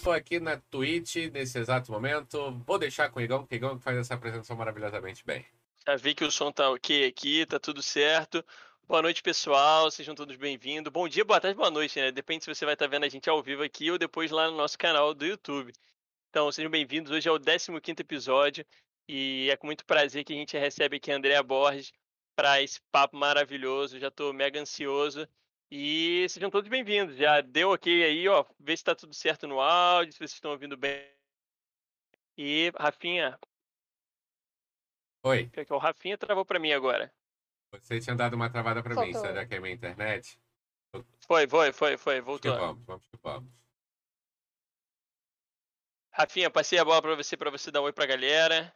Estou aqui na Twitch nesse exato momento. Vou deixar com o Igão, porque o Igão faz essa apresentação maravilhosamente bem. Já vi que o som tá ok aqui, tá tudo certo. Boa noite, pessoal. Sejam todos bem-vindos. Bom dia, boa tarde, boa noite, né? Depende se você vai estar vendo a gente ao vivo aqui ou depois lá no nosso canal do YouTube. Então, sejam bem-vindos. Hoje é o 15 episódio e é com muito prazer que a gente recebe aqui a Andrea Borges para esse papo maravilhoso. Já estou mega ansioso e sejam todos bem-vindos. Já deu ok aí, ó. Vê se tá tudo certo no áudio, se vocês estão ouvindo bem. E, Rafinha. Oi. O Rafinha travou para mim agora. Você tinha dado uma travada para mim, será que é minha internet? Foi, foi, foi, foi, voltou. Vamos, vamos que vamos. Rafinha, passei a bola para você, para você dar um oi pra galera.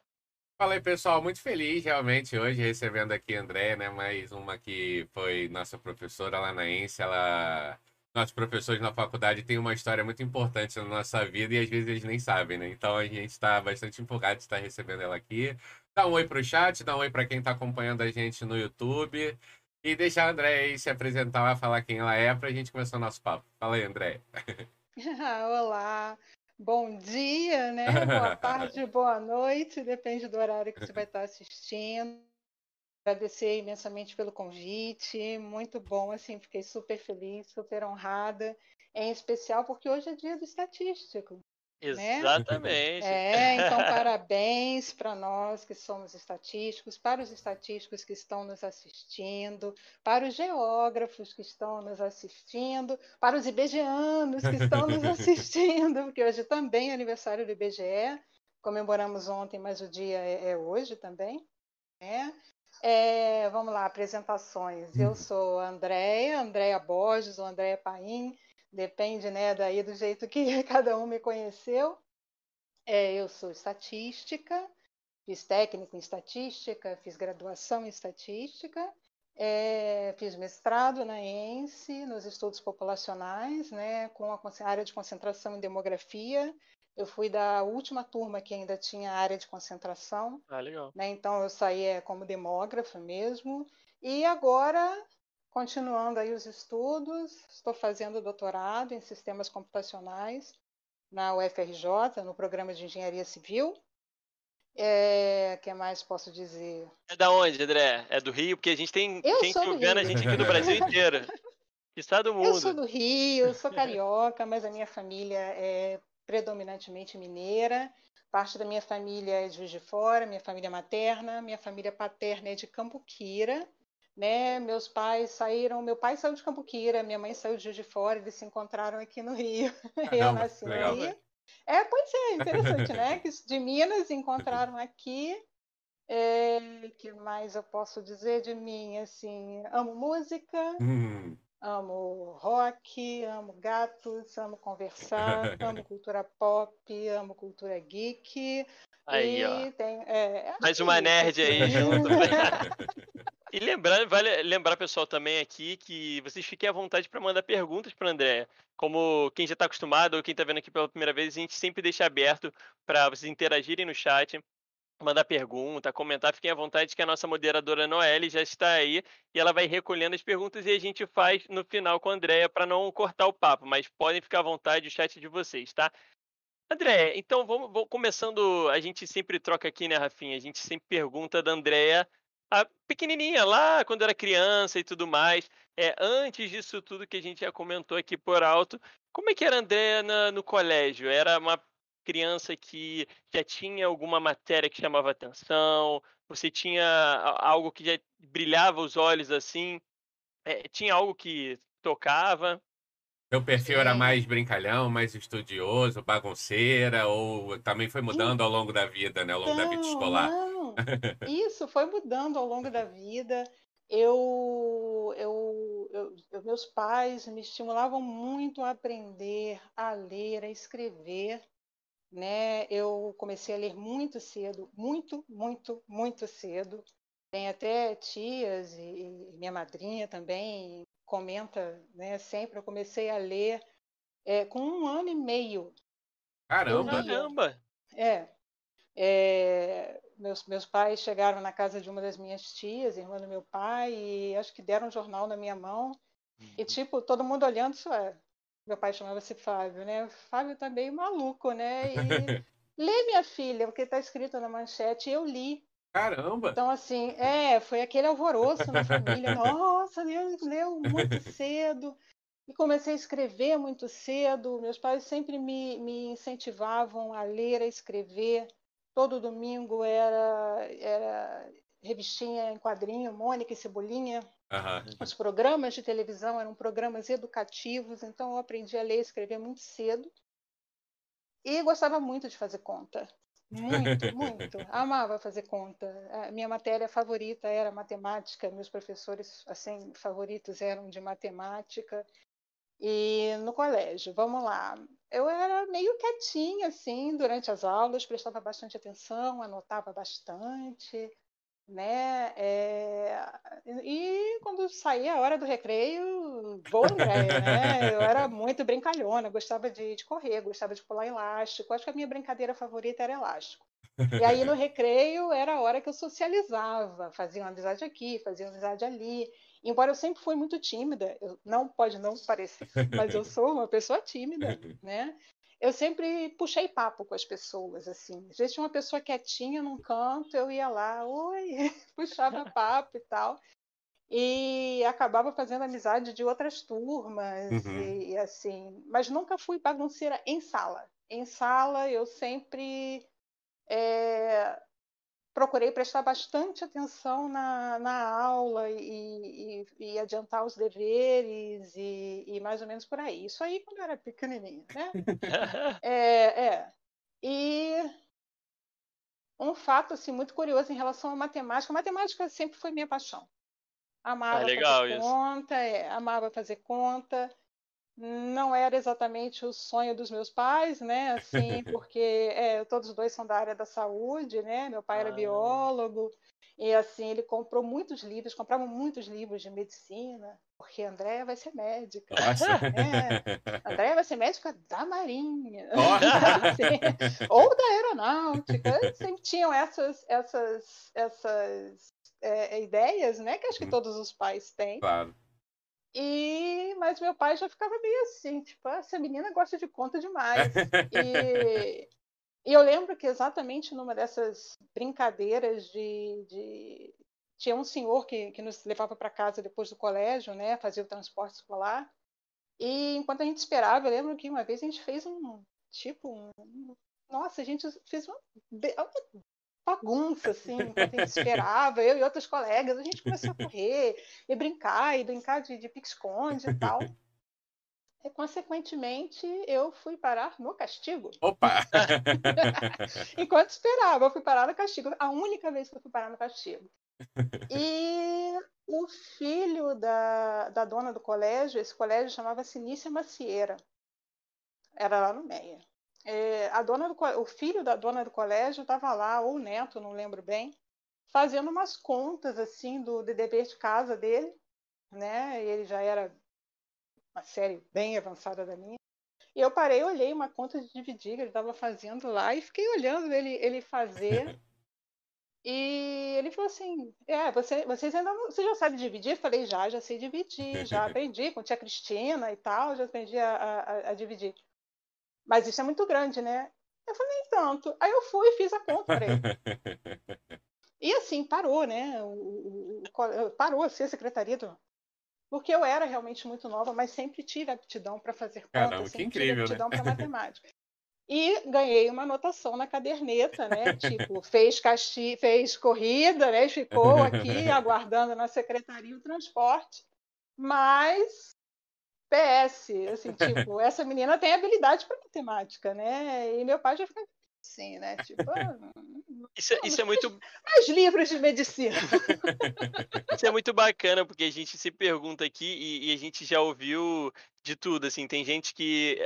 Fala aí, pessoal. Muito feliz realmente hoje recebendo aqui a André, né? Mais uma que foi nossa professora lá na ENSE. Ela. Nossos professores na faculdade têm uma história muito importante na nossa vida e às vezes eles nem sabem, né? Então a gente está bastante empolgado de estar recebendo ela aqui. Dá um oi pro chat, dá um oi para quem está acompanhando a gente no YouTube. E deixar a André aí se apresentar, falar quem ela é, para a gente começar o nosso papo. Fala aí, André. Olá, Bom dia, né? Boa tarde, boa noite, depende do horário que você vai estar assistindo. Agradecer imensamente pelo convite, muito bom, assim, fiquei super feliz, super honrada, em especial porque hoje é dia do estatístico. Né? Exatamente. É, então parabéns para nós que somos estatísticos, para os estatísticos que estão nos assistindo, para os geógrafos que estão nos assistindo, para os IBGeanos que estão nos assistindo, porque hoje também é aniversário do IBGE, comemoramos ontem, mas o dia é, é hoje também. Né? É, vamos lá, apresentações. Eu sou a Andréia, Andréia Borges ou Andréia Paim, depende né, daí do jeito que cada um me conheceu. É, eu sou estatística, fiz técnico em estatística, fiz graduação em estatística, é, fiz mestrado na ENSE, nos estudos populacionais, né, com a área de concentração em demografia. Eu fui da última turma que ainda tinha área de concentração. Ah, legal. Né, então eu saí é, como demógrafa mesmo. E agora Continuando aí os estudos, estou fazendo doutorado em sistemas computacionais na UFRJ, no programa de engenharia civil. É, que mais posso dizer? É da onde, André? É do Rio? Porque a gente tem eu gente vendo a gente aqui no Brasil inteiro. Está do mundo. Eu sou do Rio, sou carioca, mas a minha família é predominantemente mineira. Parte da minha família é de Juiz de Fora, minha família materna, minha família paterna é de Cambuquira, né? Meus pais saíram, meu pai saiu de Cambuquira, minha mãe saiu de Juiz de Fora, eles se encontraram aqui no Rio. Caramba, eu nasci legal, no Rio. É, pois é, interessante, né? Que de Minas encontraram aqui. É, que mais eu posso dizer de mim? Assim, amo música, hum. amo rock, amo gatos, amo conversar, amo cultura pop, amo cultura geek. Aí, ó. Tem, é, Mais uma nerd aí junto. E lembrando, vale lembrar, pessoal, também aqui que vocês fiquem à vontade para mandar perguntas para André. Como quem já está acostumado ou quem está vendo aqui pela primeira vez, a gente sempre deixa aberto para vocês interagirem no chat, mandar pergunta, comentar. Fiquem à vontade que a nossa moderadora Noelle já está aí e ela vai recolhendo as perguntas e a gente faz no final com a Andréia para não cortar o papo. Mas podem ficar à vontade, o chat é de vocês, tá? André, então vamos, vamos, começando. A gente sempre troca aqui, né, Rafinha? A gente sempre pergunta da Andréia a pequenininha lá, quando era criança e tudo mais. É, antes disso tudo que a gente já comentou aqui por alto, como é que era a Andréia no colégio? Era uma criança que já tinha alguma matéria que chamava atenção? Você tinha algo que já brilhava os olhos assim? É, tinha algo que tocava? Seu perfil era mais brincalhão, mais estudioso, bagunceira, ou também foi mudando ao longo da vida, né? Ao longo da vida escolar? Não, isso foi mudando ao longo da vida. Eu, eu, eu, meus pais me estimulavam muito a aprender, a ler, a escrever. Né? Eu comecei a ler muito cedo, muito, muito, muito cedo. Tem até tias e, e minha madrinha também comenta, né? Sempre eu comecei a ler é, com um ano e meio. Caramba! Caramba! É, é, meus, meus pais chegaram na casa de uma das minhas tias, irmã do meu pai, e acho que deram um jornal na minha mão. Uhum. E, tipo, todo mundo olhando, isso é. Meu pai chamava-se Fábio, né? Fábio tá meio maluco, né? E lê, minha filha, porque está escrito na manchete, e eu li. Caramba! Então, assim, é, foi aquele alvoroço na família. Nossa, leu, leu muito cedo. E comecei a escrever muito cedo. Meus pais sempre me, me incentivavam a ler, a escrever. Todo domingo era, era revistinha em quadrinho, Mônica e Cebolinha. Uhum. Os programas de televisão eram programas educativos, então eu aprendi a ler e escrever muito cedo. E gostava muito de fazer conta. Muito, muito. Amava fazer conta. A minha matéria favorita era matemática. Meus professores assim favoritos eram de matemática. E no colégio, vamos lá. Eu era meio quietinha assim durante as aulas, prestava bastante atenção, anotava bastante né? É... E quando saía a hora do recreio, boa Andréia, né? Eu era muito brincalhona, gostava de, de, correr, gostava de pular elástico. Acho que a minha brincadeira favorita era elástico. E aí no recreio era a hora que eu socializava, fazia uma amizade aqui, fazia uma amizade ali. Embora eu sempre fui muito tímida, eu, não pode não parecer, mas eu sou uma pessoa tímida, né? eu sempre puxei papo com as pessoas, assim. Às vezes tinha uma pessoa quietinha num canto, eu ia lá, oi, puxava papo e tal. E acabava fazendo amizade de outras turmas, uhum. e, e, assim. Mas nunca fui bagunceira em sala. Em sala, eu sempre é, procurei prestar bastante atenção na, na aula e, e, e adiantar os deveres e, e, mais ou menos por aí. Isso aí quando eu era pequenininha, né? é, é. E um fato assim muito curioso em relação à matemática. A matemática sempre foi minha paixão. Amava ah, fazer conta, é, amava fazer conta não era exatamente o sonho dos meus pais, né? Assim, porque é, todos dois são da área da saúde, né? Meu pai era ah. biólogo e assim ele comprou muitos livros, comprava muitos livros de medicina, porque Andréia vai ser médica. É, Andréia vai ser médica da Marinha, assim, ou da aeronáutica. Sempre tinham essas essas essas é, ideias, né? Que acho que uhum. todos os pais têm. Claro. E mas meu pai já ficava meio assim, tipo, ah, essa menina gosta de conta demais. e, e eu lembro que exatamente numa dessas brincadeiras de, de... tinha um senhor que, que nos levava para casa depois do colégio, né, fazia o transporte escolar. E enquanto a gente esperava, eu lembro que uma vez a gente fez um tipo um, nossa, a gente fez uma, bagunça, assim, a gente esperava, eu e outros colegas, a gente começou a correr e brincar, e brincar de, de pique-esconde e tal. E, consequentemente, eu fui parar no castigo. Opa! Enquanto esperava, eu fui parar no castigo. A única vez que eu fui parar no castigo. E o filho da, da dona do colégio, esse colégio chamava-se Nícia Macieira. Era lá no Meia é, a dona do, o filho da dona do colégio estava lá, ou o neto, não lembro bem, fazendo umas contas assim do, do dever de casa dele, né? Ele já era uma série bem avançada da minha. E eu parei, olhei uma conta de dividir que ele estava fazendo lá e fiquei olhando ele, ele fazer. E ele falou assim: É, você, vocês ainda não, você já sabe dividir? Eu falei: Já, já sei dividir, já aprendi com tia Cristina e tal, já aprendi a, a, a dividir. Mas isso é muito grande, né? Eu falei, nem tanto. Aí eu fui e fiz a conta para ele. e assim, parou, né? O, o, o, parou a ser secretaria do. Porque eu era realmente muito nova, mas sempre tive aptidão para fazer conta, Caramba, sempre incrível, tive aptidão né? para matemática. E ganhei uma anotação na caderneta, né? Tipo, fez, casti fez corrida, né? Ficou aqui aguardando na secretaria o transporte, mas PS, assim, tipo, essa menina tem habilidade para matemática, né? E meu pai já fica assim, né? Tipo, ah, isso, é, isso é muito. Mais livros de medicina. isso é muito bacana, porque a gente se pergunta aqui e, e, a gente já ouviu de tudo, assim, tem gente que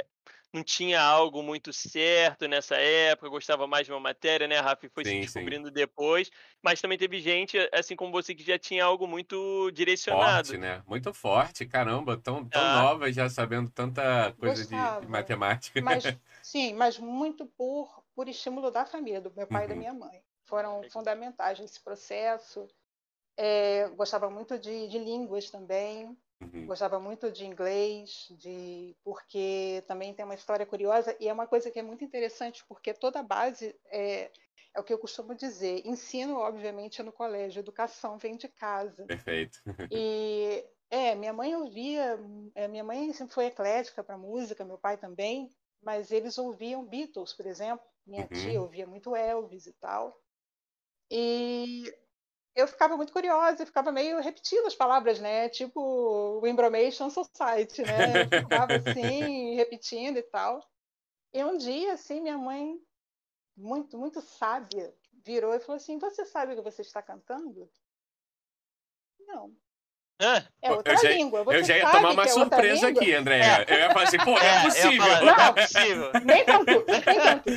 não tinha algo muito certo nessa época, gostava mais de uma matéria, né? A Rafa foi sim, se descobrindo sim. depois, mas também teve gente, assim como você, que já tinha algo muito direcionado. Forte, né? Muito forte, caramba, tão, tão ah. nova já sabendo tanta coisa de, de, matemática. Mas, sim, mas muito por, por estímulo da família, do meu pai uhum. e da uhum. minha mãe. Foram fundamentais nesse processo. É, gostava muito de, de línguas também. Uhum. Gostava muito de inglês, de porque também tem uma história curiosa e é uma coisa que é muito interessante porque toda a base é, é o que eu costumo dizer. Ensino, obviamente, é no colégio, educação vem de casa. Perfeito. E é, minha mãe ouvia, é, minha mãe sempre foi eclética para música, meu pai também, mas eles ouviam Beatles, por exemplo. Minha uhum. tia ouvia muito Elvis e tal. E eu ficava muito curiosa, ficava meio repetindo as palavras, né? Tipo o Embromation Society, né? Eu ficava assim, repetindo e tal. E um dia, assim, minha mãe, muito, muito sábia, virou e falou assim: Você sabe o que você está cantando? Não. É outra eu já, língua. Você eu já ia tomar uma é surpresa aqui, André. É. Eu ia falar assim, pô, é, é possível. Falar, não, é possível. Nem tanto, nem tanto.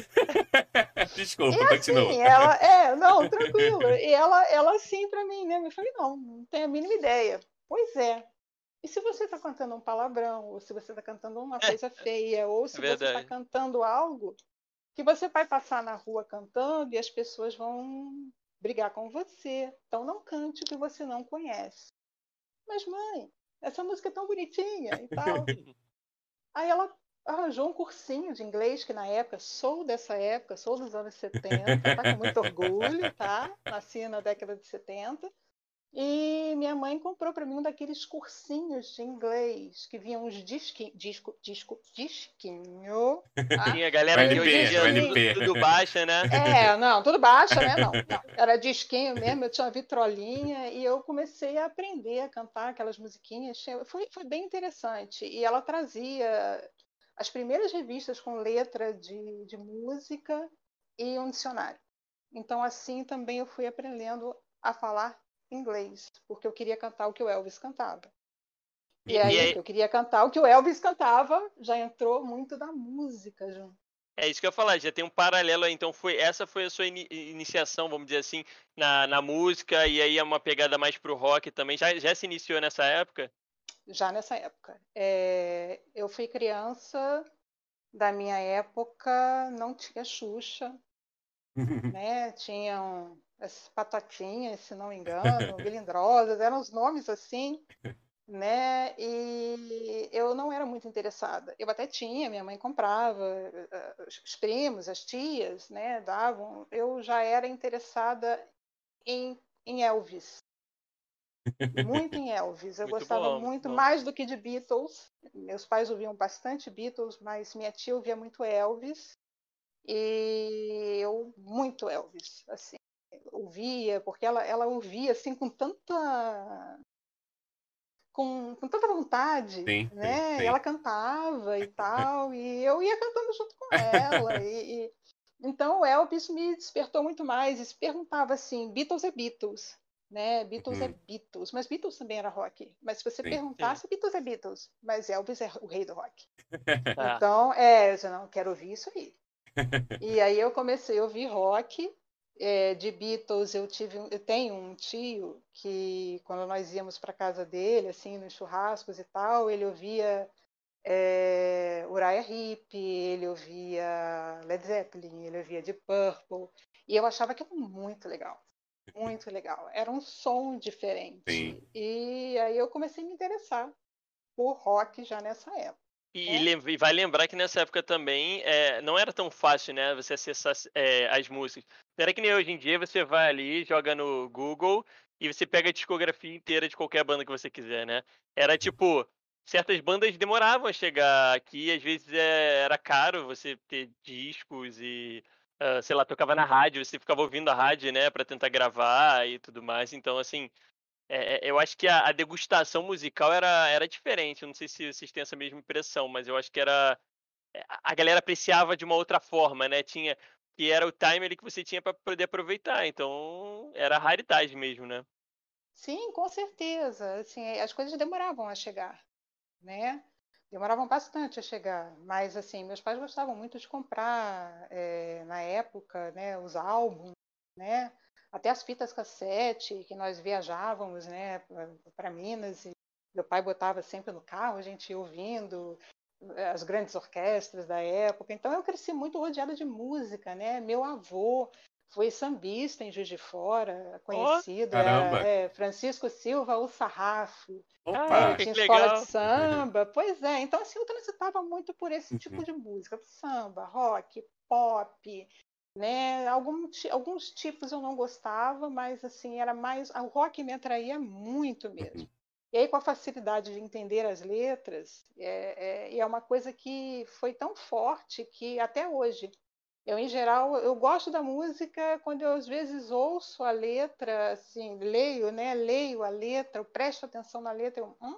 Desculpa, e, continua. Assim, ela, é, não, tranquilo. E ela, ela assim pra mim, né? Eu falei, não, não tenho a mínima ideia. Pois é. E se você está cantando um palavrão, ou se você está cantando uma é. coisa feia, ou se você está cantando algo que você vai passar na rua cantando e as pessoas vão brigar com você. Então não cante o que você não conhece mas mãe, essa música é tão bonitinha e tal. Aí ela arranjou um cursinho de inglês, que na época, sou dessa época, sou dos anos 70, tá com muito orgulho, tá? Nasci na década de 70. E minha mãe comprou para mim um daqueles cursinhos de inglês que vinham uns disqui, disco, disco, disquinho. Tá? Tinha galera que hoje em dia tudo, tudo baixa, né? É, não, tudo baixa, né? Não, não, Era disquinho mesmo, eu tinha uma vitrolinha e eu comecei a aprender a cantar aquelas musiquinhas. Foi, foi bem interessante. E ela trazia as primeiras revistas com letra de, de música e um dicionário. Então, assim também eu fui aprendendo a falar inglês, porque eu queria cantar o que o Elvis cantava. E, e aí, eu queria cantar o que o Elvis cantava, já entrou muito da música junto. É isso que eu ia falar, já tem um paralelo aí, então foi essa foi a sua in iniciação, vamos dizer assim, na, na música, e aí é uma pegada mais pro rock também. Já, já se iniciou nessa época? Já nessa época. É, eu fui criança, da minha época não tinha Xuxa, né? Tinham as patotinhas, se não me engano, melindrosas, eram os nomes assim, né? E eu não era muito interessada. Eu até tinha, minha mãe comprava, eh, os primos, as tias, né, davam. Eu já era interessada em, em Elvis. Muito em Elvis. Eu muito gostava bom, muito, bom. mais do que de Beatles. Meus pais ouviam bastante Beatles, mas minha tia ouvia muito Elvis. E eu muito Elvis, assim ouvia, porque ela, ela ouvia assim com tanta com, com tanta vontade, sim, né? Sim, sim. E ela cantava e tal, e eu ia cantando junto com ela. e, e... Então o Elvis me despertou muito mais e se perguntava assim, Beatles é Beatles, né? Beatles é uhum. é Beatles, mas Beatles também era rock. Mas se você perguntasse, Beatles é Beatles, mas Elvis é o rei do rock. Ah. Então, é, eu não quero ouvir isso aí. E aí eu comecei a ouvir rock é, de Beatles, eu tive, eu tenho um tio que quando nós íamos para casa dele, assim, nos churrascos e tal, ele ouvia é, Uriah Heep, ele ouvia Led Zeppelin, ele ouvia Deep Purple, e eu achava aquilo muito legal, muito legal. Era um som diferente. Sim. E aí eu comecei a me interessar por rock já nessa época. E, é. e, vai lembrar que nessa época também é, não era tão fácil, né? Você acessar é, as músicas. Não era que nem hoje em dia você vai ali, joga no Google e você pega a discografia inteira de qualquer banda que você quiser, né? Era tipo, certas bandas demoravam a chegar aqui, às vezes é, era caro você ter discos e, uh, sei lá, tocava na rádio, você ficava ouvindo a rádio, né, para tentar gravar e tudo mais. Então, assim, é, é, eu acho que a, a, degustação musical era, era diferente. Não sei se vocês têm essa mesma impressão, mas eu acho que era. É, a galera apreciava de uma outra forma, né? Tinha. Que era o time ali que você tinha para poder aproveitar. Então, era raridade mesmo, né? Sim, com certeza. Assim, as coisas demoravam a chegar, né? Demoravam bastante a chegar, mas assim, meus pais gostavam muito de comprar é, na época, né, os álbuns, né? Até as fitas cassete que nós viajávamos né, para Minas e meu pai botava sempre no carro, a gente ia ouvindo eh, as grandes orquestras da época. Então eu cresci muito rodeada de música, né? Meu avô Fui sambista em Juiz de Fora, conhecido. caramba. é, Francisco Silva, o Sarrafo. Opa! Que tinha legal. escola de samba. Pois é, então assim, eu transitava muito por esse tipo Uhum. de música. Samba, rock, pop, né? Algum alguns tipos eu não gostava, mas assim, era mais... O rock me atraía muito mesmo. Uhum. E aí, com a facilidade de entender as letras, é, é, é uma coisa que foi tão forte que até hoje, eu, em geral, eu gosto da música quando eu, às vezes, ouço a letra, assim, leio, né? Leio a letra, eu presto atenção na letra, eu, hum?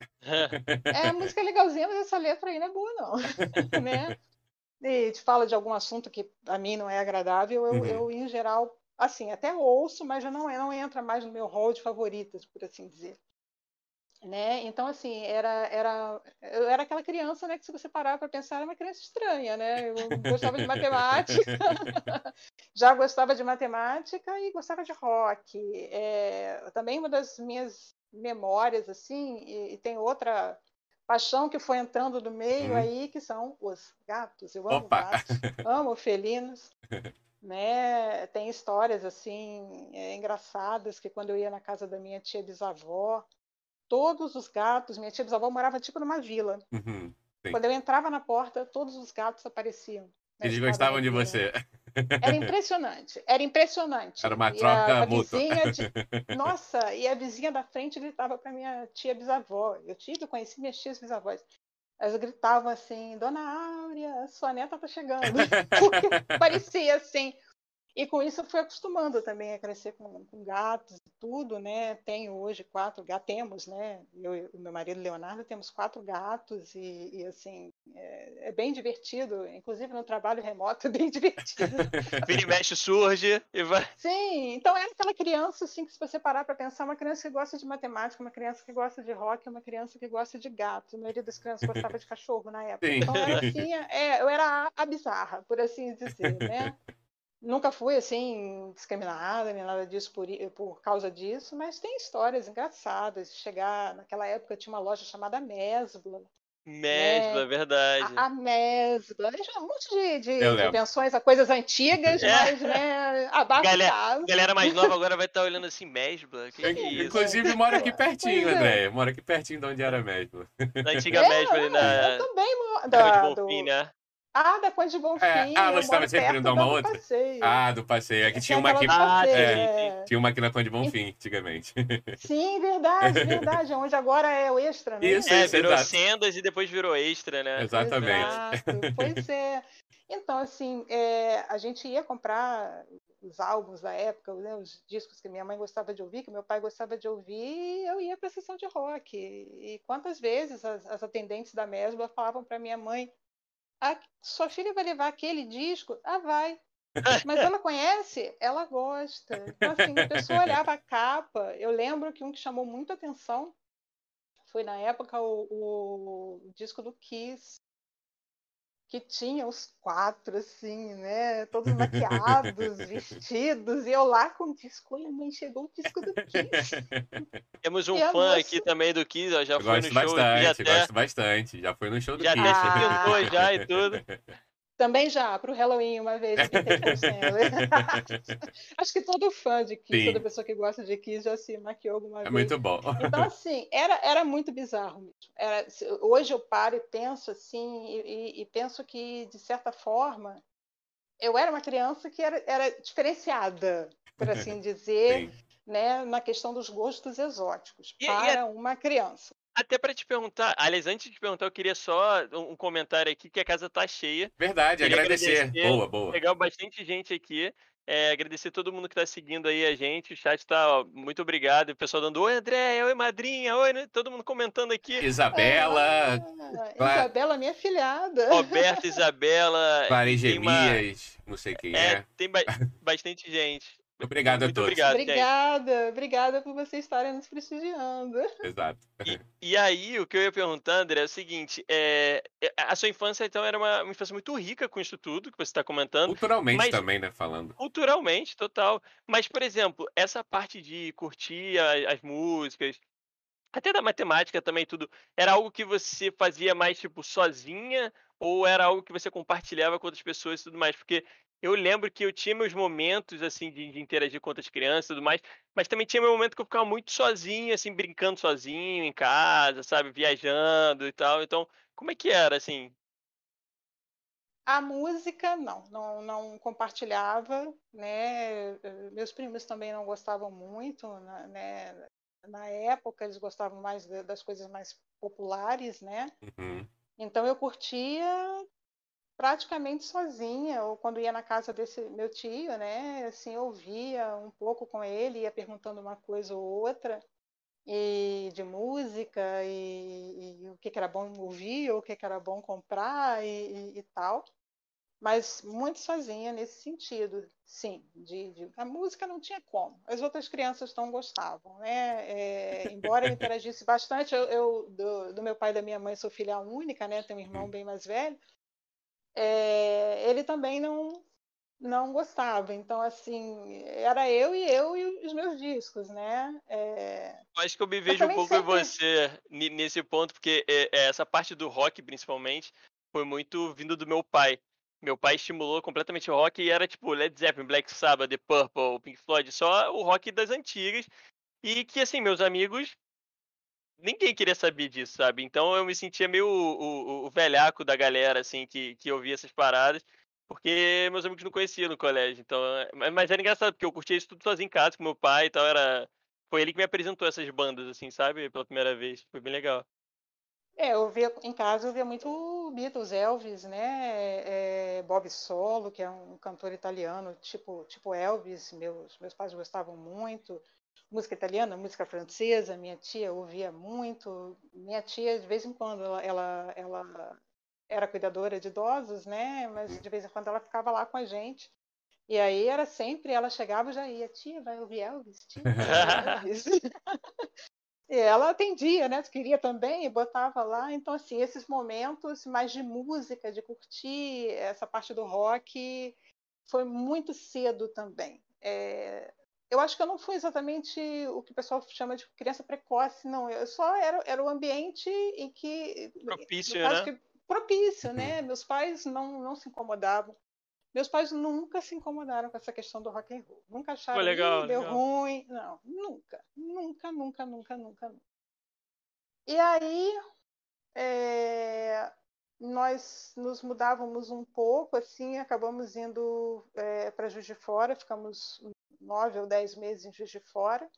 É, a música é legalzinha, mas essa letra aí não é boa, não. né? E te fala de algum assunto que a mim não é agradável, eu, Uhum. eu, em geral, assim, até ouço, mas já não, é- não entra mais no meu hall de favoritas, por assim dizer. Né? Então, assim, era, era, eu era aquela criança, né, que se você parar para pensar, era uma criança estranha, né? Eu gostava de matemática, já gostava de matemática e gostava de rock. É, também uma das minhas memórias, assim, e, e tem outra paixão que foi entrando no meio Hum. aí, que são os gatos. Eu amo Opa! gatos, amo felinos. Né? Tem histórias assim é, engraçadas que quando eu ia na casa da minha tia bisavó, todos os gatos, minha tia bisavó morava tipo numa vila. Uhum. Quando eu entrava na porta, todos os gatos apareciam. Eles gostavam de você. Era impressionante, era impressionante. Era uma troca mútua. de- Nossa, e a vizinha da frente gritava para minha tia bisavó. Eu tive, conheci minhas tias bisavós. Elas gritavam assim, Dona Áurea, sua neta tá chegando. Porque parecia assim. E com isso eu fui acostumando também a crescer com, com gatos e tudo, né? Tenho hoje quatro gatos, temos, né? Eu e o meu marido Leonardo temos quatro gatos e, e, assim, é, é bem divertido. Inclusive no trabalho remoto é bem divertido. Vira e mexe, surge e vai. Sim, então era aquela criança, assim, que se você parar para pensar, uma criança que gosta de matemática, uma criança que gosta de rock, uma criança que gosta de gato. A maioria das crianças gostava de cachorro na época. Sim. Então era assim, é, eu era a, a bizarra, por assim dizer, né? Nunca fui, assim, discriminada, nem nada disso por, por causa disso, mas tem histórias engraçadas. Chegar, naquela época tinha uma loja chamada Mesbla, Mesbla, É. verdade. a, a Mesbla, um monte de, de, menções a coisas antigas, É. mas, né, abafa o Galera- caso. A galera mais nova agora vai estar olhando assim, Mesbla? Que que é isso? Inclusive, mora aqui pertinho, Pois é. André. Mora aqui pertinho de onde era mesmo. Na antiga É, Mesbla ali Eu na também mo- Rua da, do- Bonfim, né? Ah, da Conde de Bonfim. É, ah, você estava se referindo a uma outra? Passeio. Ah, do passeio. Aqui Tem tinha uma aqui. Ah, sim, é. Tinha uma aqui na Conde Bonfim, antigamente. Sim, verdade, verdade. Onde agora é o extra, né? Isso, É, isso, virou exato. sendas e depois virou extra, né? Exatamente. Exato, pois é. Então, assim, é, a gente ia comprar os álbuns da época, né, os discos que minha mãe gostava de ouvir, que meu pai gostava de ouvir, e eu ia para a sessão de rock. E quantas vezes as, as atendentes da Mesbla falavam para minha mãe: "Ah, sua filha vai levar aquele disco? Ah, vai. Mas ela conhece? Ela gosta. Então, assim, a pessoa olhava a capa. Eu lembro que um que chamou muito atenção foi, na época, o, o disco do Kiss, que tinha os quatro, assim, né? Todos maquiados, vestidos, e eu lá com o disco. Olha, mãe, chegou o disco do Kiss. Temos um E fã moça- aqui também do Kiss, ó, já Eu foi no show já bastante, até, gosto bastante. Já foi no show do já Kiss. até Ah. pintou já e tudo. Também já, para o Halloween, uma vez, o Sandler. Acho que todo fã de Kiss, Sim. toda pessoa que gosta de Kiss já se maquiou alguma É vez. muito bom. Então, assim, era, era muito bizarro mesmo. Era, hoje eu paro e penso assim, e, e- e penso que, de certa forma, eu era uma criança que era, era diferenciada, por assim dizer, Sim. né, na questão dos gostos exóticos, E- e para uma criança. Até pra te perguntar, aliás, antes de te perguntar, eu queria só um comentário aqui, que a casa tá cheia. Verdade, agradecer. agradecer. Boa, boa. Legal, bastante gente aqui. É, agradecer todo mundo que tá seguindo aí a gente. O chat tá, ó, muito obrigado. O pessoal dando oi, André, oi, madrinha, oi, né? todo mundo comentando aqui. Isabela, Ah, Cla- Isabela, minha filhada. Roberto, Isabela. Tem uma- não sei quem é. É, tem ba- bastante gente. Obrigado a Muito todos. obrigado, gente. Obrigada, obrigada por vocês estarem nos prestigiando. Exato. E aí, o que eu ia perguntar, André, é o seguinte: é, é, a sua infância, então, era uma, uma infância muito rica com isso tudo que você está comentando. Culturalmente Mas- também, né, falando. Culturalmente, total. Mas, por exemplo, essa parte de curtir a- as músicas, até da matemática também, tudo, era algo que você fazia mais, tipo, sozinha? Ou era algo que você compartilhava com outras pessoas e tudo mais? Porque eu lembro que eu tinha meus momentos, assim, de, de interagir com outras crianças e tudo mais, mas também tinha meu momento que eu ficava muito sozinho, assim, brincando sozinho em casa, sabe, viajando e tal. Então, como é que era, assim? A música, não, não, não compartilhava, né? Meus primos também não gostavam muito, né? Na época eles gostavam mais das coisas mais populares, né? Uhum. Então eu curtia praticamente sozinha, ou quando ia na casa desse meu tio, né, assim, ouvia um pouco com ele, ia perguntando uma coisa ou outra, e de música, e, e o que, que, era bom ouvir, ou o que, que era bom comprar, e, e, tal. Mas muito sozinha nesse sentido, sim. De, de, a música não tinha como. As outras crianças não gostavam, né? É, embora eu interagisse bastante, eu, eu do, do, meu pai e da minha mãe sou filha única, né? Tenho um irmão bem mais velho é, ele também não não gostava. Então, assim, era eu e eu e os meus discos, né? É... Acho que eu me vejo eu um pouco em você nesse ponto, porque é, é, essa parte do rock, principalmente, foi muito vindo do meu pai. Meu pai estimulou completamente o rock e era tipo Led Zeppelin, Black Sabbath, The Purple, Pink Floyd, só o rock das antigas. E que, assim, meus amigos ninguém queria saber disso, sabe? Então eu me sentia meio o, o, o velhaco da galera, assim, que, que ouvia essas paradas, porque meus amigos não conheciam no colégio. Então, é, mas era engraçado, porque eu curtia isso tudo sozinho em casa com meu pai e tal, era... Foi ele que me apresentou essas bandas, assim, sabe? Pela primeira vez. Foi bem legal. É, eu via em casa, eu via muito Beatles, Elvis, né? É, Bob Solo, que é um cantor italiano, tipo, tipo Elvis, meus, meus pais gostavam muito música italiana, música francesa, minha tia ouvia muito. Minha tia, de vez em quando, ela, ela, ela era cuidadora de idosos, né? Mas de vez em quando ela ficava lá com a gente. E aí era sempre, ela chegava e já ia, tia, vai ouvir Elvis? Tia, vai Elvis. e ela atendia, né? Queria também e botava lá. Então, assim, esses momentos mais de música, de curtir essa parte do rock, foi muito cedo também. É, eu acho que eu não fui exatamente o que o pessoal chama de criança precoce, não. Eu só era, era o ambiente em que. Propício, né? Que, propício, né? Uhum. Meus pais não, não se incomodavam. Meus pais nunca se incomodaram com essa questão do rock and roll. Nunca acharam que deu legal. ruim. Não, nunca. Nunca, nunca, nunca, nunca, nunca. E aí, é, nós nos mudávamos um pouco, assim, acabamos indo é, para Juiz de Fora, ficamos nove ou dez meses em Juiz de Fora.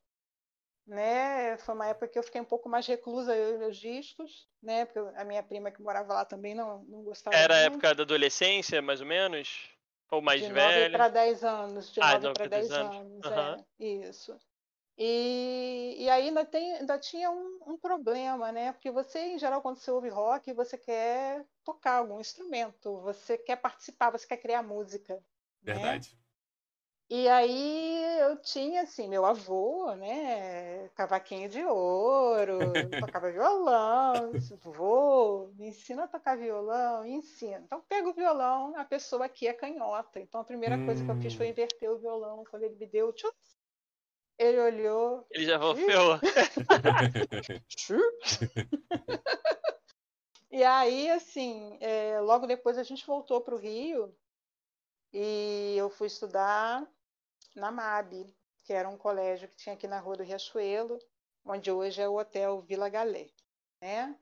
Né? Foi uma época que eu fiquei um pouco mais reclusa, eu e meus discos, né? Porque a minha prima que morava lá também não, não gostava Era a época da adolescência, mais ou menos? Ou mais de velho? De 9 para 10 anos. De ah, 9 para 10 anos, anos uhum. é, isso. E, e aí ainda, tem, ainda tinha um, um, problema, né? Porque você, em geral, quando você ouve rock, você quer tocar algum instrumento, você quer participar, você quer criar música. Né? Verdade. Né? E aí eu tinha, assim, meu avô, né, cavaquinho de ouro, tocava violão, vô, me ensina a tocar violão, ensina. Então pega o violão, a pessoa aqui é canhota. Então a primeira hum. coisa que eu fiz foi hum. inverter o violão. Quando ele me deu, tchum, ele olhou. Ele já ferrou. e aí, assim, é, logo depois a gente voltou para o Rio e eu fui estudar na MAB, que era um colégio que tinha aqui na Rua do Riachuelo, onde hoje é o Hotel Vila Galé. Né?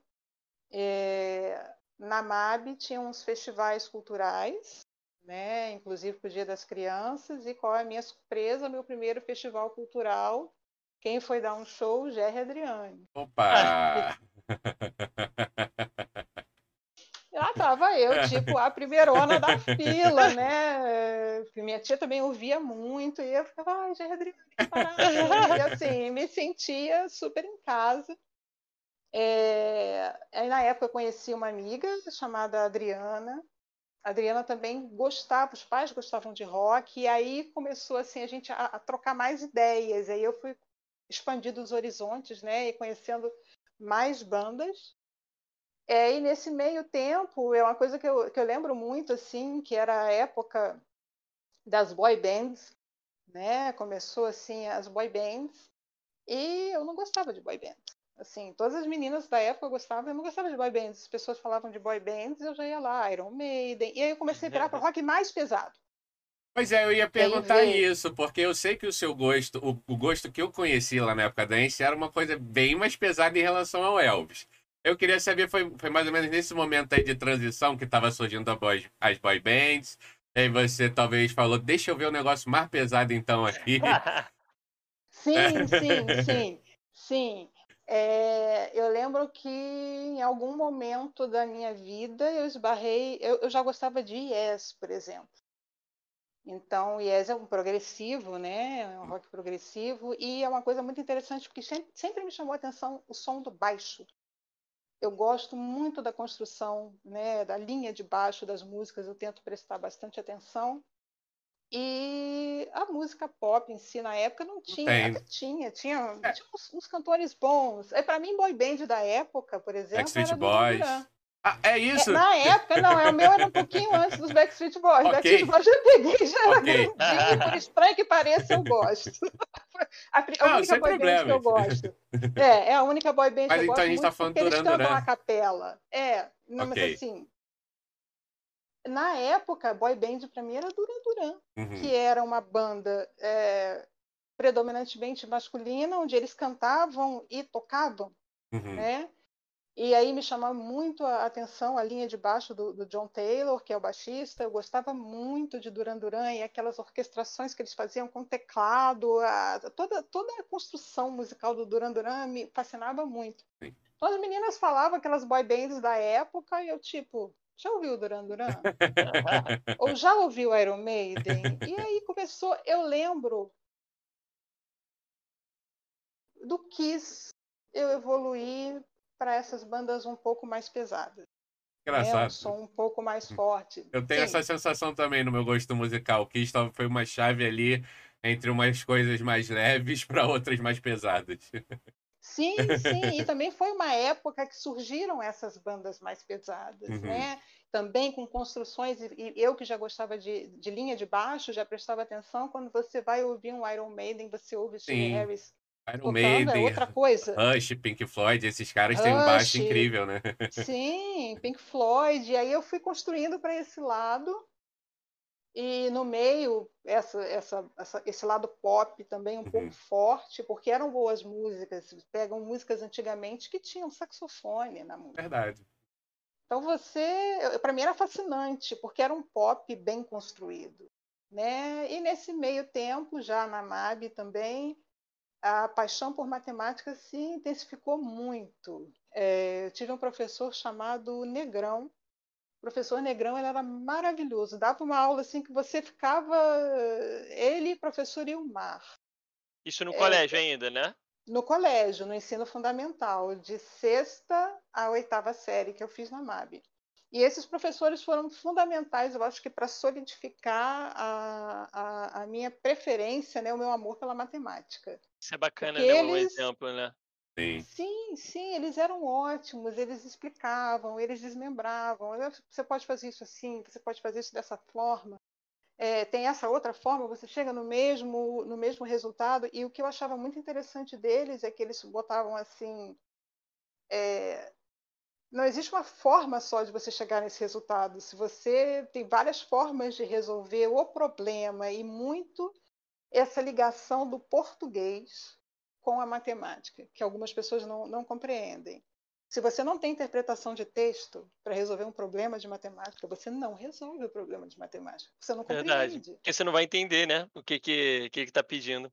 É, na MAB tinha uns festivais culturais, né? inclusive para o Dia das Crianças, e qual é a minha surpresa? Meu primeiro festival cultural, quem foi dar um show? Jerry Adriane. Opa! Eu, tipo, a primeirona da fila, né? Minha tia também ouvia muito, e eu ficava, ai, já Adriana, E assim, me sentia super em casa. É... Aí na época eu conheci uma amiga chamada Adriana. A Adriana também gostava, os pais gostavam de rock, e aí começou assim a gente a, a trocar mais ideias. Aí eu fui expandindo os horizontes, né? E conhecendo mais bandas. É, e nesse meio tempo, é uma coisa que eu, que eu lembro muito, assim, que era a época das boy bands, né? Começou, assim, as boy bands, e eu não gostava de boy bands. Assim, todas as meninas da época gostavam, eu não gostava de boy bands. As pessoas falavam de boy bands, eu já ia lá, Iron Maiden. E aí eu comecei a virar para rock mais pesado. Pois é, eu ia perguntar isso, porque eu sei que o seu gosto, o, o, gosto que eu conheci lá na época da Ence era uma coisa bem mais pesada em relação ao Elvis. Eu queria saber, foi, foi mais ou menos nesse momento aí de transição que estava surgindo boy, as boy bands, aí você talvez falou, deixa eu ver o um negócio mais pesado então aqui. sim, sim, sim, sim. É, eu lembro que em algum momento da minha vida eu esbarrei, eu, eu já gostava de Yes, por exemplo. Então, Yes é um progressivo, né? É um rock progressivo e é uma coisa muito interessante porque sempre me chamou a atenção o som do baixo. Eu gosto muito da construção, né, da linha de baixo das músicas, eu tento prestar bastante atenção. E a música pop em si na época não tinha, tinha, tinha, é. tinha uns, uns, cantores bons. É para mim boy band da época, por exemplo, Backstreet Boys. Ah, é isso? É, na época, não, é, o meu era um pouquinho antes dos Backstreet Boys. Okay. Backstreet Boys já peguei, já era okay. grandinho, por estranho que pareça, eu gosto. a, a não, única boy problema. band que eu gosto. É, é a única boy band mas que eu então gosto a gente tá falando porque Duran, eles cantam Duran. a capela. É, não, okay. mas assim, na época, boy band para mim era Duran Duran, uhum. que era uma banda é, predominantemente masculina, onde eles cantavam e tocavam, uhum. né? E aí me chamava muito a atenção a linha de baixo do, do, John Taylor, que é o baixista. Eu gostava muito de Duran Duran e aquelas orquestrações que eles faziam com teclado, a, toda, toda a construção musical do Duran Duran me fascinava muito. Sim. Então as meninas falavam aquelas boy bands da época e eu tipo, já ouviu Duran Duran? Ou já ouviu Iron Maiden? E aí começou, eu lembro do Kiss eu evoluir para essas bandas um pouco mais pesadas. Engraçado. Né? Um som um pouco mais forte. Eu tenho Sim. essa sensação também no meu gosto musical. O Kiss foi uma chave ali entre umas coisas mais leves para outras mais pesadas. Sim, sim, e também foi uma época que surgiram essas bandas mais pesadas, uhum. né? Também com construções, e eu que já gostava de, de linha de baixo, já prestava atenção, quando você vai ouvir um Iron Maiden, você ouve Steve Harris Iron tocando, é Maiden, é outra coisa. Rush, Pink Floyd, esses caras Rush, têm um baixo incrível, né? Sim, Pink Floyd, e aí eu fui construindo para esse lado, e no meio, essa, essa, essa, esse lado pop também um uhum. pouco forte, porque eram boas músicas. Pegam músicas antigamente que tinham saxofone na música. Verdade. Então você, para mim era fascinante, porque era um pop bem construído. Né? E nesse meio tempo, já na MAB também, a paixão por matemática se intensificou muito. É, eu tive um professor chamado Negrão, professor Negrão ele era maravilhoso. Dava uma aula assim que você ficava. Ele, professor Ilmar. Isso no é, colégio ainda, né? No colégio, no ensino fundamental, de sexta a oitava série que eu fiz na MAB. E esses professores foram fundamentais, eu acho que para solidificar a, a, a, minha preferência, né, o meu amor pela matemática. Isso é bacana, né? Eles... Um exemplo, né? Sim. sim, sim, eles eram ótimos, eles explicavam, eles desmembravam. Você pode fazer isso assim, você pode fazer isso dessa forma. É, tem essa outra forma, você chega no mesmo, no mesmo resultado. E o que eu achava muito interessante deles é que eles botavam assim. É, não existe uma forma só de você chegar nesse resultado. Se você tem várias formas de resolver o problema e muito essa ligação do português com a matemática, que algumas pessoas não, não compreendem. Se você não tem interpretação de texto para resolver um problema de matemática, você não resolve o problema de matemática. Você não compreende. Verdade. Porque você não vai entender, né? O que que que está pedindo.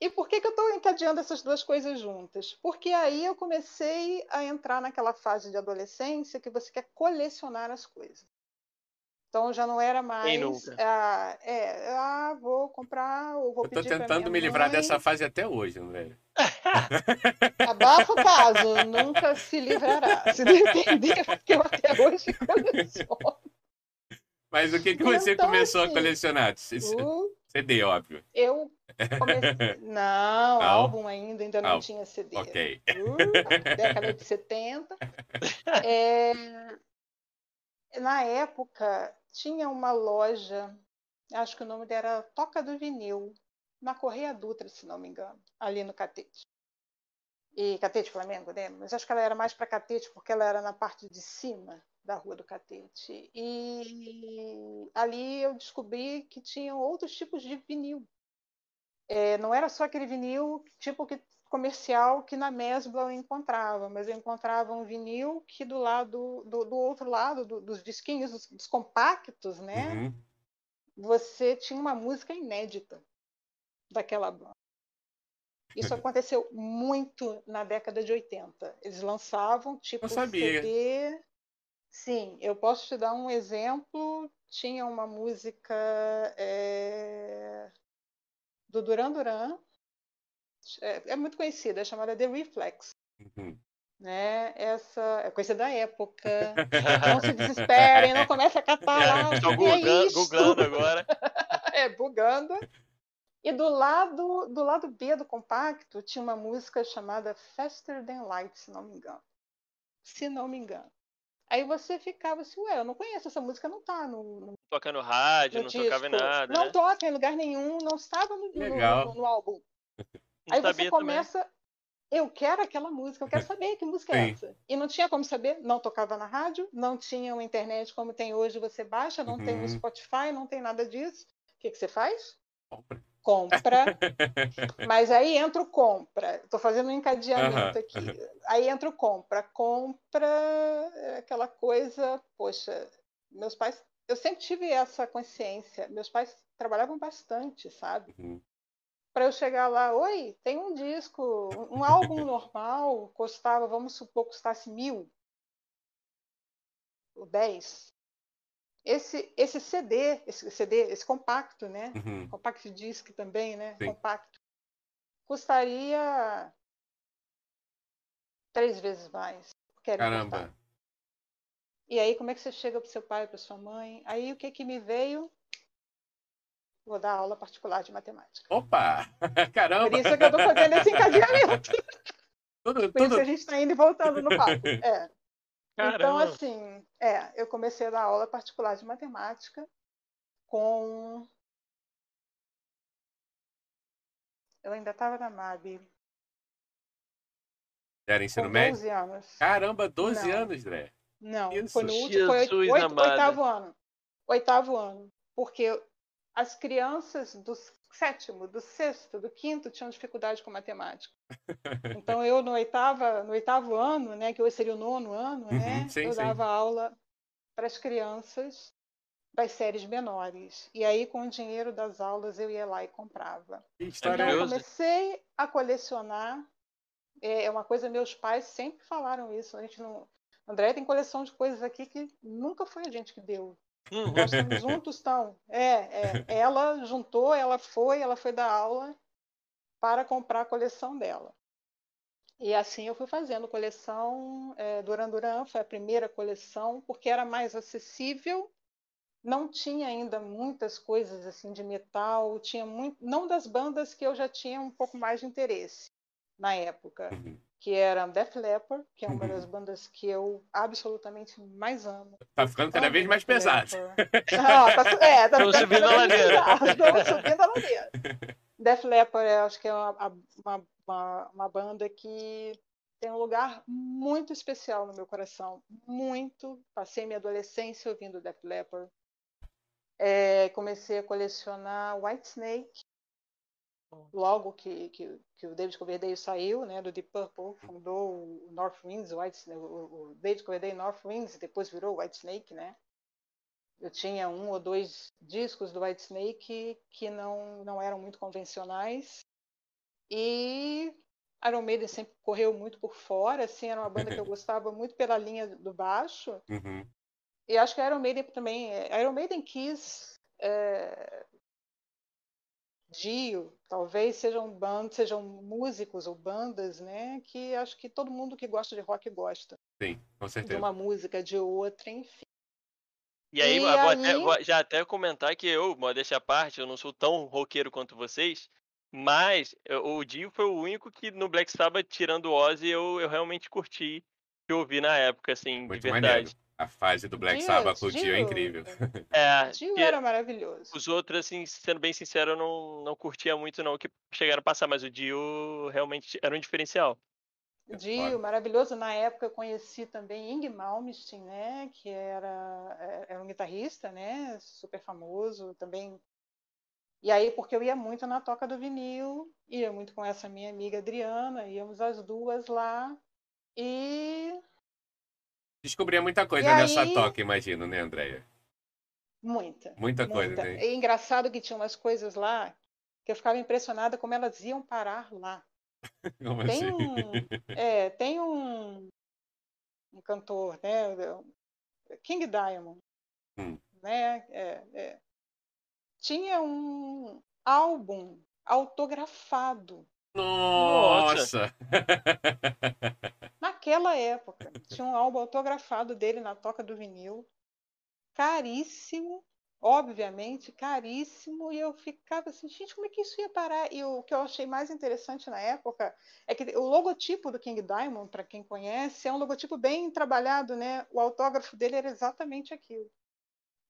E por que, que eu estou encadeando essas duas coisas juntas? Porque aí eu comecei a entrar naquela fase de adolescência que você quer colecionar as coisas. Então já não era mais. Ah, é, ah, vou comprar, vou Eu tô tentando me livrar mãe. dessa fase até hoje, velho. Abafa o caso, nunca se livrará. Se não entender, porque eu até hoje coleciono. Mas o que, que você então, começou assim, a colecionar? O... CD, óbvio. Eu comecei. Não, não, álbum ainda, ainda não tinha CD. Ok. Uh, década de 70. É... Na época, tinha uma loja, acho que o nome dela era Toca do Vinil, na Correia Dutra, se não me engano, ali no Catete. E Catete Flamengo, né? Mas acho que ela era mais para Catete porque ela era na parte de cima, da Rua do Catete. E ali eu descobri que tinham outros tipos de vinil. É, não era só aquele vinil tipo que, comercial que na Mesbla eu encontrava, mas eu encontrava um vinil que do lado do, do outro lado do, dos disquinhos, dos, dos compactos, né? Uhum. Você tinha uma música inédita daquela banda. Isso aconteceu muito na década de 80. Eles lançavam tipo CD Sim, eu posso te dar um exemplo. Tinha uma música é, do Duran Duran, é, é, muito conhecida, é chamada The Reflex. Uhum. Né? Essa é coisa da época. não se desesperem, não comece a catar lá. Estou é googlando agora. é, bugando. E do lado, do lado B do compacto tinha uma música chamada Faster Than Light, se não me engano. Se não me engano. Aí você ficava assim, ué, eu não conheço essa música, não tá no. no toca no rádio, no não disco. tocava em nada. Não né? toca em lugar nenhum, não estava no, no, no álbum. Aí você começa. Também. Eu quero aquela música, eu quero saber que música é Sim. é essa. E não tinha como saber, não tocava na rádio, não tinha uma internet como tem hoje, você baixa, não uhum. tem no Spotify, não tem nada disso. O que, que você faz? Compra compra, mas aí entra o compra. Estou fazendo um encadeamento aqui. Aí entra o compra. Compra é aquela coisa, poxa, meus pais, eu sempre tive essa consciência. Meus pais trabalhavam bastante, sabe? Uhum. Para eu chegar lá, oi, tem um disco, um álbum normal, custava, vamos supor, custasse mil, ou dez. Esse, esse CD, esse CD, esse compacto, né? Uhum. Compact disc também, né? Sim. Compacto. Custaria três vezes mais. Caramba. E aí, como é que você chega para seu pai, para sua mãe? Aí, o que que me veio? Vou dar aula particular de matemática. Opa! Caramba! Por isso que eu estou fazendo esse encadeamento. Tudo, Por tudo... isso que a gente está indo e voltando no papo. É. Então, Caramba. Então, assim, é, eu comecei a dar aula particular de matemática com. Eu ainda estava na MAB. Era ensino com médio? 12 anos. Caramba, 12 Não. anos, André. Não, Isso. foi no último, foi oito, oitavo ano. Oitavo ano. Porque as crianças dos sétimo, do sexto, do quinto tinham dificuldade com matemática. Então eu no oitava, no oitavo ano, né, que hoje seria o nono ano, uhum, né, sim, eu sim. dava aula para as crianças das séries menores. E aí com o dinheiro das aulas eu ia lá e comprava. Então eu comecei a colecionar. É, é uma coisa meus pais sempre falaram isso. A gente não André tem coleção de coisas aqui que nunca foi a gente que deu. Uhum. Nós estamos juntos, estão. É, é, ela juntou, ela foi, ela foi dar aula para comprar a coleção dela. E assim eu fui fazendo coleção. É, Duran Duran foi a primeira coleção, porque era mais acessível. Não tinha ainda muitas coisas assim de metal, tinha muito, não das bandas que eu já tinha um pouco mais de interesse na época. Uhum que era Def Leppard, que é uma uhum. das bandas que eu absolutamente mais amo. Tá ficando cada vez mais pesado. Ah, tá, é, tá Estamos subindo a ladeira. Estamos subindo a ladeira. Def Leppard, eu acho que é uma, uma, uma, uma banda que tem um lugar muito especial no meu coração. Muito. Passei minha adolescência ouvindo Def Leppard. É, comecei a colecionar White Snake, logo que, que, que, o David Coverdale saiu, né, do Deep Purple, fundou o North Winds, o, White, o, o David Coverdale North Winds, depois virou White Snake, né? Eu tinha um ou dois discos do White Snake que não, não eram muito convencionais. E Iron Maiden sempre correu muito por fora, assim, era uma banda que eu gostava muito pela linha do baixo. Uhum. E acho que Iron Maiden também, Iron Maiden quis é, Dio, talvez sejam bandas, sejam músicos ou bandas, né? Que acho que todo mundo que gosta de rock gosta. Sim, com certeza. De uma música, de outra, enfim. E aí, e vou, aí... Até, vou já até comentar que eu, modéstia à parte, eu não sou tão roqueiro quanto vocês, mas o Dio foi o único que no Black Sabbath, tirando o Ozzy, eu, eu realmente curti que eu ouvi na época, assim, Muito de verdade. Maneiro. A fase do Black Sabbath com o Dio é incrível. É, Dio era maravilhoso. Os outros, assim, sendo bem sincero, eu não, não curtia muito, não, que chegaram a passar, mas o Dio realmente era um diferencial. Dio, maravilhoso. Na época eu conheci também Ing Malmsteen, né, que era, é, era um guitarrista, né, super famoso, também. E aí, porque eu ia muito na toca do vinil, ia muito com essa minha amiga Adriana, íamos as duas lá e Descobria muita coisa e nessa aí... toca, imagino, né, Andréia? Muita. Muita coisa, muita. né? É engraçado que tinha umas coisas lá que eu ficava impressionada como elas iam parar lá. Como tem assim? um, é, tem um, um cantor, né? King Diamond, hum. né? É, é, tinha um álbum autografado. Nossa! Naquela época, tinha um álbum autografado dele na toca do vinil, caríssimo, obviamente caríssimo, e eu ficava assim, gente, como é que isso ia parar? E o que eu achei mais interessante na época é que o logotipo do King Diamond, para quem conhece, é um logotipo bem trabalhado, né? O autógrafo dele era exatamente aquilo.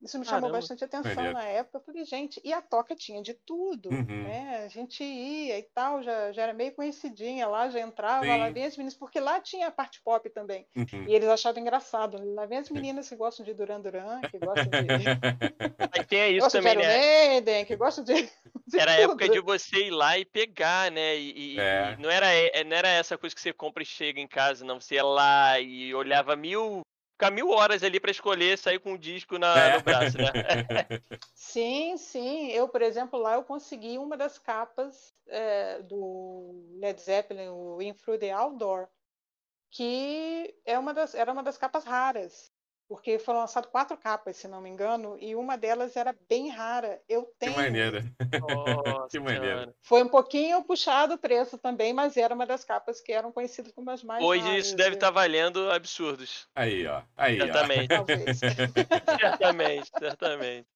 Isso me chamou Caramba. bastante atenção na época. Eu falei, gente, e a toca tinha de tudo, uhum. né? A gente ia e tal, já, já era meio conhecidinha lá, já entrava, Sim. lá vem as meninas, porque lá tinha a parte pop também. Uhum. E eles achavam engraçado. Lá vem as meninas que gostam de Duran Duran, que gostam de. Aí tem isso gostam também, de né? Maiden, que gostam de. de era a época de você ir lá e pegar, né? E, é. e não, era, é, não era essa coisa que você compra e chega em casa, não. Você ia lá e olhava mil ficar mil horas ali para escolher sair com o disco na, é. no braço, né? sim, sim. Eu, por exemplo, lá eu consegui uma das capas é, do Led Zeppelin, o In Through the Outdoor, que é uma das, era uma das capas raras porque foram lançadas quatro capas, se não me engano, e uma delas era bem rara. Eu tenho. Que maneira. que maneira. Foi um pouquinho puxado o preço também, mas era uma das capas que eram conhecidas como as mais Hoje raras. isso deve estar tá valendo absurdos. Aí, ó. Aí, certamente. Ó. Talvez. certamente, certamente.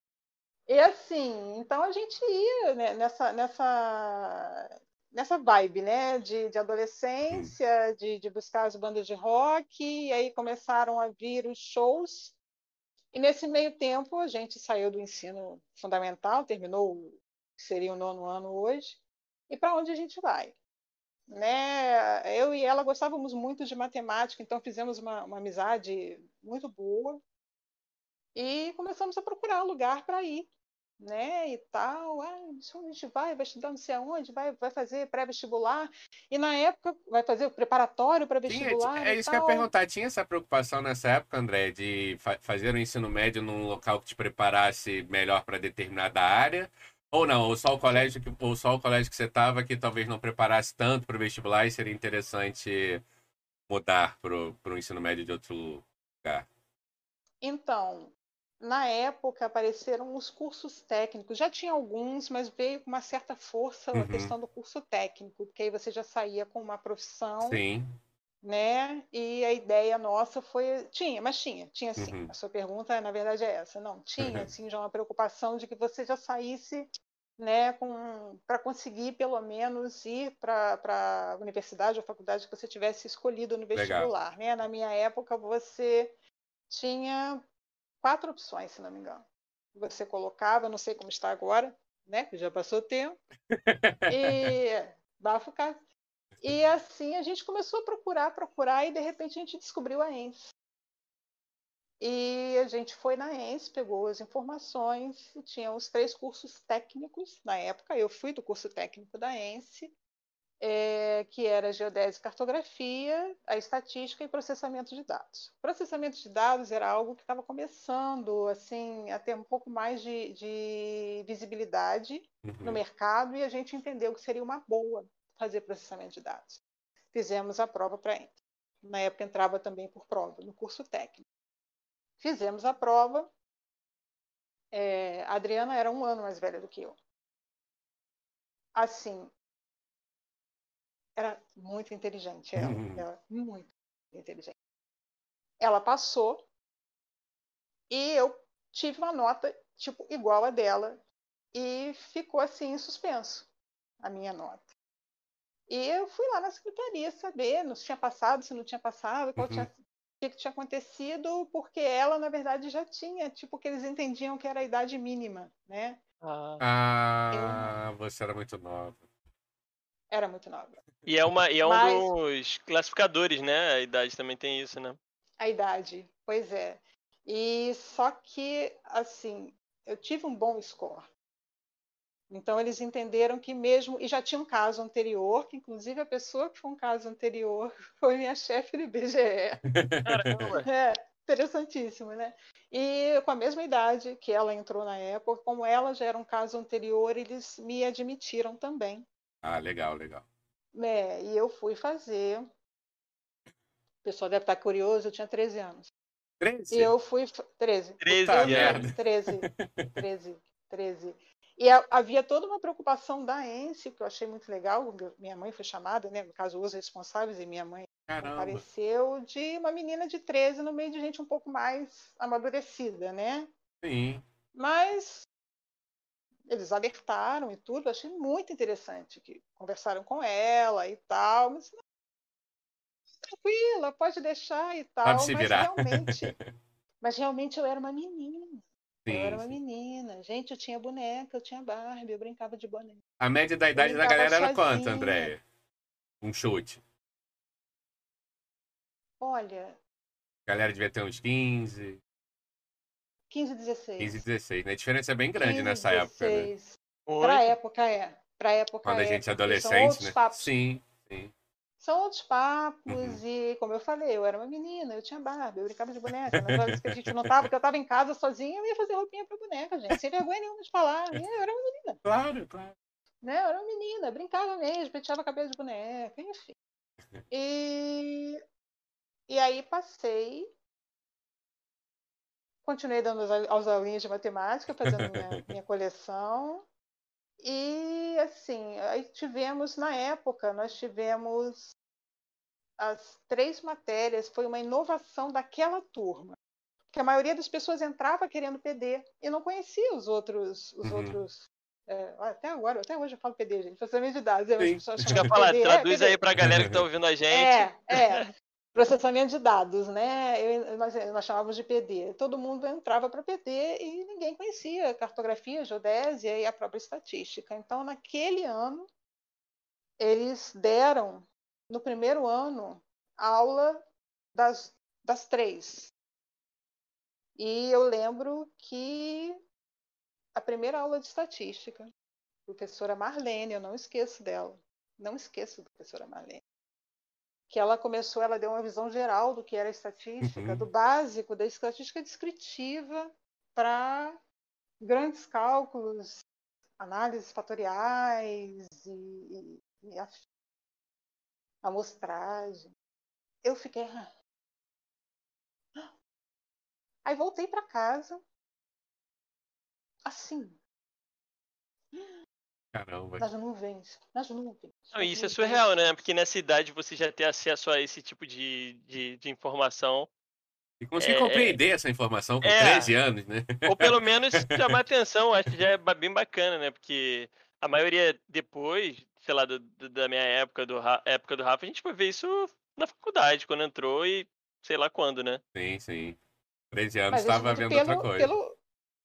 E assim, então a gente ia né, nessa, nessa nessa vibe, né, de, de adolescência, de, de, buscar as bandas de rock, e aí começaram a vir os shows. E nesse meio tempo a gente saiu do ensino fundamental, terminou o que seria o nono ano hoje, e para onde a gente vai? Né? Eu e ela gostávamos muito de matemática, então fizemos uma, uma amizade muito boa e começamos a procurar lugar para ir né, e tal, ah, a gente vai, vai estudar não sei aonde, vai, vai fazer pré-vestibular, e na época vai fazer o preparatório para vestibular. É isso tal. que eu ia perguntar, tinha essa preocupação nessa época, André, de fa fazer o ensino médio num local que te preparasse melhor para determinada área? Ou não, ou só o colégio que, ou só o colégio que você estava que talvez não preparasse tanto para o vestibular e seria interessante mudar para o ensino médio de outro lugar? Então, na época apareceram os cursos técnicos. Já tinha alguns, mas veio com uma certa força uhum. a questão do curso técnico, porque aí você já saía com uma profissão. Sim. Né? E a ideia nossa foi. Tinha, mas tinha, tinha sim. Uhum. A sua pergunta, na verdade, é essa. Não, tinha, uhum. sim, já uma preocupação de que você já saísse né, para conseguir pelo menos ir para a universidade ou faculdade que você tivesse escolhido no vestibular. Né? Na minha época, você tinha quatro opções, se não me engano. Você colocava, não sei como está agora, né? Que já passou tempo. e bafo E assim a gente começou a procurar, procurar, e de repente a gente descobriu a ENS. E a gente foi na ENS, pegou as informações, e tinha os três cursos técnicos na época. Eu fui do curso técnico da ENS, é, que era geodésia e cartografia, a estatística e processamento de dados. Processamento de dados era algo que estava começando assim a ter um pouco mais de, de visibilidade uhum. no mercado e a gente entendeu que seria uma boa fazer processamento de dados. Fizemos a prova para entrar. Na época entrava também por prova, no curso técnico. Fizemos a prova. É, a Adriana era um ano mais velha do que eu. Assim, era muito inteligente, ela, uhum. ela muito inteligente. Ela passou e eu tive uma nota tipo igual a dela e ficou assim em suspenso a minha nota. E eu fui lá na secretaria saber se tinha passado, se não tinha passado, qual uhum. tinha, o que, que tinha acontecido, porque ela, na verdade, já tinha, tipo, que eles entendiam que era a idade mínima, né? Ah, ah eu... você era muito nova. Era muito nova. E é, uma, e é Mas- um dos classificadores, né? A idade também tem isso, né? A idade, pois é. E só que, assim, eu tive um bom score. Então eles entenderam que mesmo. E já tinha um caso anterior, que inclusive a pessoa que foi um caso anterior foi minha chefe do IBGE. Caramba. É, interessantíssimo, né? E com a mesma idade que ela entrou na época, como ela já era um caso anterior, eles me admitiram também. Ah, legal, legal. É, e eu fui fazer. O pessoal deve estar curioso, eu tinha 13 anos. 13? E eu fui. fa- 13. 13 Puta merda. 13, 13, 13. E a- havia toda uma preocupação da ENSE, que eu achei muito legal. Minha mãe foi chamada, né? No caso, os responsáveis e minha mãe Caramba. apareceu de uma menina de 13 no meio de gente um pouco mais amadurecida, né? Sim. Mas eles alertaram e tudo, eu achei muito interessante que conversaram com ela e tal, mas não, tranquila, pode deixar e tal, Pode se mas realmente, mas realmente eu era uma menina. eu era uma Sim, sim. menina. Gente, eu tinha boneca, eu tinha Barbie, eu brincava de boneca. A média da idade da galera era quanto, sozinha. Andréia? Um chute. Olha, A galera devia ter uns 15, 15, 16. 15, 16, né? A diferença é bem grande 15, nessa época, né? 16. Pra época é. Pra época Quando a é, gente é adolescente, outros né? papos. Sim, sim. São outros papos, Uhum. e como eu falei, eu era uma menina, eu tinha Barbie, eu brincava de boneca. Nas horas que a gente não tava, porque eu tava em casa sozinha, eu ia fazer roupinha pra boneca, gente, sem vergonha nenhuma de falar. E Eu era uma menina, Claro, claro. né? Eu era uma menina, brincava mesmo, penteava cabelo de boneca, enfim. E, e aí passei, continuei dando as, as aulinhas de matemática, fazendo minha, minha coleção. E assim, aí tivemos, na época, nós tivemos as três matérias, foi uma inovação daquela turma. Porque a maioria das pessoas entrava querendo PD e não conhecia os outros. Os Uhum. outros é, até agora, até hoje eu falo PD, gente, de dados. Pessoas Isso chamam que eu de falar, PD, é, traduz PD. aí pra galera que tá ouvindo a gente. É, é. Processamento de dados, né? Eu- nós, nós chamávamos de PD. Todo mundo entrava para PD e ninguém conhecia cartografia, geodésia e a própria estatística. Então, naquele ano, eles deram, no primeiro ano, aula das, das três. E eu lembro que a primeira aula de estatística, professora Marlene, eu não esqueço dela, não esqueço da professora Marlene que ela começou, ela deu uma visão geral do que era estatística, Uhum. do básico da estatística descritiva para grandes cálculos, análises fatoriais e, e, e a amostragem. Eu fiquei. "Ah". Aí voltei para casa, assim, Caramba. nas nuvens, nas nuvens. Não, isso é surreal, né? Porque nessa idade você já ter acesso a esse tipo de, de, de informação. E conseguir É, compreender essa informação com é. 13 anos, né? Ou pelo menos chamar atenção, acho que já é bem bacana, né? Porque a maioria depois, sei lá, do- do- da minha época, do época do Rafa, a gente foi ver isso na faculdade, quando entrou e sei lá quando, né? Sim, sim. 13 anos estava vendo pelo, outra coisa. Pelo,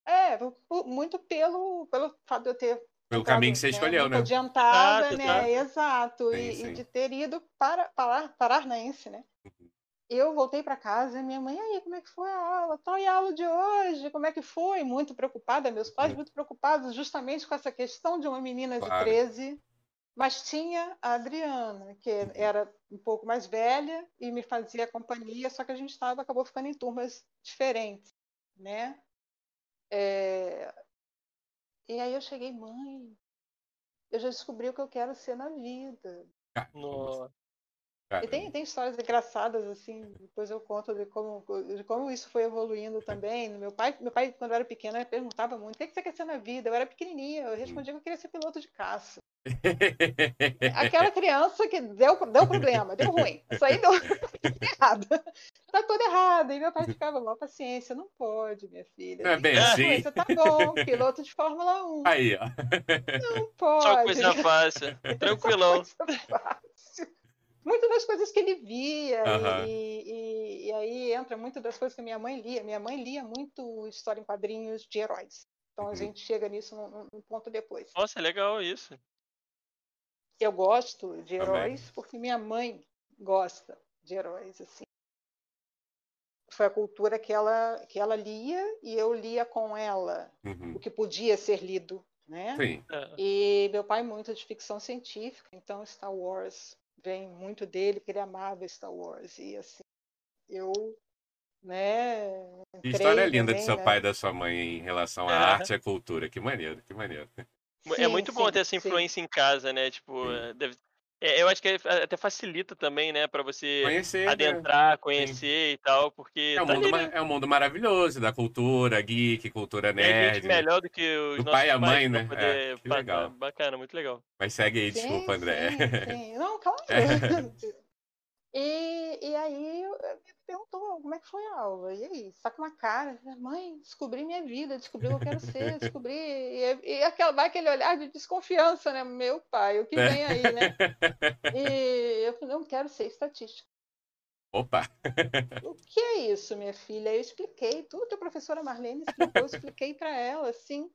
é, muito pelo, pelo fato de eu ter Pelo entrado, caminho que você né, escolheu, né? adiantada, Exato, né? Exato. Sim, e, sim. e de ter ido para parar, parar na ENSE, né? Uhum. Eu voltei para casa e minha mãe, aí, como é que foi a aula? Tal, e a aula de hoje? Como é que foi? Muito preocupada, meus pais Uhum. muito preocupados justamente com essa questão de uma menina de Claro. 13, mas tinha a Adriana, que Uhum. era um pouco mais velha e me fazia companhia, só que a gente estava, acabou ficando em turmas diferentes, né? É, E aí eu cheguei, mãe, eu já descobri o que eu quero ser na vida. No... E tem, tem histórias engraçadas, assim, depois eu conto de como, de como isso foi evoluindo também. Meu pai, meu pai, quando eu era pequena, perguntava muito, o que que você quer ser na vida? Eu era pequenininha, eu respondia que eu queria ser piloto de caça. Aquela criança que deu, deu problema, deu ruim. Isso aí deu errado. Tá tudo errado. E meu pai ficava, mal paciência, não pode, minha filha. Não é bem assim. Tá bom, piloto de Fórmula 1. Aí, ó. Não pode. Só coisa fácil, tranquilão. Só coisa fácil. Muitas das coisas que ele via, e- Aham. e, e- e aí entra muito das coisas que minha mãe lia. Minha mãe lia muito história em quadrinhos de heróis. Então a Uhum. gente chega nisso num, num ponto depois. Nossa, é legal isso. eu gosto de heróis Também. porque minha mãe gosta de heróis, assim. Foi a cultura que ela, que ela lia e eu lia com ela uhum. o que podia ser lido, né? Sim. É. E meu pai muito de ficção científica, então Star Wars vem muito dele, porque ele amava Star Wars e assim, eu né? Que história linda também, de seu né? pai e da sua mãe em relação à é. arte e à cultura. Que maneiro, que maneiro. Sim, é muito bom sim, ter essa influência sim. em casa, né? Tipo, deve, é, eu acho que é, até facilita também, né, para você conhecer, né? adentrar, né? conhecer Sim. e tal, porque é um, tá mundo, ali, né? é um mundo maravilhoso da cultura geek, cultura nerd. É melhor do que os do pai e a mãe, né? É, que legal. Bacana, muito legal. Mas segue aí, desculpa, André. Não, claro. E, e aí perguntou como é que foi a aula. E aí, saca uma cara, mãe, descobri minha vida, descobri o que eu quero ser, descobri. E, e aquela, vai aquele olhar de desconfiança, né? Meu pai, o que vem aí, né? E eu falei, não quero ser estatística. Opa! O que é isso, minha filha? Eu expliquei tudo que a professora Marlene explicou, eu expliquei para ela, assim.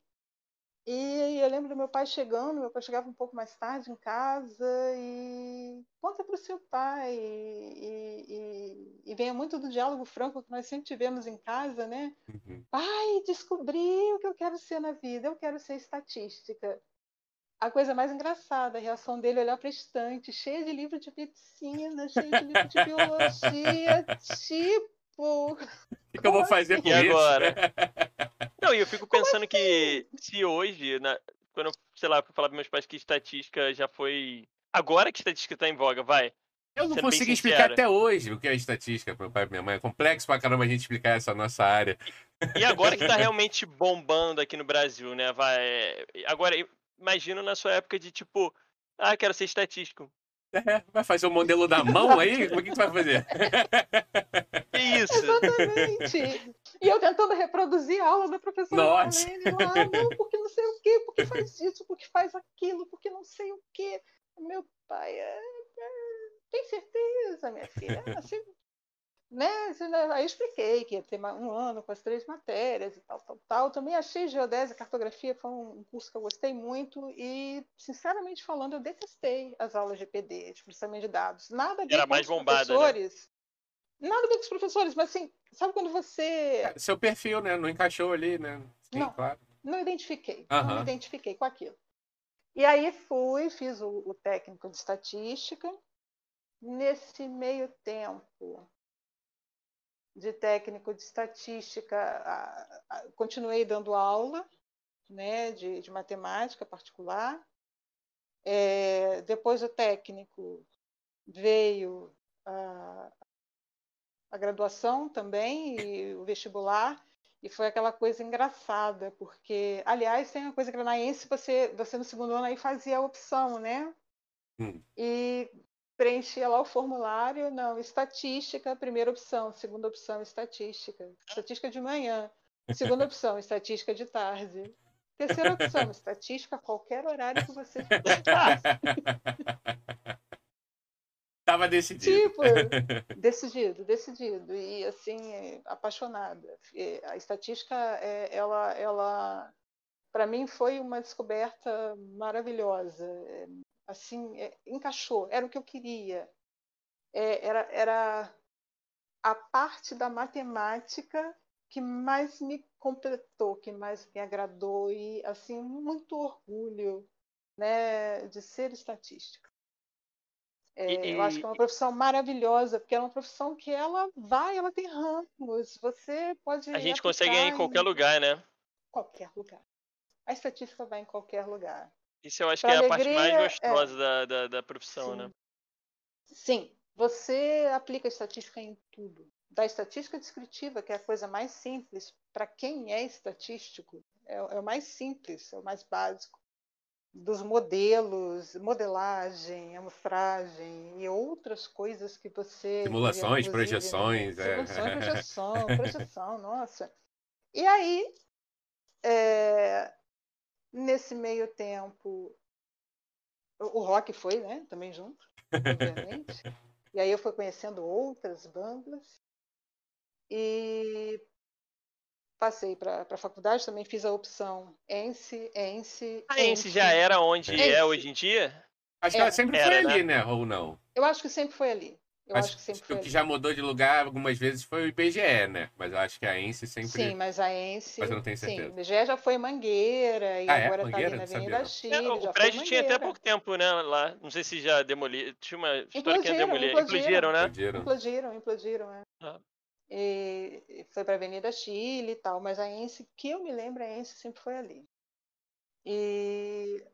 E eu lembro do meu pai chegando, meu pai chegava um pouco mais tarde em casa e conta para o seu pai. E, e, e, venha muito do diálogo franco que nós sempre tivemos em casa, né? Uhum. Pai, descobri o que eu quero ser na vida, eu quero ser estatística. A coisa mais engraçada, a reação dele olhar para a estante, cheia de livro de medicina, cheia de livro de biologia, tipo. O que, que eu vou fazer com e isso? agora? Não, e eu fico pensando que se hoje, na, quando eu, sei lá, falar para meus pais que estatística já foi. Agora que estatística está em voga, vai. Eu não consigo explicar até hoje o que é estatística para meu pai e minha mãe. É complexo pra caramba a gente explicar essa nossa área. E agora que tá realmente bombando aqui no Brasil, né? Vai. Agora, imagino na sua época de tipo, ah, quero ser estatístico. É, vai fazer o um modelo da mão aí? Como é que tu vai fazer? Que isso? Exatamente. E eu tentando reproduzir a aula da professora Nossa. Marlene lá, não, porque não sei o quê, porque faz isso, porque faz aquilo, porque não sei o quê. Meu pai, é, é, tem certeza, minha filha? É assim, né? Aí eu expliquei que ia ter um ano com as três matérias e tal, tal, tal. Também achei geodésia e cartografia foi um curso que eu gostei muito e, sinceramente falando, eu detestei as aulas de EPD, de processamento de dados. Nada ver Era mais bombada, né? professores. Nada a ver com os professores, mas assim, sabe quando você. É, seu perfil, né? Não encaixou ali, né? Sim, não, claro. Não identifiquei. Uhum. Não me identifiquei com aquilo. E aí fui, fiz o, o técnico de estatística. Nesse meio tempo, de técnico de estatística, a, a, continuei dando aula né, de, de matemática particular. É, depois do técnico veio a, a graduação também e o vestibular. E foi aquela coisa engraçada, porque, aliás, tem uma coisa granaense, você, você no segundo ano aí fazia a opção, né? Hum. E preenchia lá o formulário, não, estatística, primeira opção, segunda opção, estatística. Estatística de manhã, segunda opção, estatística de tarde. Terceira opção, estatística, qualquer horário que você Tava decidido. Tipo, decidido, decidido. E assim, apaixonada. A estatística, é, ela, ela para mim foi uma descoberta maravilhosa assim, é, encaixou, era o que eu queria. É, era, era a parte da matemática que mais me completou, que mais me agradou e assim muito orgulho, né, de ser estatística. É, e, eu acho que é uma profissão maravilhosa, porque é uma profissão que ela vai, ela tem ramos. Você pode. A gente consegue ir em qualquer lugar, né? Qualquer lugar. A estatística vai em qualquer lugar. Isso eu acho pra que é alegria, a parte mais gostosa é... da, da, da, profissão, Sim. né? Sim, você aplica estatística em tudo. Da estatística descritiva, que é a coisa mais simples, para quem é estatístico, é, é o mais simples, é o mais básico. Dos modelos, modelagem, amostragem e outras coisas que você. Simulações, projeções. Né? É. Simulações, projeção, projeção, nossa. E aí, é, Nesse meio tempo, o rock foi, né? Também junto, obviamente. e aí eu fui conhecendo outras bandas. E passei para a faculdade, também fiz a opção ENSE, ENSE. A ENSE já era onde é ENSE. é hoje em dia? Acho que ela sempre Era, foi né? ali, né? Ou não? Eu acho que sempre foi ali. Eu acho, que sempre foi o ali. que já mudou de lugar algumas vezes foi o IBGE, né? Mas eu acho que a ENSE sempre. Sim, mas a ENSE. Mas eu não tenho Sim, certeza. o BGE já foi Mangueira e Ah, é? agora Mangueira? tá ali na Avenida. Chile. É, já o prédio tinha até Mangueira. pouco tempo, né, lá. Não sei se já demoliram. Tinha uma história que ia Implodiram, demolir. implodiram. Implodiram, né? Explodiram. Implodiram, implodiram, é. Ah. E foi para a Avenida Chile e tal, mas a ENSE, que eu me lembro, a ENSE sempre foi ali. E,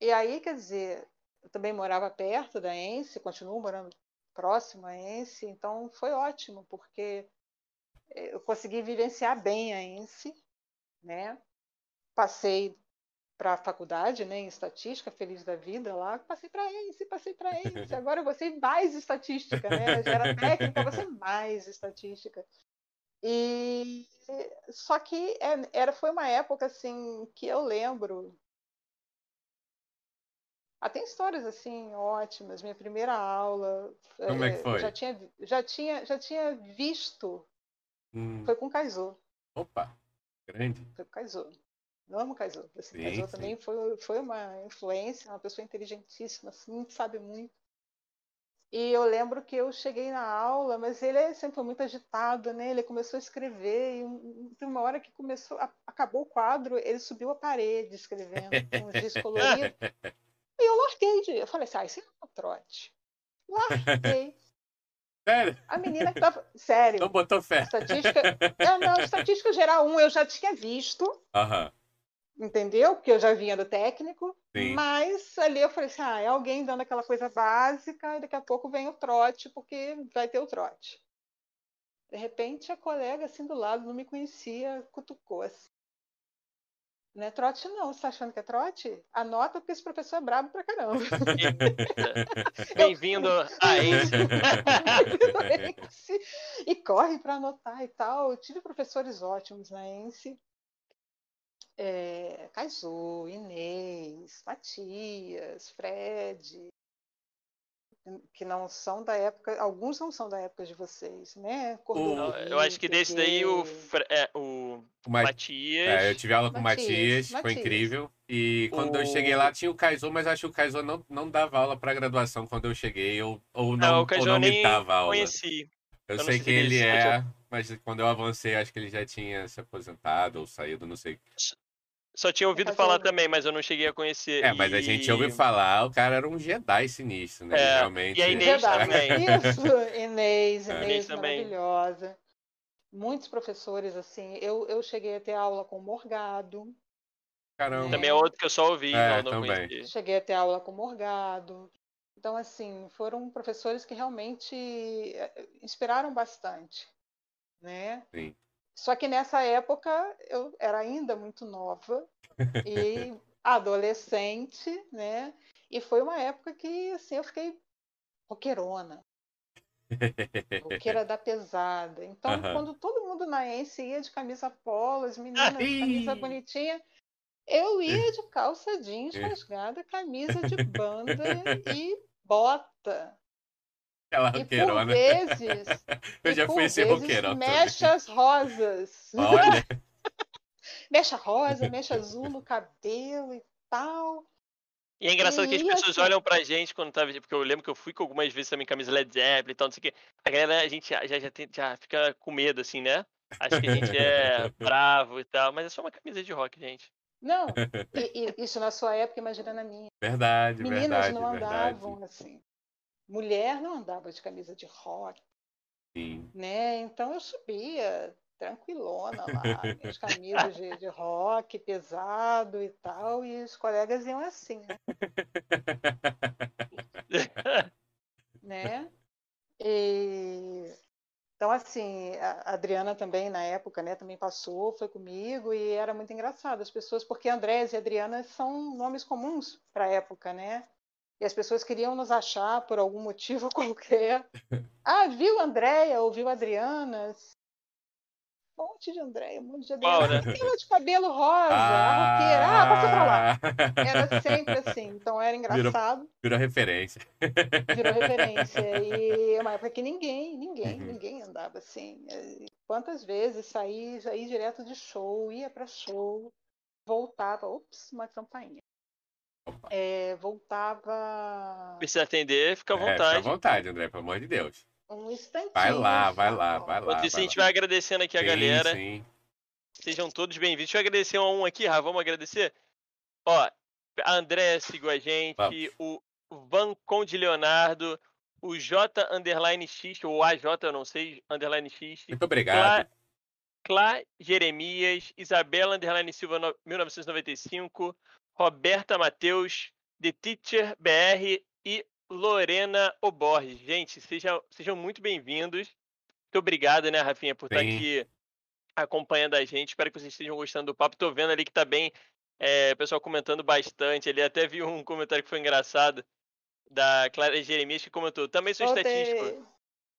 e aí, quer dizer, eu também morava perto da ENSE, continuo morando próximo à ENSE, então foi ótimo, porque eu consegui vivenciar bem a ENSE, né? Passei para a faculdade, né, em estatística, feliz da vida lá, passei para ENSE, passei para ENSE, agora eu vou ser mais estatística, né? Já era técnica, ser mais estatística. E só que é- era foi uma época assim que eu lembro ah, tem histórias assim ótimas. Minha primeira aula, Como é que foi? já tinha já tinha já tinha visto, Hum, foi com Kaizo. Opa, grande. Foi com Kaizo. Eu amo Kaizo. Assim, Sim, Kaizo também foi, foi uma influência, uma pessoa inteligentíssima, assim, sabe muito. E eu lembro que eu cheguei na aula, mas ele é sempre muito agitado, né? Ele começou a escrever e um- tem uma hora que começou, a- acabou o quadro, ele subiu a parede escrevendo, com uns giz coloridos. E eu larguei de, eu falei assim, ah, isso é um trote. Larguei. Sério? A menina que tava, sério, Não botou fé. estatística, é, não, estatística geral 1 eu já tinha visto, Aham, entendeu? Porque eu já vinha do técnico, sim. mas ali eu falei assim, ah, é alguém dando aquela coisa básica e daqui a pouco vem o trote, porque vai ter o trote. De repente, a colega assim do lado não me conhecia, cutucou assim. Não é trote não, você tá achando que é trote? Anota porque esse professor é brabo pra caramba. Bem-vindo a. Ence. e corre para anotar e tal. Eu tive professores ótimos na ENSE. É, Inês, Matias, Fred, que não são da época, alguns não são da época de vocês, né? Cordovil, Eu acho que desse daí o, é, o Mas, Matias. é, eu tive aula com o Matias, Matias, foi Matias. incrível. E quando eu O- cheguei lá tinha o Kaizo, mas acho que o Kaizo não, não dava aula pra graduação quando eu cheguei, ou, ou Não, não, o ou não eu me dava aula. conheci. Eu, Eu não sei sei que ele- é, mas quando eu avancei, acho que ele já tinha se aposentado ou saído, não sei. Só tinha ouvido falar também, mas eu não cheguei a conhecer. É, mas a gente ouviu falar, o cara era um Jedi sinistro, né? É, Realmente. e a Inês também. Isso, Inês, É. Inês Inês também. maravilhosa. Muitos professores, assim, eu, eu cheguei a ter aula com Morgado, Caramba. Também é outro que eu só ouvi, É, não, não também. conheci. cheguei a ter aula com Morgado. Então, assim, foram professores que realmente eh, inspiraram bastante, né? Sim. Só que nessa época eu era ainda muito nova e adolescente, né? E foi uma época que, assim, eu fiquei roqueirona, roqueira da pesada. Então, quando todo mundo na ENSE ia de camisa polo, as meninas de camisa bonitinha, eu ia de calça jeans rasgada, camisa de banda e bota. Aquela E por roqueirona. vezes, Eu e já por fui esse vezes, roqueirão mechas rosas. Olha, mecha rosa, mecha azul no cabelo e tal. E é engraçado que as E, pessoas assim- olham pra gente quando tá. Porque eu lembro que eu fui com algumas vezes também camisa Led Zeppelin e tal, não sei o quê. A galera, a gente já, já, tem- já fica com medo, assim, né? Acho que a gente é bravo e tal, mas é só uma camisa de rock, gente. Não, e- e isso na sua época, imagina na minha. verdade, Meninas verdade, não verdade. andavam assim. Mulher não andava de camisa de rock, Sim. né? Então eu subia tranquilona lá, minhas camisas de, de rock pesado e tal, e os colegas iam assim, né? né? E, então, assim, a Adriana também, na época, né, também passou, foi comigo, e era muito engraçado as pessoas, porque Andrés e Adriana são nomes comuns para a época, né? E as pessoas queriam nos achar por algum motivo qualquer. Ah, viu Andréia ou viu Adriana? Um monte de Andréia, um monte de Adriana. Né? Aquela de cabelo rosa, a roqueira. Ah, passa pra lá. Era sempre assim, então era engraçado Virou referência. virou referência. E é uma época que ninguém, ninguém, Uhum. ninguém andava assim. E Quantas vezes saí, ia direto de show, ia para show, voltava, ops, uma campainha. É, voltava. Precisa atender, fica à É, fica à vontade. vontade, André, pelo amor de Deus. Um instantinho. Vai lá, vai lá, vai lá. Enquanto isso, a gente vai agradecendo aqui a Sim, galera. Sim. Sejam todos bem-vindos. Deixa eu agradecer um a um aqui, Rafa. Vamos agradecer? Ó, a André seguiu a gente, Vamos. o Van Conde Leonardo, o J underline X, ou AJ, eu não sei, underline X, Muito obrigado. Clá Jeremias, Isabela underline Silva no- 1995, Roberta Matheus, The Teacher BR e Lorena Oborges. Gente, sejam, sejam muito bem-vindos. Muito obrigado, né, Rafinha, por estar Sim. aqui acompanhando a gente. Espero que vocês estejam gostando do papo. Tô vendo ali que tá bem, é, o pessoal comentando bastante. Ali até vi um comentário que foi engraçado da Clara Jeremias que comentou. Também sou estatístico. Voltei.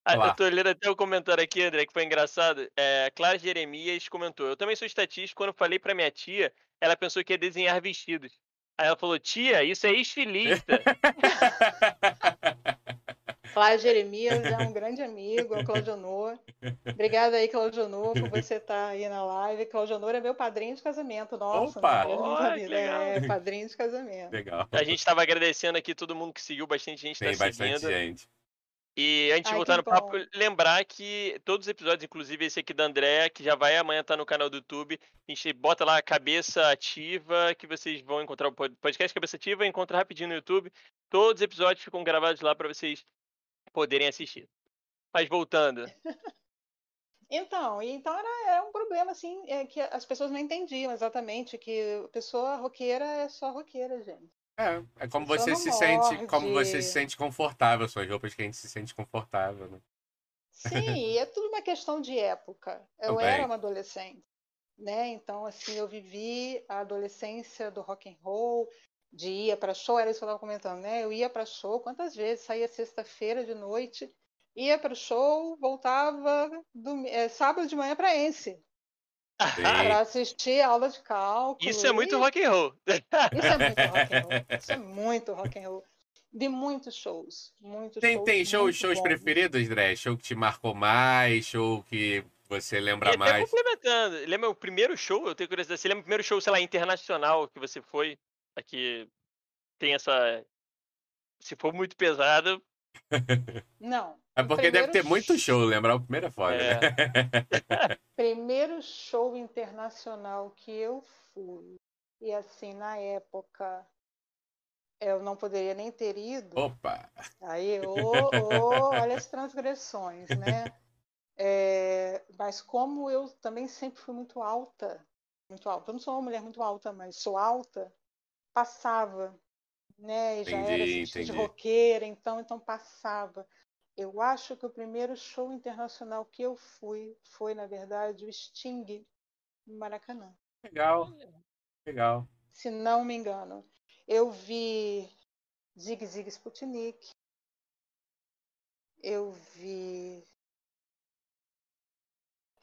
Ah, Olá. eu tô lendo até o comentário aqui, André, que foi engraçado. É, Clara Jeremias comentou: Eu também sou estatístico. Quando eu falei pra minha tia, ela pensou que ia desenhar vestidos. Aí ela falou: Tia, isso é estilista. Cláudio Jeremias é um grande amigo, é o Claudionor. Obrigada aí, Claudionor, por você estar aí na live. Claudionor é meu padrinho de casamento. Nossa, Opa! que saber. É, padrinho de casamento. Legal. a gente tava agradecendo aqui todo mundo que seguiu, bastante gente Tem tá bastante seguindo. gente. E antes de Ai, voltar no papo, bom. lembrar que todos os episódios, inclusive esse aqui da André, que já vai amanhã estar no canal do YouTube, a gente bota lá a cabeça ativa, que vocês vão encontrar o pod- podcast Cabeça Ativa, encontra rapidinho no YouTube. Todos os episódios ficam gravados lá para vocês poderem assistir. Mas voltando, Então, então era, era um problema, assim, é, que as pessoas não entendiam exatamente que pessoa roqueira é só roqueira, gente. É, é como você se sente, como você se sente confortável, são as roupas que a gente se sente confortável, né? Sim, é tudo uma questão de época. Eu Também. era uma adolescente, né? Então, assim, eu vivi a adolescência do rock and roll, de ir para show, era isso que eu estava comentando, né? Eu ia para show, quantas vezes? Saía sexta-feira de noite, ia para o show, voltava domi- eh, sábado de manhã para Ence, para assistir aula de cálculo. isso é muito e- rock and roll. Isso é muito rock and roll. Isso é muito rock and roll. De muitos shows, muitos Tem, shows. tem shows, muito shows bons. preferidos, André? Show que te marcou mais, show que você lembra E mais? complementando, lembra o primeiro show? Eu tenho curiosidade. Você lembra o primeiro show, sei lá, internacional que você foi? Aqui tem essa. Se for muito pesado, Não. É porque deve primeiro ter muito sh- show, lembrar o primeiro é foda, É. né? Primeiro show internacional que eu fui. E assim, na época, eu não poderia nem ter ido. Opa! Aí, ô, ô, olha as transgressões, né? É, mas como eu também sempre fui muito alta, muito alta, eu não sou uma mulher muito alta, mas sou alta, passava, né? E já era Entendi, assim, de roqueira, então, então passava. Eu acho que o primeiro show internacional que eu fui foi, na verdade, o Sting, no Maracanã Legal, legal. se não me engano. Eu vi Zig Zig Sputnik. Eu vi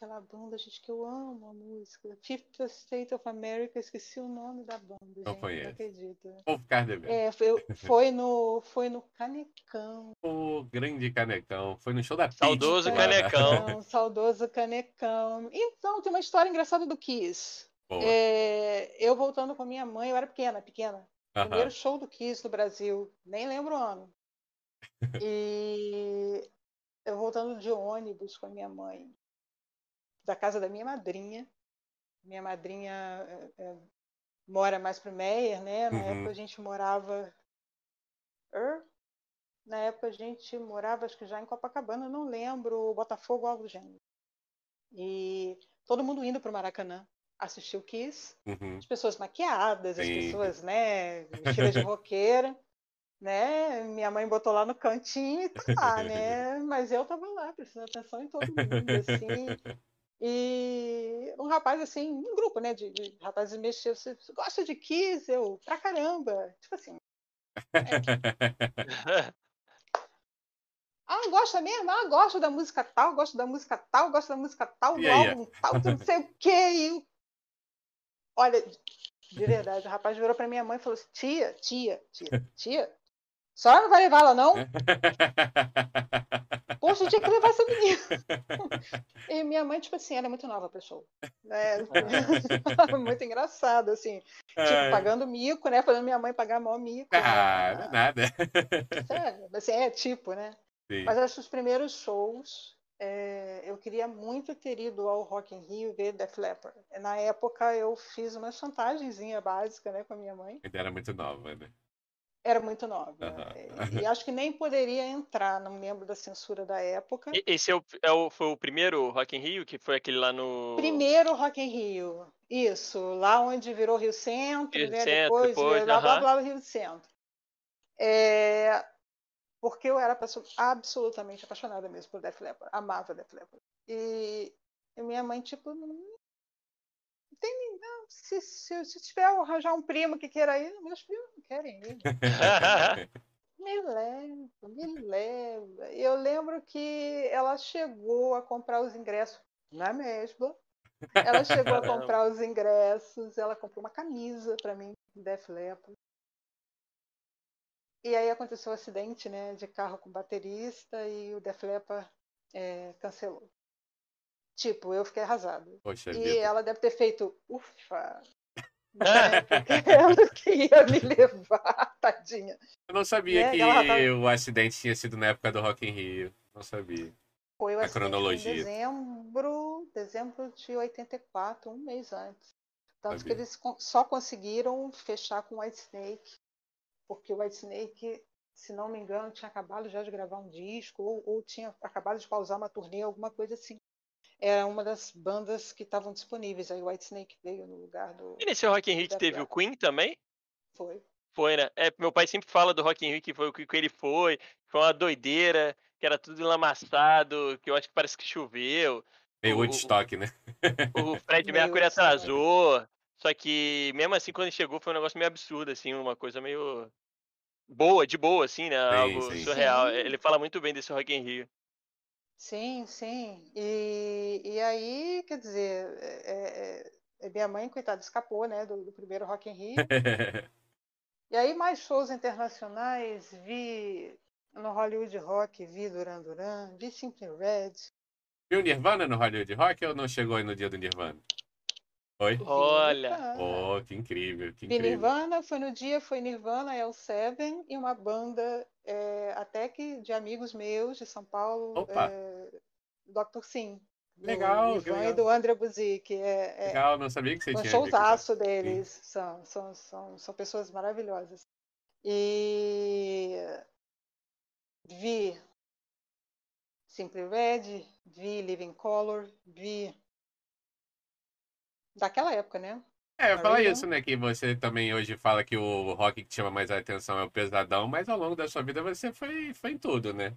aquela banda, gente, que eu amo a música. Fifth State of America, esqueci o nome da banda, gente, não conheço. acredito. Vou ficar devendo. É, foi, foi no foi no Canecão. O grande canecão. Foi no show da. Saudoso. Canecão. saudoso Canecão. Então, tem uma história engraçada do Kiss. É, eu voltando com minha mãe, eu era pequena, pequena. Aham. Primeiro show do Kiss no Brasil, nem lembro o ano. E eu voltando de ônibus com a minha mãe, da casa da minha madrinha. Minha madrinha é, é, mora mais pro Meyer, né? Na Uhum. época a gente morava. Er? Na época a gente morava, acho que já em Copacabana, não lembro, Botafogo, algo do gênero. E todo mundo indo pro Maracanã assistir o Kiss Uhum. as pessoas maquiadas, as pessoas, né, vestidas de roqueira, né? Minha mãe botou lá no cantinho e tá lá, né? Mas eu tava lá, prestando atenção em todo mundo, assim. E um rapaz, assim, um grupo, né, de, de rapazes mexeu, você gosta de Kiss? Eu, pra caramba. Tipo assim, ah, gosta mesmo? Ah, gosto da música tal, gosto da música tal, gosto da música tal, do álbum tal, não sei o quê. E Olha, de verdade, o rapaz virou pra minha mãe e falou assim: tia, tia, tia, tia, senhora não vai levar ela, não? Poxa, eu tinha que levar essa menina. E minha mãe, tipo assim, ela é muito nova show. Né? muito engraçado, assim. Tipo, pagando mico, né? Fazendo minha mãe pagar maior mico. Ah, né? é nada. Sério, assim, é tipo, né? Sim. Mas acho que os primeiros shows, é, eu queria muito ter ido ao Rock in Rio ver Def Leppard. Na época eu fiz uma chantagemzinha básica, né, com a minha mãe. Ainda era muito nova, né? Era muito nova. Aham. E, e acho que nem poderia entrar, não lembro da censura da época. E- Esse é o, é o- foi o primeiro Rock in Rio, que foi aquele lá no... Primeiro Rock in Rio, isso, lá onde virou Rio Centro, Rio né? Centro, depois, depois, blá, blá, aham. blá, Rio Centro. É, porque eu era pessoa absolutamente apaixonada mesmo por Def Leppard, amava Def Leppard. E, e minha mãe, tipo, não tem não, se, se, se tiver arranjar um primo que queira ir, meus primos não querem ir. Me leva, me leva. Eu lembro que ela chegou a comprar os ingressos na mesma. Ela chegou a comprar os ingressos, ela comprou uma camisa para mim, Def Leppard. E aí aconteceu o acidente, né, de carro com baterista e o Def Leppard é, cancelou. Tipo, eu fiquei arrasada. Poxa E vida. ela deve ter feito, ufa, né, porque ela que ia me levar, tadinha. Eu não sabia né, que tava- o acidente tinha sido na época do Rock in Rio. Não sabia. Foi o A cronologia. em dezembro, dezembro de 84, um mês antes. Tanto que Sabia. eles con- só conseguiram fechar com White Snake, porque o White Snake, se não me engano, tinha acabado já de gravar um disco, ou, ou tinha acabado de pausar uma turnê, alguma coisa assim. Era uma das bandas que estavam disponíveis. Aí o White Snake veio no lugar do. E nesse Rock in Rio teve o. Queen também? Foi. Foi, né? É, meu pai sempre fala do Rock in Rio que foi o que ele foi, foi uma doideira, que era tudo enlamaçado, que eu acho que parece que choveu. Meio Woodstock, né? O Fred Mercury atrasou. Só que mesmo assim, quando ele chegou, foi um negócio meio absurdo, assim, uma coisa meio boa, de boa, assim, né? Algo sim. surreal. Sim. Ele fala muito bem desse Rock in Rio. Sim, sim. E, e aí, quer dizer, é- é- é- minha mãe, coitada, escapou, né, do, do primeiro Rock in Rio. E aí, mais shows internacionais, vi no Hollywood Rock, vi Duran Duran, vi Simply Red. Viu Nirvana no Hollywood Rock ou não chegou aí no dia do Nirvana? Foi? Olha. Oh, que incrível, que Vi incrível. Nirvana, foi no dia, foi Nirvana, L7 e uma banda é, até que de amigos meus de São Paulo, Opa. é, Dr. Sim. do Legal, Ivan legal. e do André Buzik. É, é, Legal, não sabia que você um tinha showzaço deles. São, são, são, são pessoas maravilhosas. E vi Simply Red, vi Living Color, vi daquela época, né? É, eu Marillion. isso, né? Que você também hoje fala que o rock que chama mais a atenção é o pesadão, mas ao longo da sua vida você foi, foi em tudo, né?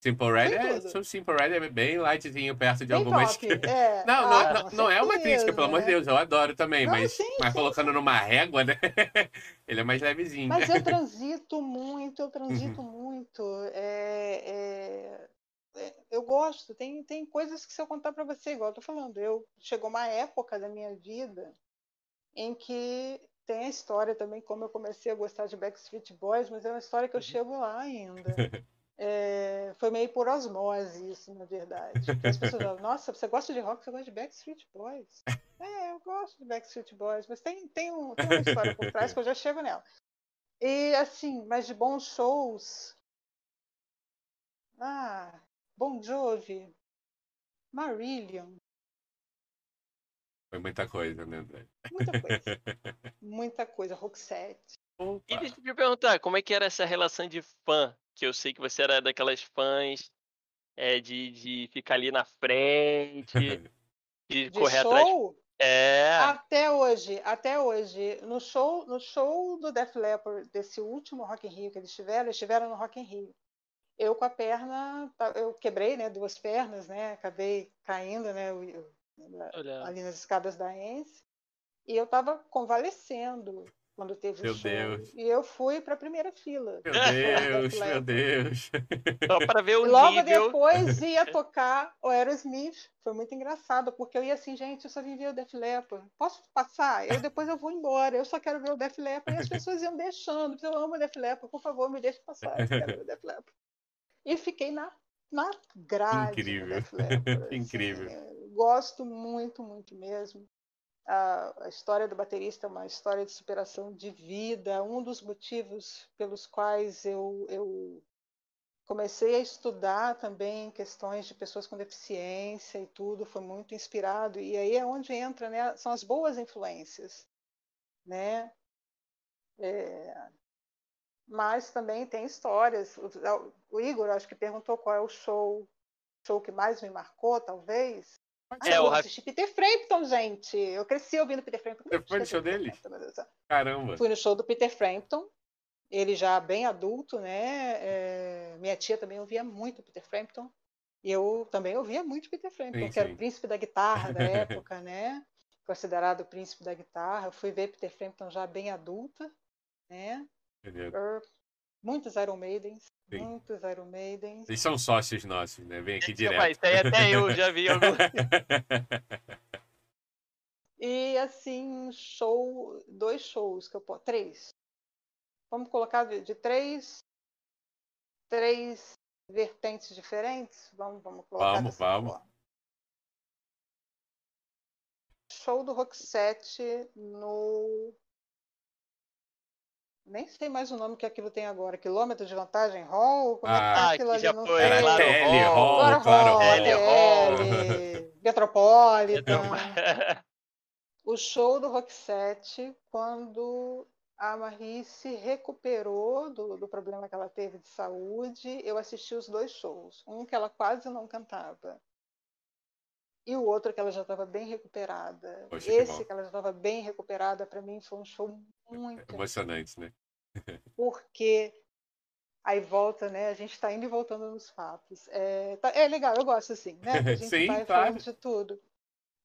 Simple Red é, tudo. o Simple Red é bem lightzinho perto de Bem algumas. top. É. Não, não, Ah, não, com não é uma crítica, pelo amor de né? Deus, eu adoro também, Não, mas, sim, mas sim, colocando numa régua, né? Ele é mais levezinho. Mas eu transito muito, eu transito muito. É, é, é, eu gosto, tem, tem coisas que se eu contar para você, igual eu tô falando, eu chegou uma época da minha vida em que tem a história também, como eu comecei a gostar de Backstreet Boys, mas é uma história que eu chego lá ainda. É, foi meio por osmose isso, na verdade. Porque As pessoas falam, nossa, você gosta de rock, você gosta de Backstreet Boys. É, eu gosto de Backstreet Boys, mas tem, tem, um, tem uma história por trás que eu já chego nela. E assim, mas de bons shows. Ah, Bon Jovi, Marillion, Foi muita coisa, né, André? muita coisa. muita coisa, Roxette. E deixa eu te perguntar, como é que era essa relação de fã? Que eu sei que você era daquelas fãs é, de, de ficar ali na frente, de, De correr atrás. show, É. até hoje, até hoje, no show, no show do Def Leppard, desse último Rock in Rio que eles tiveram, eles estiveram no Rock in Rio. Eu com a perna, tá- eu quebrei, né, duas pernas, né, acabei caindo, né, eu- eu- Olha. ali nas escadas da Ence, e eu estava convalescendo. quando teve Meu o show. Deus. E eu fui para a primeira fila. Meu Deus, meu. Deus. Só para ver o E logo nível. depois ia tocar o Aerosmith. Foi muito engraçado, porque eu ia assim, gente, eu só vim ver o Def Leppard. Posso passar? Eu depois eu vou embora. Eu só quero ver o Def Leppard. E as pessoas iam deixando. Eu amo o Def Leppard, por favor, me deixe passar. Eu quero ver o Def Leppard. E fiquei na, na grade Incrível. assim. Incrível. Eu gosto muito, muito mesmo. A, a história do baterista é uma história de superação de vida. Um dos motivos pelos quais eu, eu comecei a estudar também questões de pessoas com deficiência e tudo, foi muito inspirado. E aí é onde entra, né? São as boas influências, né? É, mas também tem histórias. O, o Igor, acho que perguntou qual é o show, show que mais me marcou, talvez. Ah, É, eu o Ra- assisti Peter Frampton, gente. Eu cresci ouvindo Peter Frampton. Você foi no show do Peter dele? Frampton. Caramba. Fui no show do Peter Frampton, ele já bem adulto, né? É, minha tia também ouvia muito Peter Frampton. E eu também ouvia muito Peter Frampton, Sim, que era sim. o príncipe da guitarra da época, né? Considerado o príncipe da guitarra. Eu fui ver Peter Frampton já bem adulta, né? Er, Muitos Iron Maidens, Sim. muitos Iron Maidens. Eles são sócios nossos, né? Vem aqui Mas direto. isso aí até eu já vi algum. E assim, show, dois shows que eu posso. Três. Vamos colocar de, de três. Três vertentes diferentes? Vamos, vamos colocar Vamos, vamos. forma. Show do Roxette no. Nem sei mais o nome que aquilo tem agora. Quilômetro de vantagem? Hall? Como é que Ah, tá que aquilo ali? já Não foi, sei. Claro Hall. Claro claro Hall, Metropolitan o show do Roxette quando a Marie se recuperou do, do problema que ela teve de saúde. Eu assisti os dois shows. Um que ela quase não cantava. E o outro que ela já estava bem recuperada. Poxa, que Esse bom. que ela já estava bem recuperada, para mim foi um show muito Emocionante, né? porque aí volta, né? A gente está indo e voltando nos fatos. É, tá- é legal, eu gosto assim, né? que A gente Sim, vai claro. falando de tudo.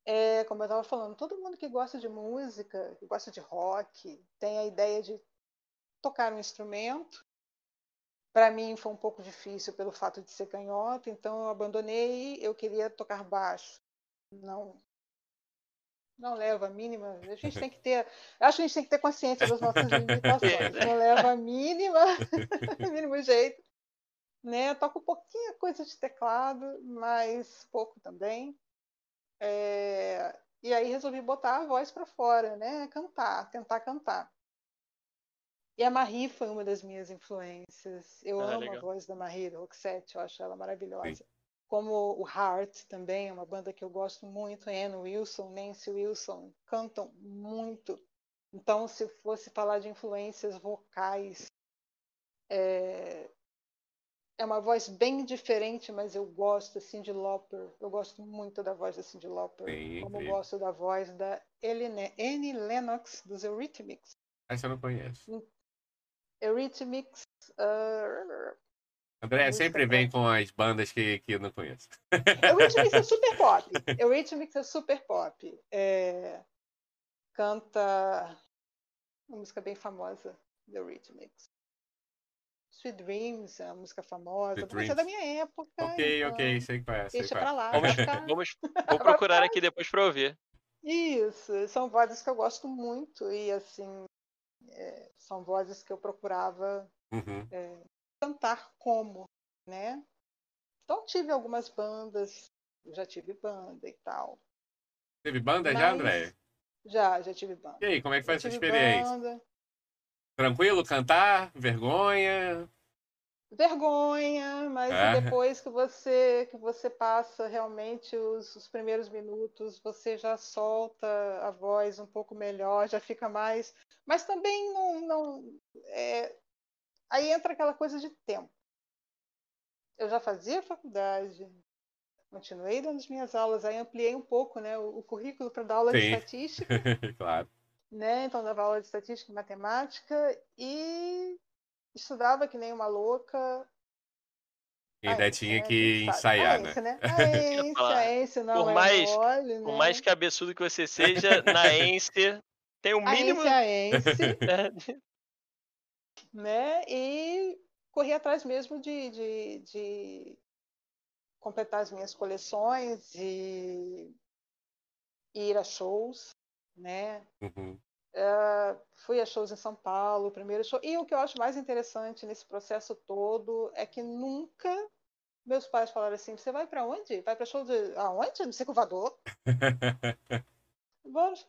É, como eu estava falando, todo mundo que gosta de música, que gosta de rock, tem a ideia de tocar um instrumento. Para mim foi um pouco difícil pelo fato de ser canhota, então eu abandonei. Eu queria tocar baixo. Não, não leva a mínima. A gente tem que ter, acho que a gente tem que ter consciência das nossas limitações. Não leva a mínima, mínimo jeito. Né? Toco um pouquinho coisa de teclado, mas pouco também. É, E aí resolvi botar a voz para fora, né? Cantar, tentar cantar. E a Marie foi uma das minhas influências. Eu Ah, amo legal. a voz da Marie do Roxette, eu acho ela maravilhosa. Como o Heart também, é uma banda que eu gosto muito. Anne Wilson, Nancy Wilson, cantam muito. Então, se fosse falar de influências vocais, é, é uma voz bem diferente, mas eu gosto assim de Lauper. Eu gosto muito da voz da Cyndi Lauper, Sim, como eu incrível. gosto da voz da Eline- Annie Lennox dos Eurythmics. Essa eu não conheço. Eurythmics, ah, André sempre vem com as bandas que, que eu não conheço. Eurythmics é super pop. Eurythmics é super pop. É, canta uma música bem famosa do Eurythmics. Sweet Dreams é uma música famosa, Sweet mas é da minha época. Ok, então ok, sei qual é. Sei Deixa é. pra lá. Vamos, vamos, vou procurar aqui depois pra ouvir. Isso, são vozes que eu gosto muito e assim é, são vozes que eu procurava Uhum. Cantar como, né? Então tive algumas bandas, já tive banda e tal. Teve banda já, Mas- André? Já, já tive banda. E aí, como é que foi Já essa experiência? banda. Tranquilo cantar? Vergonha? Vergonha, mas É. depois que você que você passa realmente os, os primeiros minutos, você já solta a voz um pouco melhor, já fica mais. Mas também não, não é, aí entra aquela coisa de tempo. Eu já fazia faculdade, continuei dando as minhas aulas, aí ampliei um pouco, né, o, o currículo para dar aula de Sim. estatística. claro. né? Então dava aula de estatística e matemática e estudava que nem uma louca. E ainda A tinha né? que A ensaiar, a né? Né? A Ence, a não Por é mais- mole, né? Por mais cabeçudo que você seja, na Ence Tem o mínimo. Aense, né? E corri atrás mesmo de, de, de completar as minhas coleções e ir a shows, né? Uhum. Uh, fui a shows em São Paulo, primeiro show. E o que eu acho mais interessante nesse processo todo é que nunca meus pais falaram assim: você vai para onde? Vai para show de aonde? No Circulador? Vamos.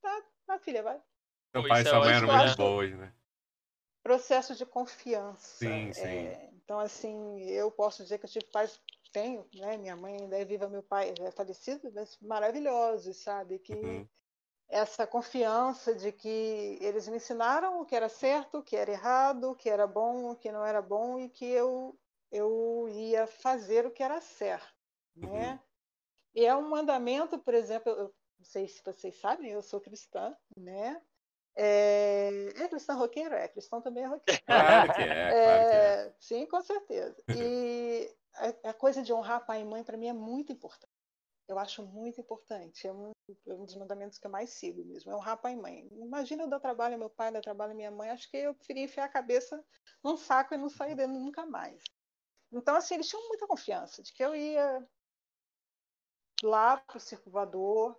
Tá, tá, filha, vai. Seu pai e sua mãe eram muito boas, né? Processo de confiança. Sim, sim. É, então, assim, eu posso dizer que eu tive pais tenho, né? Minha mãe ainda é viva, meu pai é falecido, mas maravilhosos, sabe? Que uhum. essa confiança de que eles me ensinaram o que era certo, o que era errado, o que era bom, o que não era bom e que eu eu ia fazer o que era certo, né? uhum. né? E é um mandamento, por exemplo, eu não sei se vocês sabem, eu sou cristã, né? É, é cristão roqueiro? É, cristão também é roqueiro. Claro que é, claro que é. é sim, com certeza. E a, a coisa de honrar pai e mãe, para mim, é muito importante. Eu acho muito importante. É um, é um, dos mandamentos que eu mais sigo mesmo. É honrar pai e mãe. Imagina eu dar trabalho ao meu pai, dar trabalho à minha mãe. Acho que eu preferia enfiar a cabeça num saco e não sair dele nunca mais. Então, assim, eles tinham muita confiança de que eu ia lá para o circulador,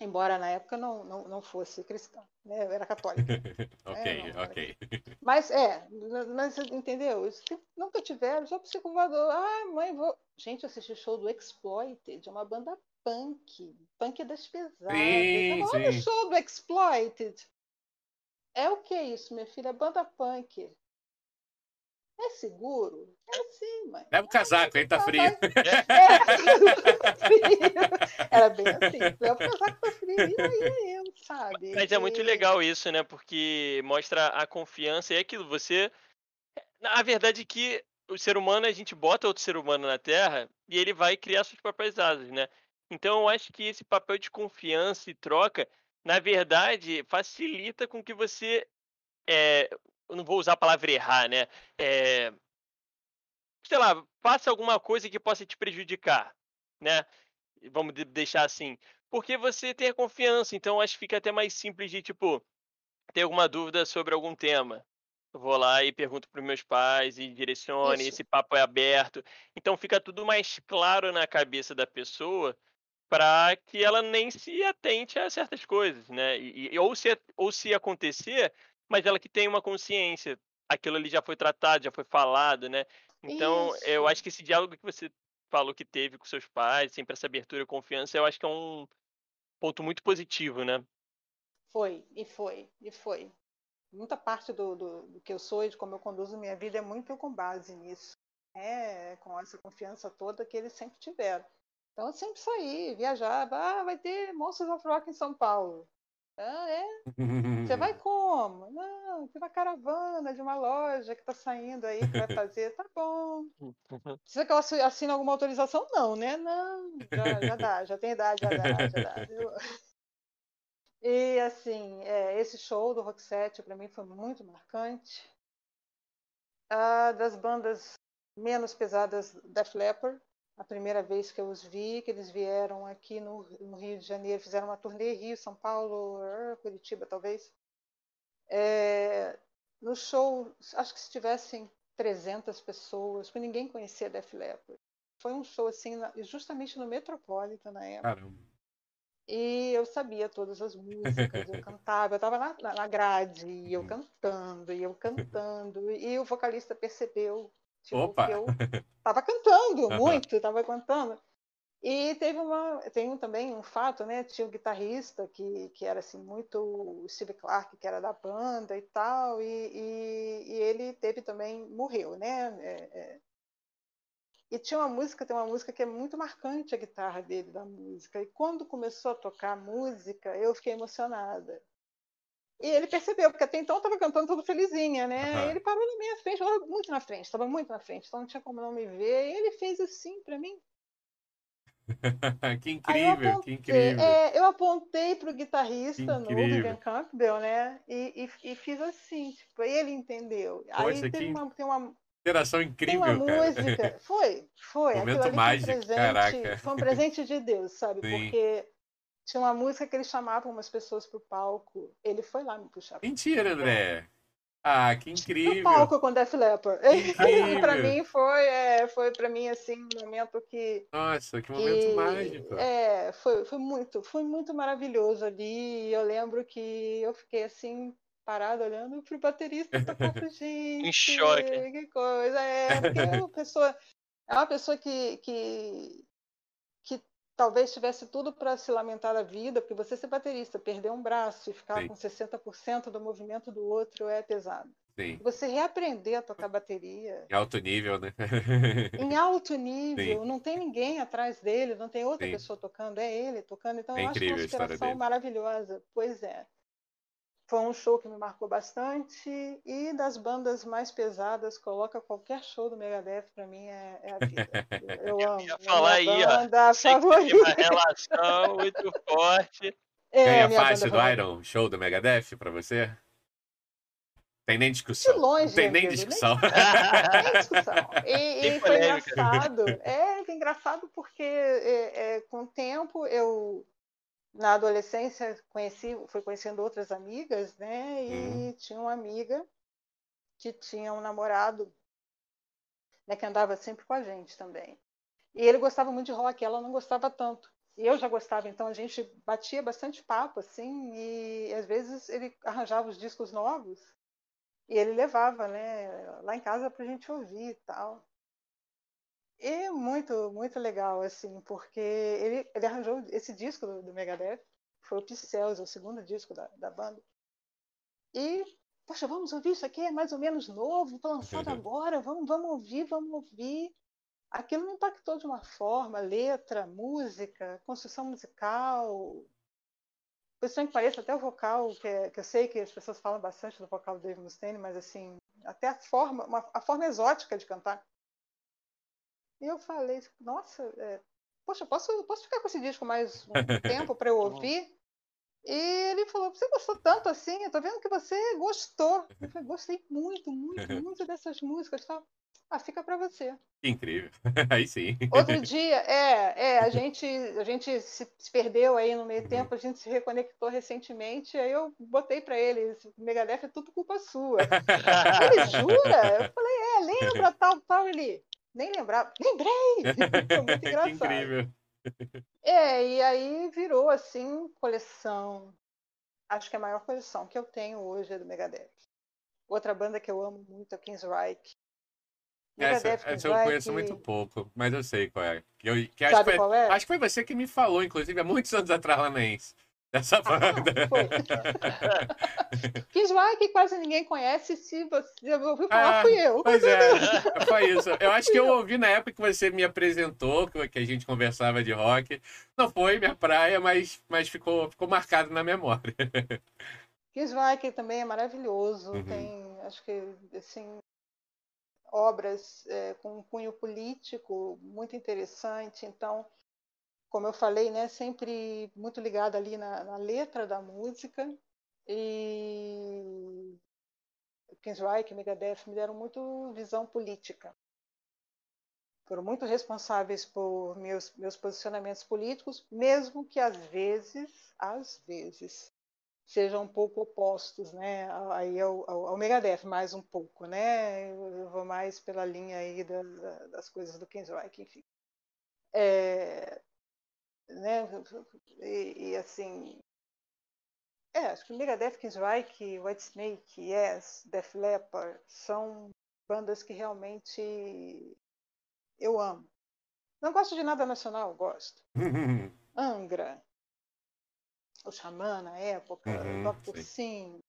embora na época não, não, não fosse cristã, né? Eu era católica. ok, né? ok. Mas é, mas entendeu? Nunca tiveram, só pro. Ah, mãe, vou. Gente, eu assisti o show do Exploited, uma banda punk, punk das pesadas. Sim, Olha o show do Exploited. É o que isso, minha filha? Banda punk. É seguro? É sim, mãe. Leva o casaco, aí tá frio. É, Era bem assim. Leva o casaco, tá frio. E aí eu, sabe? Mas é muito legal isso, né? Porque mostra a confiança e é aquilo. Você. A verdade é que o ser humano, a gente bota outro ser humano na Terra e ele vai criar suas próprias asas, né? Então eu acho que esse papel de confiança e troca, na verdade, facilita com que você é, eu não vou usar a palavra errar, né? É, sei lá, faça alguma coisa que possa te prejudicar, né? Vamos deixar assim. Porque você tem a confiança, então acho que fica até mais simples de, tipo, ter alguma dúvida sobre algum tema. Eu vou lá e pergunto para meus pais e direcione, esse papo é aberto. Então fica tudo mais claro na cabeça da pessoa para que ela nem se atente a certas coisas, né? E, ou, se, ou se acontecer, mas ela que tem uma consciência. Aquilo ali já foi tratado, já foi falado, né? Então, Isso. eu acho que esse diálogo que você falou que teve com seus pais, sempre essa abertura e confiança, eu acho que é um ponto muito positivo, né? Foi, e foi, e foi. Muita parte do, do, do que eu sou e de como eu conduzo minha vida é muito com base nisso. É, com essa confiança toda que eles sempre tiveram. Então eu sempre saí, viajava, ah, vai ter Monsters of Rock em São Paulo. Ah, é? Você vai como? Não, tem uma caravana de uma loja que está saindo aí, que vai fazer. Tá bom. Precisa que eu assine alguma autorização? Não, né? Não, já, já dá, já tem idade, já dá, já dá. E assim, é, esse show do Rock 7 para mim foi muito marcante. Ah, das bandas menos pesadas, Def Leppard, a primeira vez que eu os vi, que eles vieram aqui no, no Rio de Janeiro, fizeram uma turnê Rio, São Paulo, ah, Curitiba talvez. É, no show, acho que se tivessem 300 pessoas, porque ninguém conhecia Def Leppard. Foi um show assim, justamente no Metropolitan na época. Caramba. E eu sabia todas as músicas, eu cantava, eu estava na, na grade, e eu uhum. cantando, e eu cantando, e o vocalista percebeu Tipo, Opa! eu tava cantando muito, tava cantando. E teve uma, tem também um fato, né? Tinha um guitarrista que, que era assim muito Steve Clark, que era da banda e tal, e, e, e ele teve também morreu, né? É, é. E tinha uma música, tem uma música que é muito marcante a guitarra dele da música. E quando começou a tocar a música, eu fiquei emocionada. E ele percebeu, porque até então eu estava cantando tudo felizinha, né? Uhum. Ele parou na minha frente, muito na frente, estava muito na frente, então não tinha como não me ver. E ele fez assim para mim. que incrível, apontei, que incrível. É, eu apontei para o guitarrista no Vivian Campbell, né? E, e, e, fiz assim, tipo, ele entendeu. Poxa, Aí teve uma, tem uma interação incrível, tem uma cara. música. Foi, foi. Momento mágico, foi um presente, caraca. Foi um presente de Deus, sabe? Sim. Porque tinha uma música que eles chamavam umas pessoas pro palco. Ele foi lá me puxar. Mentira, André. Ah, que incrível. No palco com Def Leppard. E para mim foi, é, foi para mim assim um momento que Nossa, que momento que, mágico. É, foi, foi muito, foi muito maravilhoso ali. Eu lembro que eu fiquei assim parado olhando pro baterista tocar gente. em choque. Que coisa é, porque é uma pessoa é uma pessoa que, que talvez tivesse tudo para se lamentar da vida, porque você ser baterista, perder um braço e ficar Sim. com 60% do movimento do outro é pesado. Sim. Você reaprender a tocar bateria. Em alto nível, né? em alto nível, Sim. não tem ninguém atrás dele, não tem outra pessoa tocando, é ele tocando. Então é eu acho uma inspiração maravilhosa. Pois é foi um show que me marcou bastante e das bandas mais pesadas coloca qualquer show do Megadeth para mim é, é, a vida eu amo eu ia falar aí banda ó, favorita. uma relação muito forte é, é fácil do Iron show do Megadeth para você tem nem discussão. De longe, tem nem discussão. Nem, nem discussão. E, e foi engraçado. É, é engraçado porque é, é, com o tempo eu na adolescência conheci, fui conhecendo outras amigas, né? E uhum. tinha uma amiga que tinha um namorado, né, que andava sempre com a gente também. E ele gostava muito de rock, ela não gostava tanto. E eu já gostava, então a gente batia bastante papo, assim, e às vezes ele arranjava os discos novos e ele levava, né, lá em casa pra gente ouvir e tal. E muito, muito legal, assim, porque ele, ele arranjou esse disco do, do Megadeth, foi o Pixels, o segundo disco da, da banda. E, poxa, vamos ouvir isso aqui, é mais ou menos novo, foi lançado agora, vamos, vamos ouvir, vamos ouvir. Aquilo me impactou de uma forma, letra, música, construção musical. Por que pareça, até o vocal, que, é, que eu sei que as pessoas falam bastante do vocal do Dave Mustaine, mas assim, até a forma, uma, a forma exótica de cantar e eu falei, nossa, é, poxa, posso, posso ficar com esse disco mais um tempo para eu tá ouvir? E ele falou, você gostou tanto assim? Eu tô vendo que você gostou. Eu falei, gostei muito, muito, muito dessas músicas. Tal. Ah, fica para você. Incrível. Aí sim. Outro dia, é, é a gente, a gente se, perdeu aí no meio tempo, a gente se reconectou recentemente, aí eu botei para ele, Megadeth é tudo culpa sua. ele jura? Eu falei, é, lembra tal, tal, ele nem lembrava. Lembrei! Foi muito engraçado. incrível. É, e aí virou assim, coleção. Acho que a maior coleção que eu tenho hoje é do Megadeth. Outra banda que eu amo muito é Kingsryche. Megadeth, essa, essa eu conheço muito pouco, mas eu sei qual é. Eu, que acho, Sabe foi, qual é? acho que foi você que me falou, inclusive, há muitos anos atrás lá na dessa banda. Ah, foi. que quase ninguém conhece, se você ouviu falar, ah, fui eu. Pois é, foi isso. Eu acho que eu ouvi na época que você me apresentou, que a gente conversava de rock. Não foi minha praia, mas, mas ficou, ficou marcado na memória. Kiswijk também é maravilhoso, uhum. tem, acho que, assim, obras é, com um cunho político muito interessante, então como eu falei, né, sempre muito ligada ali na, na letra da música. E Kingsreich e Megadeth me deram muito visão política. Foram muito responsáveis por meus, meus posicionamentos políticos, mesmo que às vezes, às vezes, sejam um pouco opostos, né? Aí ao, ao, ao Megadeth mais um pouco, né? Eu vou mais pela linha aí da, da, das coisas do Kingsreich, enfim. É, né? E, e, assim, é, acho que Megadeth, Kingsreich, Whitesnake, Yes, Def Leppard são bandas que realmente eu amo. Não gosto de nada nacional, gosto. Angra, o Xamã na época, uhum, Dr. Sim,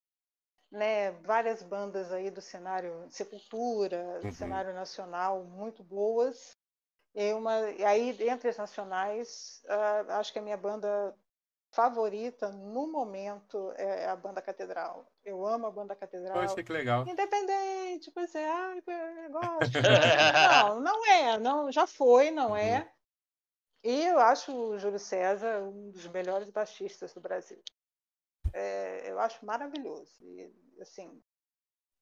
né, várias bandas aí do cenário Sepultura, do uhum. cenário nacional, muito boas. E uma, e aí, entre as nacionais, uh, acho que a minha banda favorita no momento é a banda Catedral. Eu amo a banda Catedral. Poxa, que legal. Independente, pois é, ai, gosto. não, não é, não, já foi, não é. uhum. é. E eu acho o Júlio César um dos melhores baixistas do Brasil. É, eu acho maravilhoso. E, assim,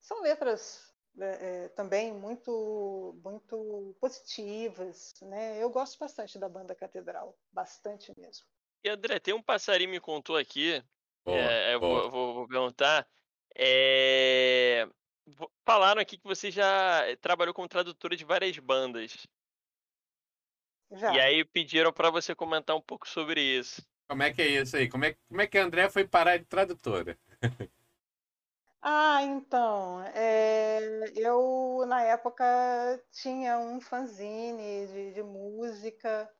são letras é, também muito muito positivas, né? Eu gosto bastante da banda Catedral, bastante mesmo. E André, tem um passarinho me contou aqui, Boa, é, eu vou, vou- vou perguntar. é, Falaram aqui que você já trabalhou como tradutora de várias bandas. Já. E aí pediram pra você comentar um pouco sobre isso. Como é que é isso aí? Como é, como é que a André foi parar de tradutora? Ah, então, é, eu na época tinha um fanzine de, de música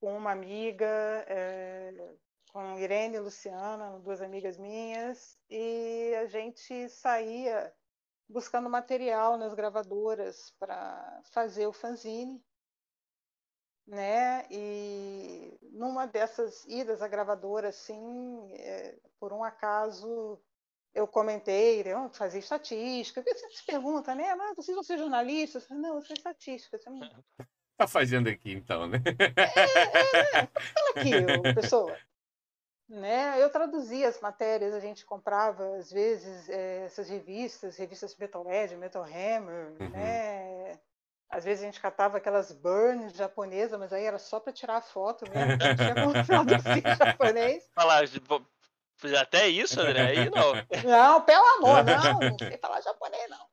com uma amiga, é, com Irene e Luciana, duas amigas minhas, e a gente saía buscando material nas gravadoras para fazer o fanzine, né? E numa dessas idas à gravadora, assim, é, por um acaso eu comentei, eu fazia estatística. Porque Você se pergunta, né? Mas vocês vão ser jornalistas? Não, eu sou estatística. Você não- Tá fazendo aqui então, né? Fala aqui, pessoa. Né? Eu traduzia as matérias, a gente comprava, às vezes, eh, essas revistas, revistas Metalhead, Metal Hammer, Uhum. né? Às vezes a gente catava aquelas burns japonesas, mas aí era só para tirar a foto mesmo, não tinha como traduzir em japonês. Falar, vo- até isso, André? Aí não. Não, pelo amor, não, não sei falar japonês, não.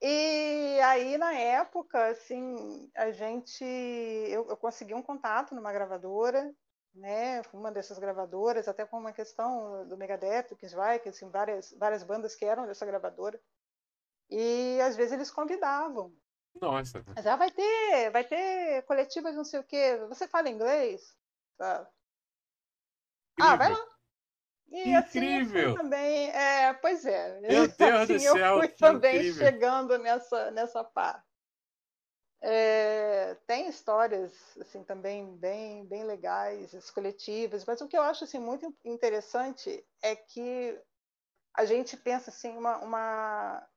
E aí, na época, assim, a gente. Eu, eu consegui um contato numa gravadora, né? Uma dessas gravadoras, até com uma questão do Megadeth, do Kisvike, assim, várias, várias bandas que eram dessa gravadora. E às vezes eles convidavam. Nossa. Mas ah, vai ter, vai ter coletiva de não sei o quê. Você fala inglês? Tá. Ah, vai lá. E assim eu Incrível! fui também. É, pois é. Meu Deus do assim, eu céu, fui que também incrível. chegando nessa, nessa parte. É, tem histórias assim também bem bem legais, as coletivas, mas o que eu acho assim muito interessante é que a gente pensa assim uma, uma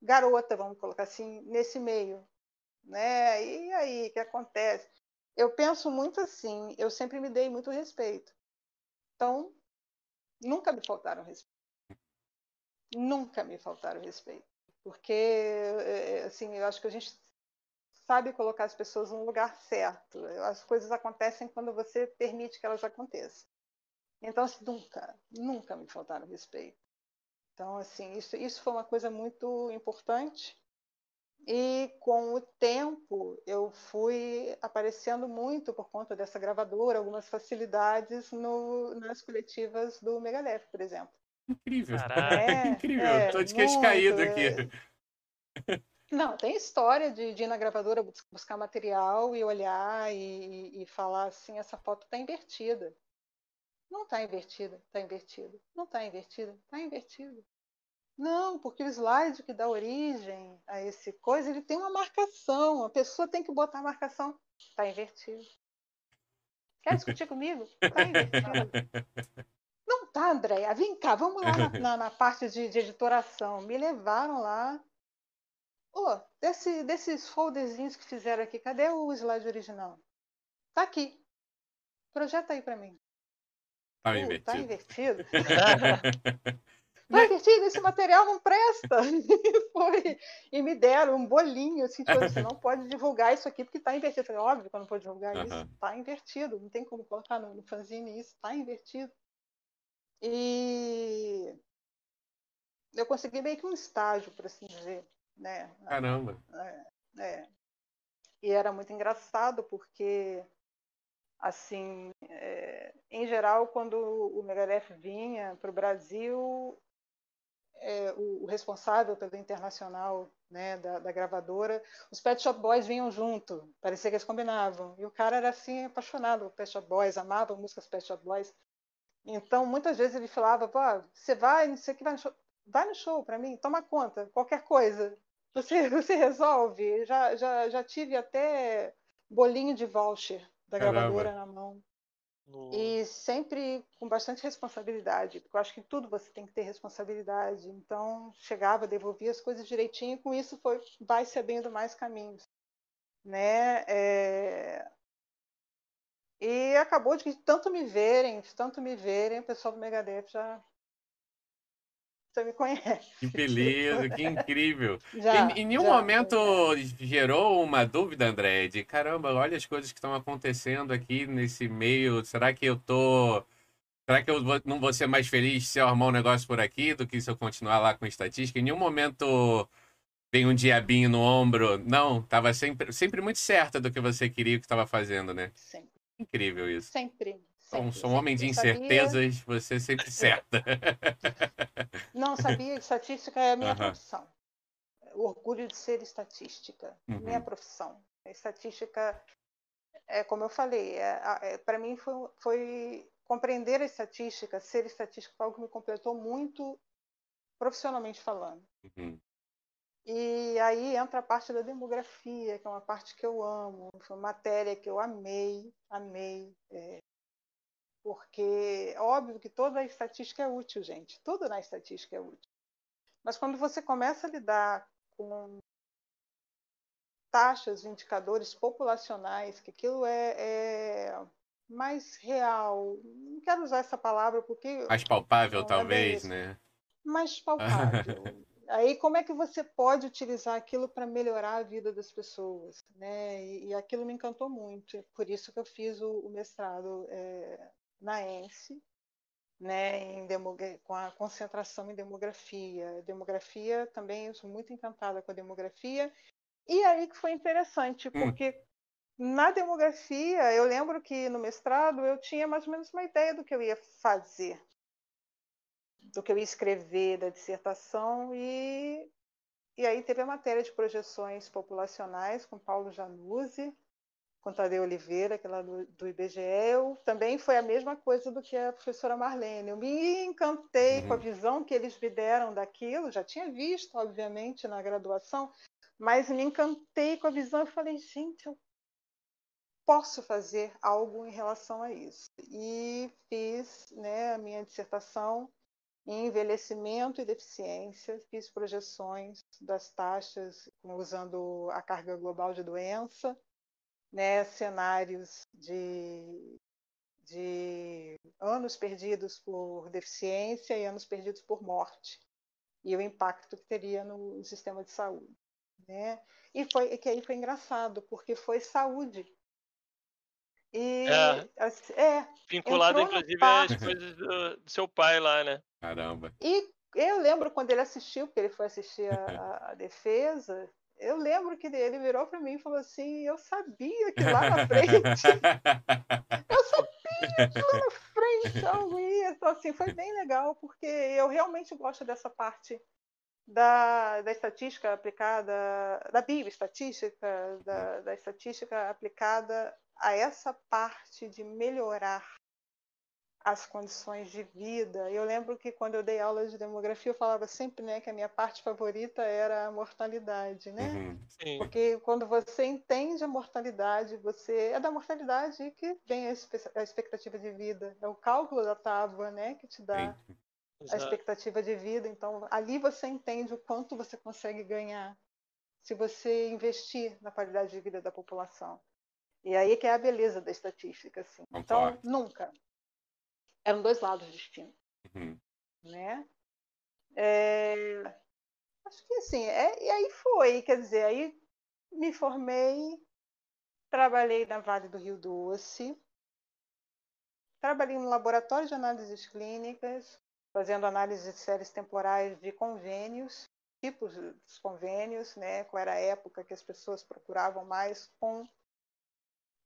garota, vamos colocar assim, nesse meio, né? E aí, o que acontece? Eu penso muito assim, eu sempre me dei muito respeito. Então, nunca me faltaram respeito. Nunca me faltaram respeito. Porque, é, assim, eu acho que a gente sabe colocar as pessoas no lugar certo. As coisas acontecem quando você permite que elas aconteçam. Então, assim, nunca, nunca me faltaram respeito. Então, assim, isso, isso foi uma coisa muito importante. E com o tempo eu fui aparecendo muito por conta dessa gravadora, algumas facilidades no, nas coletivas do Megadeth, por exemplo. Incrível. Caraca. É, Incrível. é, Tô de queixo caído muito, aqui. Não, tem história de, de ir na gravadora bus- buscar material e olhar e, e falar assim, essa foto está invertida. Não está invertida, está invertida. Não está invertida, está invertida. Não, porque o slide que dá origem a esse coisa, ele tem uma marcação. A pessoa tem que botar a marcação. Está invertido. Quer discutir comigo? Está invertido. Não tá, Andréia. Vem cá, vamos lá na, na- na parte de, de editoração. Me levaram lá. Ô, desse, desses folderzinhos que fizeram aqui, cadê o slide original? Tá aqui. Projeta aí para mim. Tá Uh, invertido. tá invertido. Tá invertido, esse material não presta. E, foi, e me deram um bolinho, assim, tipo, você não pode divulgar isso aqui porque tá invertido. Eu falei, óbvio que eu não pode divulgar Aham. isso. Tá invertido, não tem como colocar no, no fanzine isso, tá invertido. E eu consegui meio que um estágio, por assim dizer, né? Caramba. É. E era muito engraçado porque, assim, é, em geral, quando o Megadeth vinha para o Brasil, é, o, o responsável pelo internacional né, da, da gravadora, os Pet Shop Boys vinham junto, parecia que eles combinavam. E o cara era assim apaixonado por Pet Shop Boys, amava músicas Pet Shop Boys. Então, muitas vezes ele falava, você vai, não sei o que, vai no show, vai no show para mim, toma conta, qualquer coisa. Você, você resolve. Já, já, já tive até bolinho de voucher da Caramba. gravadora na mão. E sempre com bastante responsabilidade, porque eu acho que em tudo você tem que ter responsabilidade. Então, chegava, devolvia as coisas direitinho, e com isso foi, vai se abrindo mais caminhos. Né? É, E acabou de tanto me verem, tanto me verem, o pessoal do Megadeth já você me conhece. Que beleza, que incrível. Já, em, em nenhum já, momento já. gerou uma dúvida, André, de caramba, olha as coisas que estão acontecendo aqui nesse meio. Será que eu tô. Será que eu vou, não vou ser mais feliz se eu arrumar um negócio por aqui do que se eu continuar lá com estatística? Em nenhum momento tem um diabinho no ombro. Não, estava sempre, sempre muito certa do que você queria e o que estava fazendo, né? Sempre. Incrível isso. Sempre. Então, sou um homem de incertezas, sabia... você sempre certa. Não, sabia, estatística é a minha profissão. O orgulho de ser estatística, uhum. minha profissão. A estatística, é como eu falei, é, é, para mim foi, foi, compreender a estatística, ser estatística foi algo que me completou muito profissionalmente falando. Uhum. E aí entra a parte da demografia, que é uma parte que eu amo, foi uma matéria que eu amei, amei. É, porque, óbvio que toda a estatística é útil, gente. Tudo na estatística é útil. Mas quando você começa a lidar com taxas, indicadores populacionais, que aquilo é, é mais real. Não quero usar essa palavra porque. Mais palpável, não, talvez, é né? Mais palpável. Aí, como é que você pode utilizar aquilo para melhorar a vida das pessoas? Né? E, e, aquilo me encantou muito. É por isso que eu fiz o, o mestrado é, na ENSE, né, com a concentração em demografia. Demografia também, eu sou muito encantada com a demografia. E aí que foi interessante, hum. porque hum. na demografia, eu lembro que no mestrado eu tinha mais ou menos uma ideia do que eu ia fazer, do que eu ia escrever, da dissertação, e, e aí teve a matéria de projeções populacionais com Paulo Januzzi, com Tadeu Oliveira, que é lá do, do IBGE, eu, também foi a mesma coisa do que a professora Marlene. Eu me encantei uhum. com a uhum. visão que eles me deram daquilo, já tinha visto, obviamente, na graduação, mas me encantei com a visão e falei, gente, eu posso fazer algo em relação a isso. E fiz né, a minha dissertação em envelhecimento e deficiência, fiz projeções das taxas usando a carga global de doença, né, cenários de, de anos perdidos por deficiência e anos perdidos por morte e o impacto que teria no sistema de saúde, né? E foi que aí foi engraçado porque foi saúde e é, é vinculado inclusive às coisas do, do, seu pai lá, né? Caramba. E eu lembro quando ele assistiu, porque ele foi assistir a, a defesa, eu lembro que ele virou para mim e falou assim: Eu sabia que lá na frente. eu sabia que lá na frente algo ia. Então, assim, foi bem legal, porque eu realmente gosto dessa parte da, da estatística aplicada, da bioestatística, da, da estatística aplicada a essa parte de melhorar as condições de vida. Eu lembro que quando eu dei aula de demografia, eu falava sempre né, que a minha parte favorita era a mortalidade, né? Uhum, Porque quando você entende a mortalidade, você é da mortalidade que vem a expectativa de vida. É o cálculo da tábua, né, que te dá sim. a expectativa de vida. Então, ali você entende o quanto você consegue ganhar se você investir na qualidade de vida da população. E aí que é a beleza da estatística, assim. Então, nunca, eram dois lados distintos, uhum. né? É, acho que assim, é, e aí foi, quer dizer, aí me formei, trabalhei na Vale do Rio Doce, trabalhei no laboratório de análises clínicas, fazendo análise de séries temporais de convênios, tipos dos convênios, né? Qual era a época que as pessoas procuravam mais com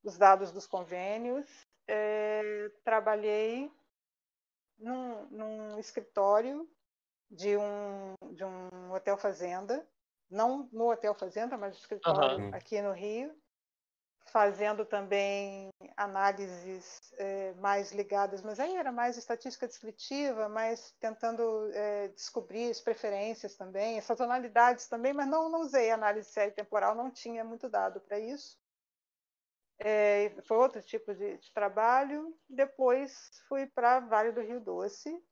os dados dos convênios. É, trabalhei num, num escritório de um, de um hotel fazenda, não no hotel fazenda, mas no escritório uhum. aqui no Rio, fazendo também análises é, mais ligadas, mas aí era mais estatística descritiva, mais tentando é, descobrir as preferências também, as sazonalidades também, mas não, não usei análise série temporal, não tinha muito dado para isso. É, foi outro tipo de, de trabalho. Depois fui para Vale do Rio Doce,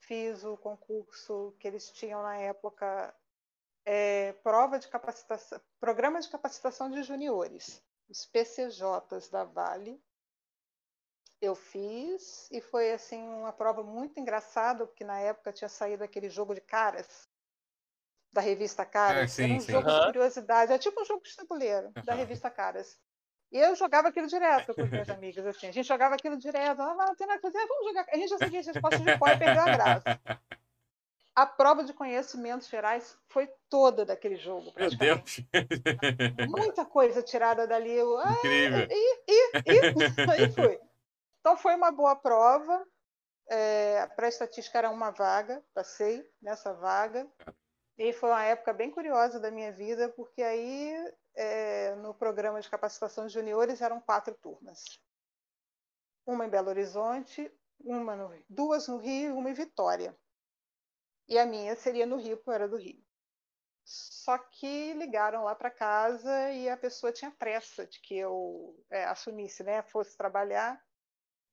fiz o concurso que eles tinham na época, é, prova de capacitação, programa de capacitação de juniores, os PCJs da Vale. Eu fiz e foi assim uma prova muito engraçada, porque na época tinha saído aquele jogo de caras da revista Caras. Ah, sim, Era um sim. jogo Aham. de curiosidade, é tipo um jogo de tabuleiro da Aham. revista Caras. E eu jogava aquilo direto com as minhas amigas, assim. A gente jogava aquilo direto. Ah, não tem nada pra fazer, vamos jogar. A gente já sabia as respostas de cor e perdeu a graça. A prova de conhecimentos gerais foi toda daquele jogo, Meu. Deus. Muita coisa tirada dali. Eu, ah, Incrível. e, e, e, aí fui. Então foi uma boa prova. É, para estatística era uma vaga, passei nessa vaga. E foi uma época bem curiosa da minha vida, porque aí é, no programa de capacitação de juniores eram quatro turmas. Uma em Belo Horizonte, uma no, duas no Rio e uma em Vitória. E a minha seria no Rio, porque era do Rio. Só que ligaram lá para casa e a pessoa tinha pressa de que eu é, assumisse, né? Fosse trabalhar.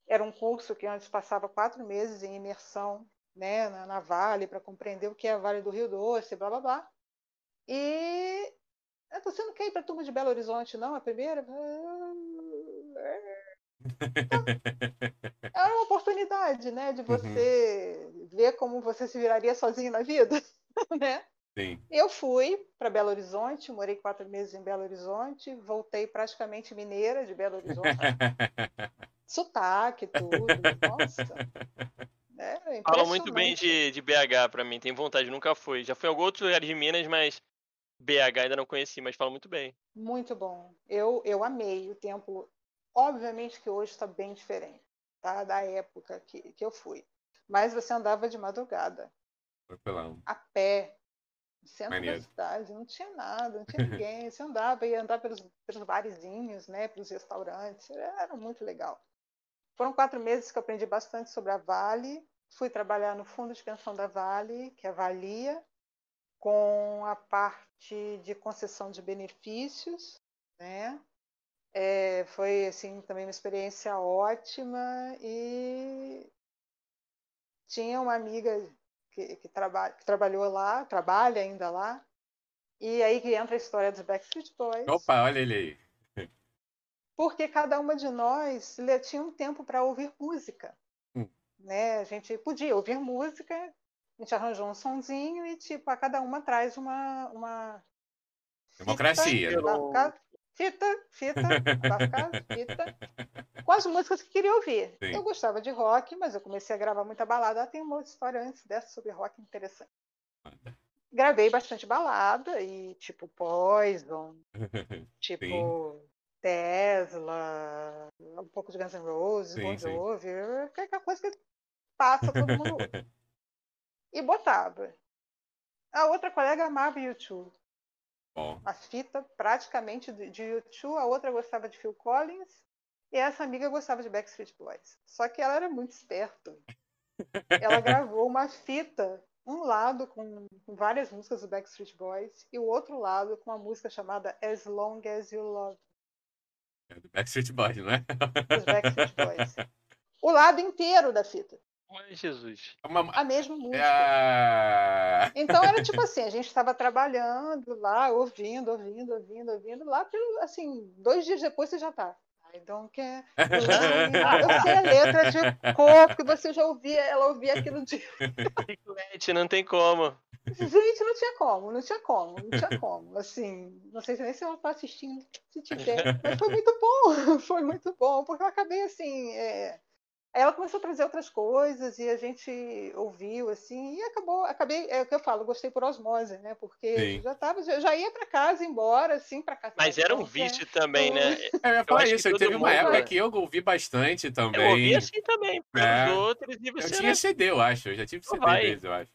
Era um curso que antes passava quatro meses em imersão né, na, na Vale para compreender o que é a Vale do Rio Doce, blá blá blá. E "Ah, você não quer ir para a turma de Belo Horizonte, não? A primeira? É uma oportunidade, né, de você ver como você se viraria sozinho na vida, né? Sim. Eu fui para Belo Horizonte, morei quatro meses em Belo Horizonte, voltei praticamente mineira de Belo Horizonte, sotaque, tudo, nossa. É, Falam muito bem de, de BH pra mim, tenho vontade, nunca fui. Já fui em alguns outros lugares de Minas, mas BH ainda não conheci, mas falam muito bem. Muito bom. Eu, eu amei o templo. Obviamente que hoje está bem diferente, tá? Da época que, que eu fui. Mas você andava de madrugada, Tranquilão. a pé, no centro Maneiro. da cidade, não tinha nada, não tinha ninguém. Você andava, ia andar pelos, pelos barezinhos, né? Pelos restaurantes. Era muito legal. Foram quatro meses que eu aprendi bastante sobre a Vale. Fui trabalhar no fundo de pensão da Vale, que é a Valia, com a parte de concessão de benefícios, né? É, foi assim também uma experiência ótima e tinha uma amiga que, que, traba que trabalhou lá, trabalha ainda lá, e aí que entra a história dos Backstreet Boys. Opa, olha ele aí. Porque cada uma de nós tinha um tempo para ouvir música. Hum. Né? A gente podia ouvir música, a gente arranjou um sonzinho e tipo, a cada uma traz uma, uma Democracia. fita, bafocada, fita, fita, fita, com as músicas que queria ouvir. Sim. Eu gostava de rock, mas eu comecei a gravar muita balada. Ah, tem uma outra história antes dessa sobre rock interessante. Gravei bastante balada e tipo Poison, tipo Tesla, um pouco de Guns N' Roses, Sim, Bon sim. Jovi, qualquer coisa que passa todo mundo. e botava. A outra colega amava YouTube. Bom, A fita praticamente de, YouTube, a outra gostava de Phil Collins e essa amiga gostava de Backstreet Boys. Só que ela era muito esperta. Ela gravou uma fita, um lado com, com várias músicas do Backstreet Boys e o outro lado com uma música chamada As Long As You Love é do Backstreet Boys, não é? dos Backstreet Boys. O lado inteiro da fita, Ai, Jesus. Uma- a mesma música. Ah, Então era tipo assim, a gente estava trabalhando lá, ouvindo, ouvindo, ouvindo, ouvindo, lá pelo, assim, dois dias depois você já tá. I don't care. Eu sei a letra de cor, porque você já ouvia, ela ouvia aquilo de. Chiclete, não tem como. Gente, não tinha como, não tinha como, não tinha como. Assim, não sei nem se ela tá assistindo, se tiver, mas foi muito bom, foi muito bom, porque eu acabei assim. é, Aí ela começou a trazer outras coisas e a gente ouviu assim e acabou, acabei, é o que eu falo, gostei por osmose, né? Porque Sim. já tava, já ia para casa embora, assim, para casa. Mas era um vício também, né? eu ia falar isso. todo Teve uma mundo, época é. que eu ouvi bastante Eu também. ouvi assim também, É. outros, e Eu você tinha CD, eu acho. Eu já tive CD eu acho.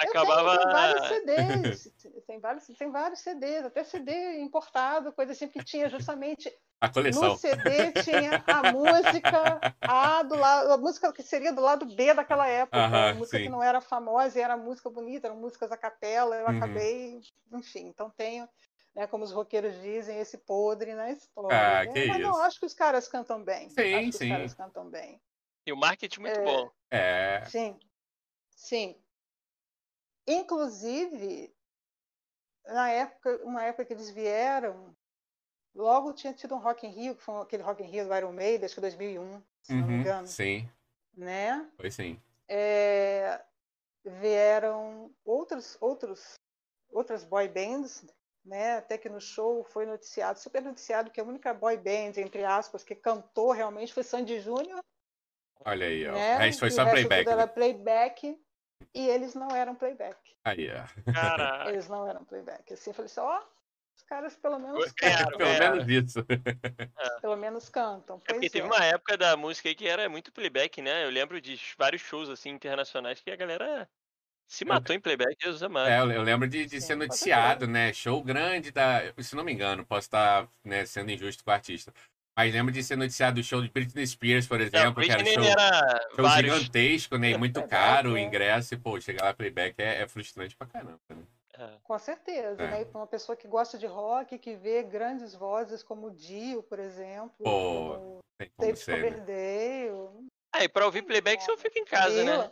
Eu acabava. tenho, tem vários CDs, tem vários, tem vários CDs, até CD importado, coisa assim, que tinha justamente A coleção. no CD tinha a música A do lado, a música que seria do lado B daquela época, Aham, a música sim. que não era famosa e era música bonita, eram músicas a capela, eu Uhum. acabei, enfim, então tenho, né, como os roqueiros dizem, esse podre na história. Ah, né? que Mas não, isso. acho que os caras cantam bem. Sim, acho que sim. os caras cantam bem. E o marketing muito É. bom. É. Sim, sim. Inclusive, na época, uma época que eles vieram, Logo tinha tido um Rock in Rio, que foi aquele Rock in Rio do Iron Maiden, acho que 2001, se uhum, não me uhum, engano. Sim. Né? Foi sim. É, vieram outros, outros, outras boy bands, né? Até que no show foi noticiado, super noticiado, que a única boy band, entre aspas, que cantou realmente foi Sandy Júnior. Olha aí, ó. Né? Foi só playback. Tudo né? era playback e eles não eram playback. Aí, ó. Eles não eram playback. Assim, eu falei assim, ó, os caras pelo menos cantam. pelo menos isso. É. Pelo menos cantam. É porque teve é. uma época da música aí que era muito playback, né? Eu lembro de vários shows assim internacionais que a galera se matou em playback, Jesus amado. É, eu lembro de, de Sim, ser noticiado, né? Show grande da. Se não me engano, posso estar né, sendo injusto com o artista. Mas lembro de ser noticiado o show de Britney Spears, por exemplo, que era show, era show gigantesco, né? E muito caro o ingresso. E, pô, chegar lá playback é, é frustrante pra caramba, né? É. Com certeza, é. né? E para uma pessoa que gosta de rock, que vê grandes vozes como Dio, por exemplo, Pô, David ser, né? Coverdale. Ah, e para ouvir playback você fica em casa, né?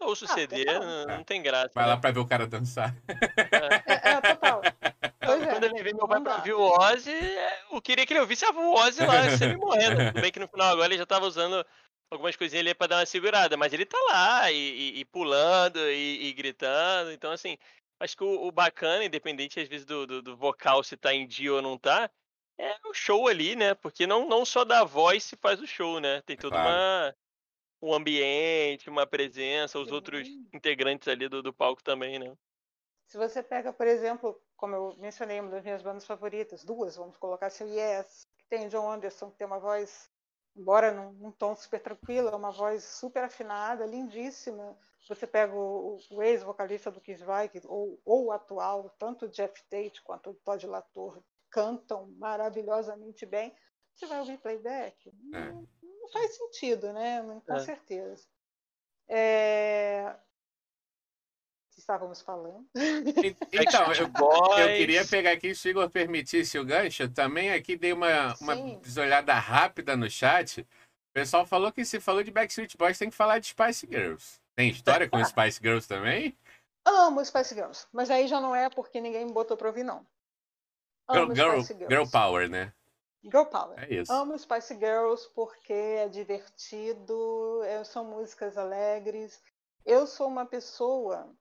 Ouço ah, CD, não, não, tem graça. Vai né? lá pra ver o cara dançar. É, é, é total. Meu pai pra ouvir o Ozzy, eu queria que ele ouvisse o Ozzy lá, sempre morrendo. Tudo bem que no final agora ele já tava usando algumas coisinhas ali pra dar uma segurada, mas ele tá lá, e, e, e pulando, e, e, gritando, então assim, acho que o, o, bacana, independente às vezes do, do, do, vocal se tá em dia ou não tá, é o show ali, né, porque não, não só da voz se faz o show, né, tem toda claro. uma um ambiente, uma presença, os outros integrantes ali do, do palco também, né. Se você pega, por exemplo, como eu mencionei, uma das minhas bandas favoritas, duas, vamos colocar assim, o Yes, que tem John Anderson, que tem uma voz, embora num, num tom super tranquilo, é uma voz super afinada, lindíssima. Você pega o, o ex-vocalista do Kiss Vai, ou, ou o atual, tanto o Jeff Tate quanto o Todd Latour cantam maravilhosamente bem. Você vai ouvir playback? É. Não, não, faz sentido, né? Com é. certeza. É, estávamos falando. Então, eu, eu, queria pegar aqui, se o Igor permitisse o gancho, também aqui dei uma, uma olhada rápida no chat. O pessoal falou que se falou de Backstreet Boys, tem que falar de Spice Girls. Tem história com Spice Girls também? Amo Spice Girls, mas aí já não é porque ninguém me botou pra ouvir, não. Amo girl, Spice Girls. Girl Power, né? Girl Power. É isso. Amo Spice Girls porque é divertido, são músicas alegres. Eu sou uma pessoa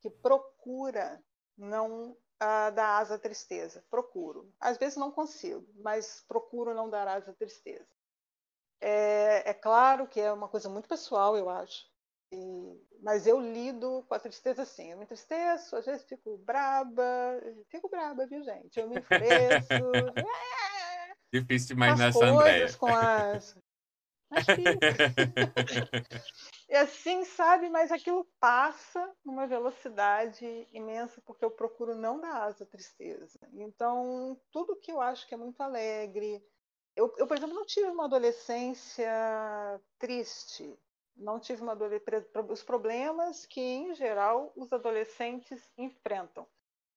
que procura não uh, dar asa à tristeza. Procuro. Às vezes não consigo, mas procuro não dar asa à tristeza. É, é claro que é uma coisa muito pessoal, eu acho. E, mas eu lido com a tristeza assim. Eu me entristeço, às vezes fico braba. Fico braba, viu, gente? Eu me enfureço. é, Difícil demais nessa Andréia. Com as, as E assim, sabe? Mas aquilo passa numa velocidade imensa, porque eu procuro não dar asa à tristeza. Então, tudo que eu acho que é muito alegre. Eu, eu por exemplo, não tive uma adolescência triste. Não tive uma os problemas que, em geral, os adolescentes enfrentam.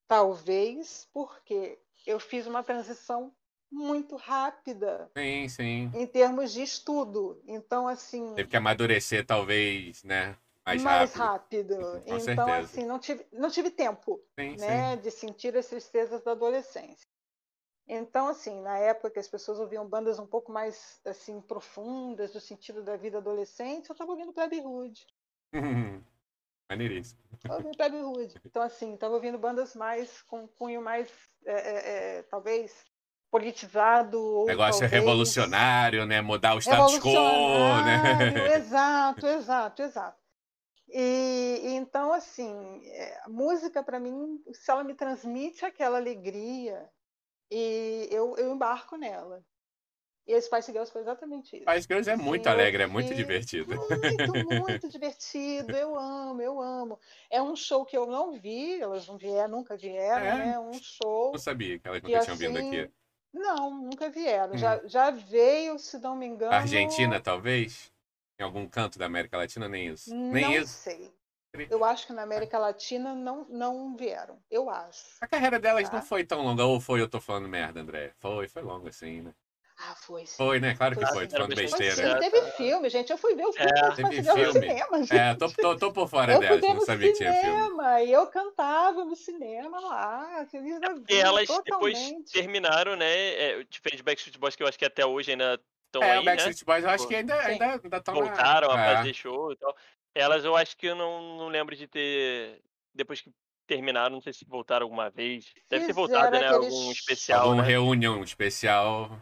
Talvez porque eu fiz uma transição muito rápida. Sim, sim. Em termos de estudo. Então, assim. Teve que amadurecer, talvez, né? Mais, mais rápido. rápido. Com então, certeza. assim, não tive, não tive tempo sim, né, sim. de sentir as tristezas da adolescência. Então, assim, na época que as pessoas ouviam bandas um pouco mais assim profundas do sentido da vida adolescente, eu estava ouvindo Plebe Hood. Maneiríssimo. Estava ouvindo Plebe Hood. Então, assim, estava ouvindo bandas mais com cunho mais, é, é, é, talvez, politizado. Negócio talvez... revolucionário, né? Mudar o status quo, né? Exato, exato, exato. E, e então, assim, é, a música, para mim, se ela me transmite aquela alegria, e eu, eu embarco nela. E a Spice Girls foi exatamente isso. Spice Girls é muito alegre, é muito divertido. Muito, muito divertido. Eu amo, eu amo. É um show que eu não vi, elas não vieram, nunca vieram, é. né? Um show. Não sabia que elas nunca tinham assim, vindo aqui. Não, nunca vieram. Hum. Já, já veio, se não me engano. Argentina, talvez? Em algum canto da América Latina, nem isso. Não nem isso. sei. Eu acho que na América Latina não, não vieram. Eu acho. A carreira delas tá? não foi tão longa. Ou foi, eu tô falando merda, André? Foi, foi longa, assim, né? Ah, foi sim. Foi, né? Claro que Foi foi, sim. tô falando Foi besteira. sim, teve filme, gente. Eu fui ver o filme É, teve no filme. cinema, gente. É, tô, tô, tô por fora Eu ver não no sabia que tinha filme. cinema e eu cantava no cinema lá, feliz da E vida, elas depois totalmente. terminaram, né? É, diferente de Backstreet Boys, que eu acho que até hoje ainda estão É, aí, o né? Backstreet Boys eu acho que ainda Sim. ainda ainda estão Voltaram a é. fazer show e tal. Elas eu acho que eu não, não lembro de ter. Depois que terminaram, não sei se voltaram alguma vez. Deve ter Fizeram voltado, né? aqueles- Algum especial, Alguma né? reunião especial.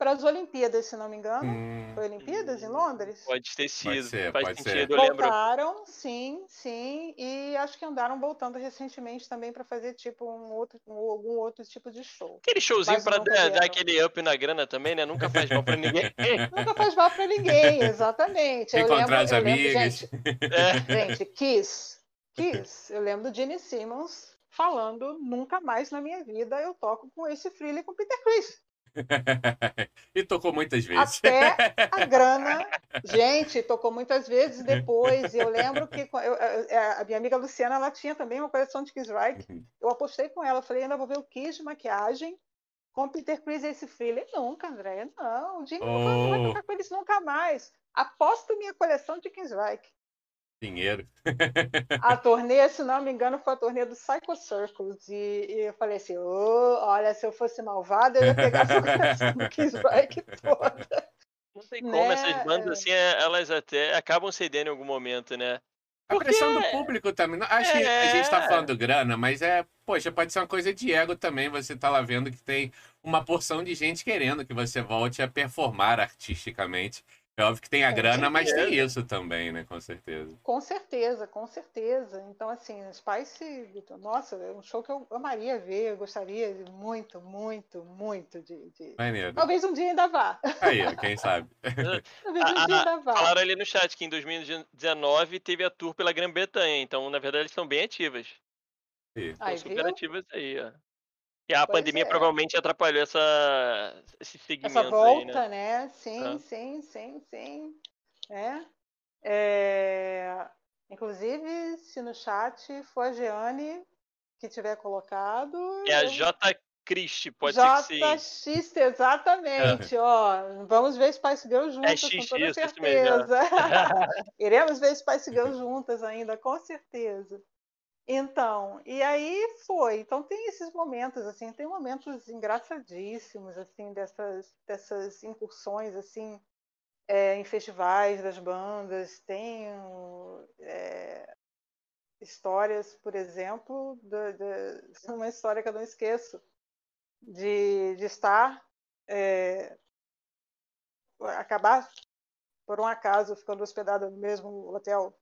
Para as Olimpíadas, se não me engano. Hum, Foi Olimpíadas em Londres? Pode ter sido. ser, Faz pode ser. sentido, eu lembro. Voltaram, sim, sim, e acho que andaram voltando recentemente também para fazer tipo um outro, um- algum outro tipo de show. Aquele showzinho Mas pra nunca dar, dar aquele up na grana também, né? Nunca faz mal pra ninguém. Nunca faz mal para ninguém, exatamente. Eu Encontrar lembro, as eu lembro, amigas. gente, É. gente, Kiss, Kiss. Eu lembro do Gene Simmons falando nunca mais na minha vida eu toco com esse Freely com Peter Chris. e tocou muitas vezes. Até a grana. Gente, tocou muitas vezes depois. E eu lembro que eu- eu- a minha amiga Luciana ela tinha também uma coleção de Kiss Reich. Eu apostei com ela. Falei, ainda vou ver o Kiss de maquiagem com Peter Chris e esse Freely. Nunca, André, não. O Jimmy não vai- não vai Oh. tocar com eles nunca mais. Aposto minha coleção de Kiss Reich. Dinheiro. A turnê, se não me engano, foi a turnê do Psycho Circles. E, e eu falei assim: "Ô, olha, se eu fosse malvada, eu ia pegar essa coleção do Reich toda. Não tem como, Né, essas bandas assim, é, elas até acabam cedendo em algum momento, né? A Porque pressão do público também. Não- Acho que a gente tá É. falando grana, mas é, poxa, pode ser uma coisa de ego também. Você tá lá vendo que tem uma porção de gente querendo que você volte a performar artisticamente. É óbvio que tem a Com grana, mas tem certeza. isso também, né? Com certeza. Com certeza, com certeza. Então, assim, Spice, nossa, é um show que eu amaria ver, eu gostaria muito, muito, muito de. de- Maneiro. Talvez um dia ainda vá. Aí, quem sabe. Talvez um A- dia ainda vá. Falaram ali no chat que em 2019 teve a tour pela Grã-Bretanha, então na verdade eles estão bem ativas. Estão Aí, super viu? ativas aí, ó. E a Pois pandemia é. provavelmente atrapalhou essa, esse segmento Essa aí, né? volta, né? Sim, É. sim, sim, sim. É. É, Inclusive, se no chat for a Jeane que tiver colocado. É a J. Christie, pode ser que sim. JX, exatamente. Ó, vamos ver Spice Girls juntas, X, com toda isso, isso é. certeza. Iremos ver Spice Girls juntas ainda, com certeza. Então, e aí foi. Então tem esses momentos, assim, tem momentos engraçadíssimos, assim, dessas, dessas incursões, assim, é, em festivais das bandas. Tem é, histórias, por exemplo, de, de- uma história que eu não esqueço, de, de estar, é, acabar, por um acaso, ficando hospedada no mesmo hotel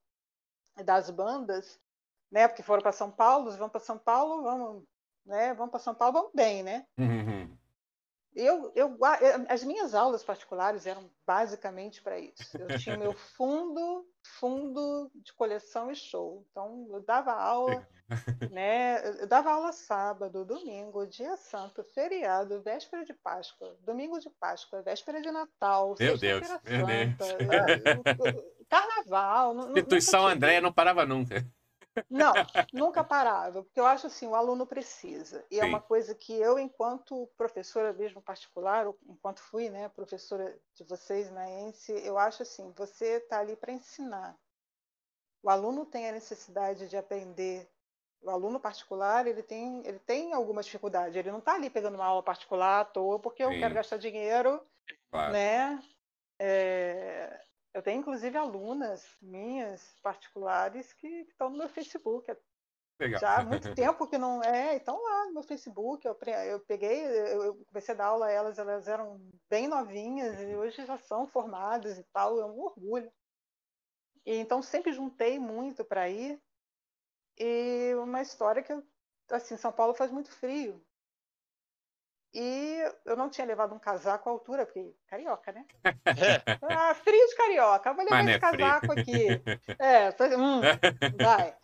das bandas, né? Porque foram para São Paulo, vão para São Paulo, vamos, né? Vamos para São Paulo, vamos bem, né? Uhum. Eu, eu, eu- as minhas aulas particulares eram basicamente para isso. Eu tinha meu fundo, fundo de coleção e show. Então, eu dava aula, né? Eu dava aula sábado, domingo, dia santo, feriado, véspera de Páscoa, domingo de Páscoa, véspera de Natal, Meu Deus, sexta-feira meu santa, eh, carnaval. Instituição tive- Andréia não parava nunca. Não, nunca parava, porque eu acho assim, o aluno precisa. E é Sim. uma coisa que eu, enquanto professora mesmo particular, enquanto fui, né, professora de vocês na ENSE, eu acho assim, você está ali para ensinar. O aluno tem a necessidade de aprender. O aluno particular, ele tem, ele tem alguma dificuldade. Ele não está ali pegando uma aula particular à toa porque eu Sim. quero gastar dinheiro Claro. né? É, eu tenho inclusive alunas minhas particulares que estão no meu Facebook. Legal. Já há muito tempo que não é, estão lá no meu Facebook. Eu, eu peguei, eu eu comecei a dar aula a elas, elas eram bem novinhas e hoje já são formadas e tal, é um orgulho. E então sempre juntei muito para ir. E uma história que assim, São Paulo faz muito frio. E eu não tinha levado um casaco à altura, porque carioca, né? Ah, frio de carioca, vou levar Mas esse é frio. casaco aqui. É, tô- hum, vai.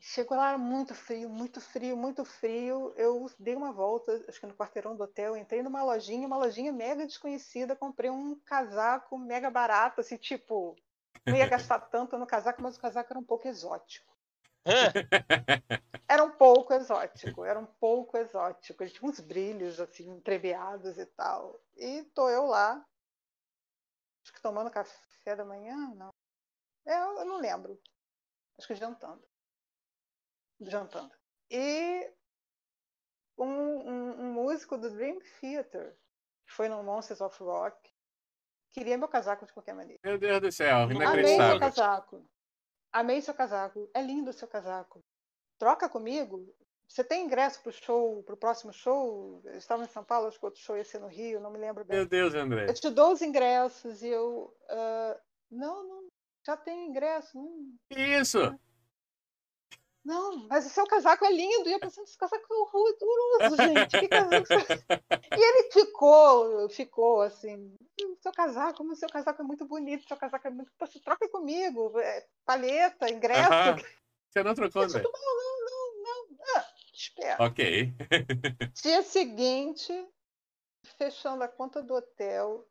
Chegou lá, muito frio, muito frio, muito frio. Eu dei uma volta, acho que no quarteirão do hotel, entrei numa lojinha, uma lojinha mega desconhecida, comprei um casaco mega barato, assim, tipo, não ia gastar tanto no casaco, mas o casaco era um pouco exótico. Era um pouco exótico, era um pouco exótico. Ele tinha uns brilhos assim, entreveados e tal. E tô eu lá, acho que tomando café da manhã, não. É, eu não lembro. Acho que jantando. Jantando. E um, um, um músico do Dream Theater, que foi no Monsters of Rock, queria meu casaco de qualquer maneira. Meu Deus do céu, Amei seu inacreditável. casaco. Amei seu casaco. É lindo o seu casaco. Troca comigo. Você tem ingresso pro show, pro próximo show? Eu estava em São Paulo, acho que outro show ia ser no Rio, não me lembro bem. Meu Deus, André. Eu te dou os ingressos e eu. ah, não, não, já tenho ingresso. Não, isso? Não, mas o seu casaco é lindo. E eu pensando, esse casaco é horroroso, gente. Que casaco. E ele ficou, ficou assim. "Hum, Seu casaco, mas seu casaco é muito bonito, seu casaco é muito. Poxa, troca comigo. é, palheta, ingresso. Aham. Você não trocou, Eu digo, não, não, não, não. Ah, espera. Ok. Dia seguinte, fechando a conta do hotel.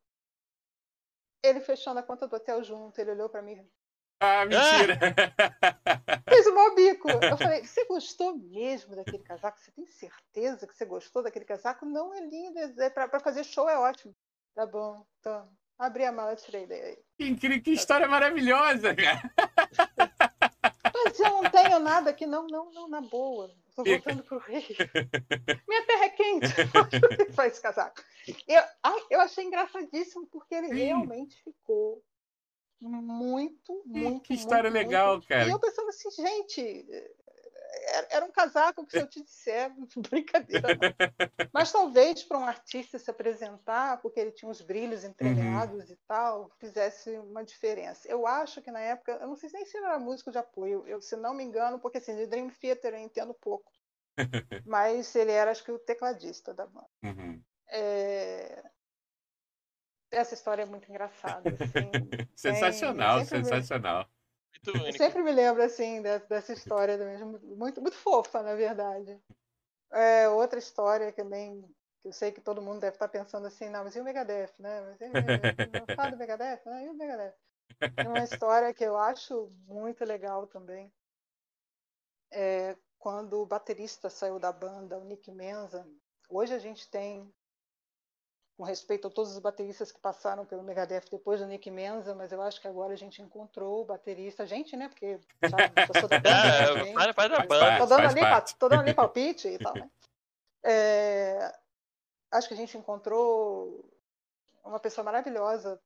Ele fechando a conta do hotel junto, ele olhou pra mim, Ah, mentira o maior bico. Eu falei, você gostou mesmo daquele casaco? Você tem certeza que você gostou daquele casaco? Não, é lindo. É pra, pra fazer show é ótimo. Tá bom, então. Abri a mala e tirei daí. Que incrível, que história maravilhosa, cara. Mas eu não tenho nada aqui, não, não, não, na boa. Tô voltando pro Rio. Minha terra é quente. Faz esse casaco. Eu, ai, eu achei engraçadíssimo, porque ele Sim. realmente ficou muito, muito. que história muito, legal, muito- cara. E eu pensando assim, gente, era, um casaco que se eu te disser, brincadeira. não. Mas talvez para um artista se apresentar, porque ele tinha uns brilhos Uhum. entremeados e tal, fizesse uma diferença. Eu acho que na época, eu não sei nem se ele era músico de apoio, eu, se não me engano, porque assim, de Dream Theater eu entendo pouco. Mas ele era, acho que, o tecladista da banda. Uhum. É, Essa história é muito engraçada. assim. Sensacional, sensacional. Muito Eu único. sempre me lembro assim de- dessa história mesmo, muito, muito fofa, na verdade. É, outra história também, que eu sei que todo mundo deve estar pensando assim, não, mas e o Megadeth, né? Mas e, não fala do Megadeth, né? E o Megadeth? Tem uma história que eu acho muito legal também. É, quando o baterista saiu da banda, o Nick Menza, hoje a gente tem com respeito a todos os bateristas que passaram pelo Megadeth depois do Nick Menza, mas eu acho que agora a gente encontrou o baterista, a gente, né? Porque sabe, eu sou da banda também. para, para da Faz banda. parte. Tô dando, ali, tô dando ali palpite e tal, né? É, acho que a gente encontrou uma pessoa maravilhosa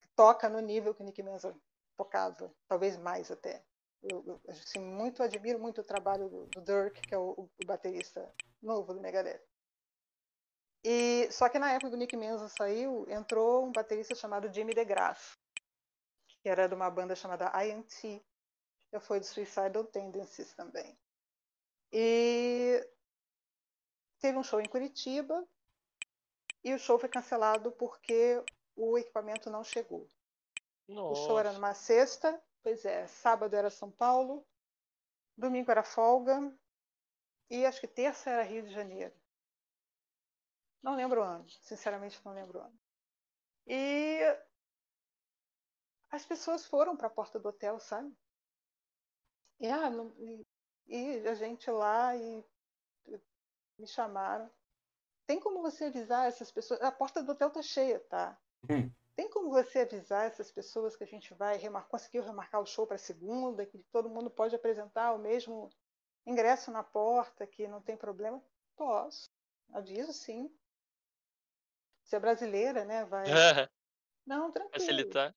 que toca no nível que o Nick Menza tocava, talvez mais até. Eu, eu, assim, muito admiro muito o trabalho do, do Dirk, que é o, o baterista novo do Megadeth. E, só que na época que o Nick Menza saiu, entrou um baterista chamado Jimmy DeGrasse, que era de uma banda chamada INT, que foi do Suicidal Tendencies também. E teve um show em Curitiba e o show foi cancelado porque o equipamento não chegou. O show era Nossa. numa sexta, pois é, sábado era São Paulo, domingo era folga e acho que terça era Rio de Janeiro. Não lembro o ano, sinceramente não lembro o ano. E as pessoas foram para a porta do hotel, sabe? E, ah, não- e- e a gente lá e me chamaram. Tem como você avisar essas pessoas? A porta do hotel tá cheia, tá? Hum. Tem como você avisar essas pessoas que a gente vai remar... conseguiu remarcar o show para segunda, que todo mundo pode apresentar o mesmo ingresso na porta, que não tem problema? Posso. Aviso sim. Você é brasileira, né? Vai. Não, tranquilo. Facilitar.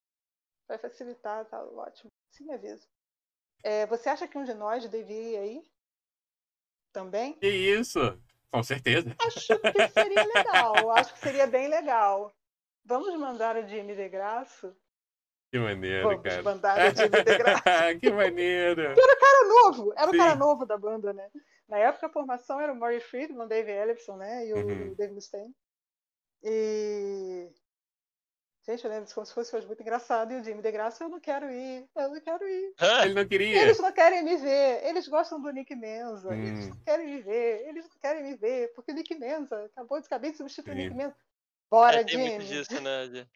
Vai facilitar, tá ótimo. Sim, aviso. É, você acha que um de nós deveria ir? Também? Que isso? Com certeza. Acho que seria legal. Acho que seria bem legal. Vamos mandar o Jimmy de Graça? Que maneiro, Vamos cara. mandar o Jimmy de Graça. que maneiro. Era novo, era o Sim. cara novo da banda, né? Na época a formação era o Murray Friedman, o Dave Ellison, né? E o Uhum. Dave Mustaine. E. Gente, eu lembro como se fosse hoje muito engraçado. E o Jimmy de Graça, eu não quero ir, eu não quero ir. Ele não queria. Eles não querem me ver, eles gostam do Nick Menza, eles Hum. não querem me ver, eles não querem me ver, porque o Nick Menza acabou de acabei de substituir o Sim. Nick Menza. Bora, É, tem muito Jimmy. disso, né? de-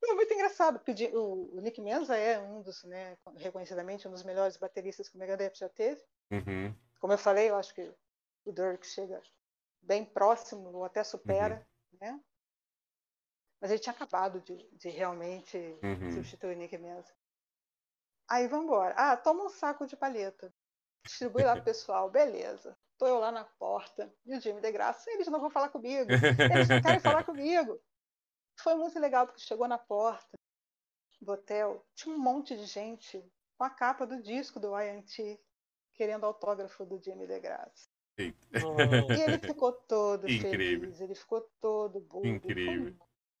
Foi muito engraçado, porque o, o Nick Menza é um dos, né, reconhecidamente, um dos melhores bateristas que o Megadeth já teve. Uhum. Como eu falei, eu acho que o Dirk chega bem próximo, ou até supera, uhum. né? Mas ele tinha acabado de, de realmente uhum. substituir o Nick Menza. Aí vamos embora. Ah, toma um saco de palheta. Distribui lá pro pessoal, beleza. Tô eu lá na porta, e o Jimmy de graça, eles não vão falar comigo. Eles não querem falar comigo. Foi muito legal, porque chegou na porta do hotel, tinha um monte de gente com a capa do disco do INT querendo autógrafo do Jimmy DeGrasse. E ele ficou todo Incrível. feliz, ele ficou todo bobo. Incrível.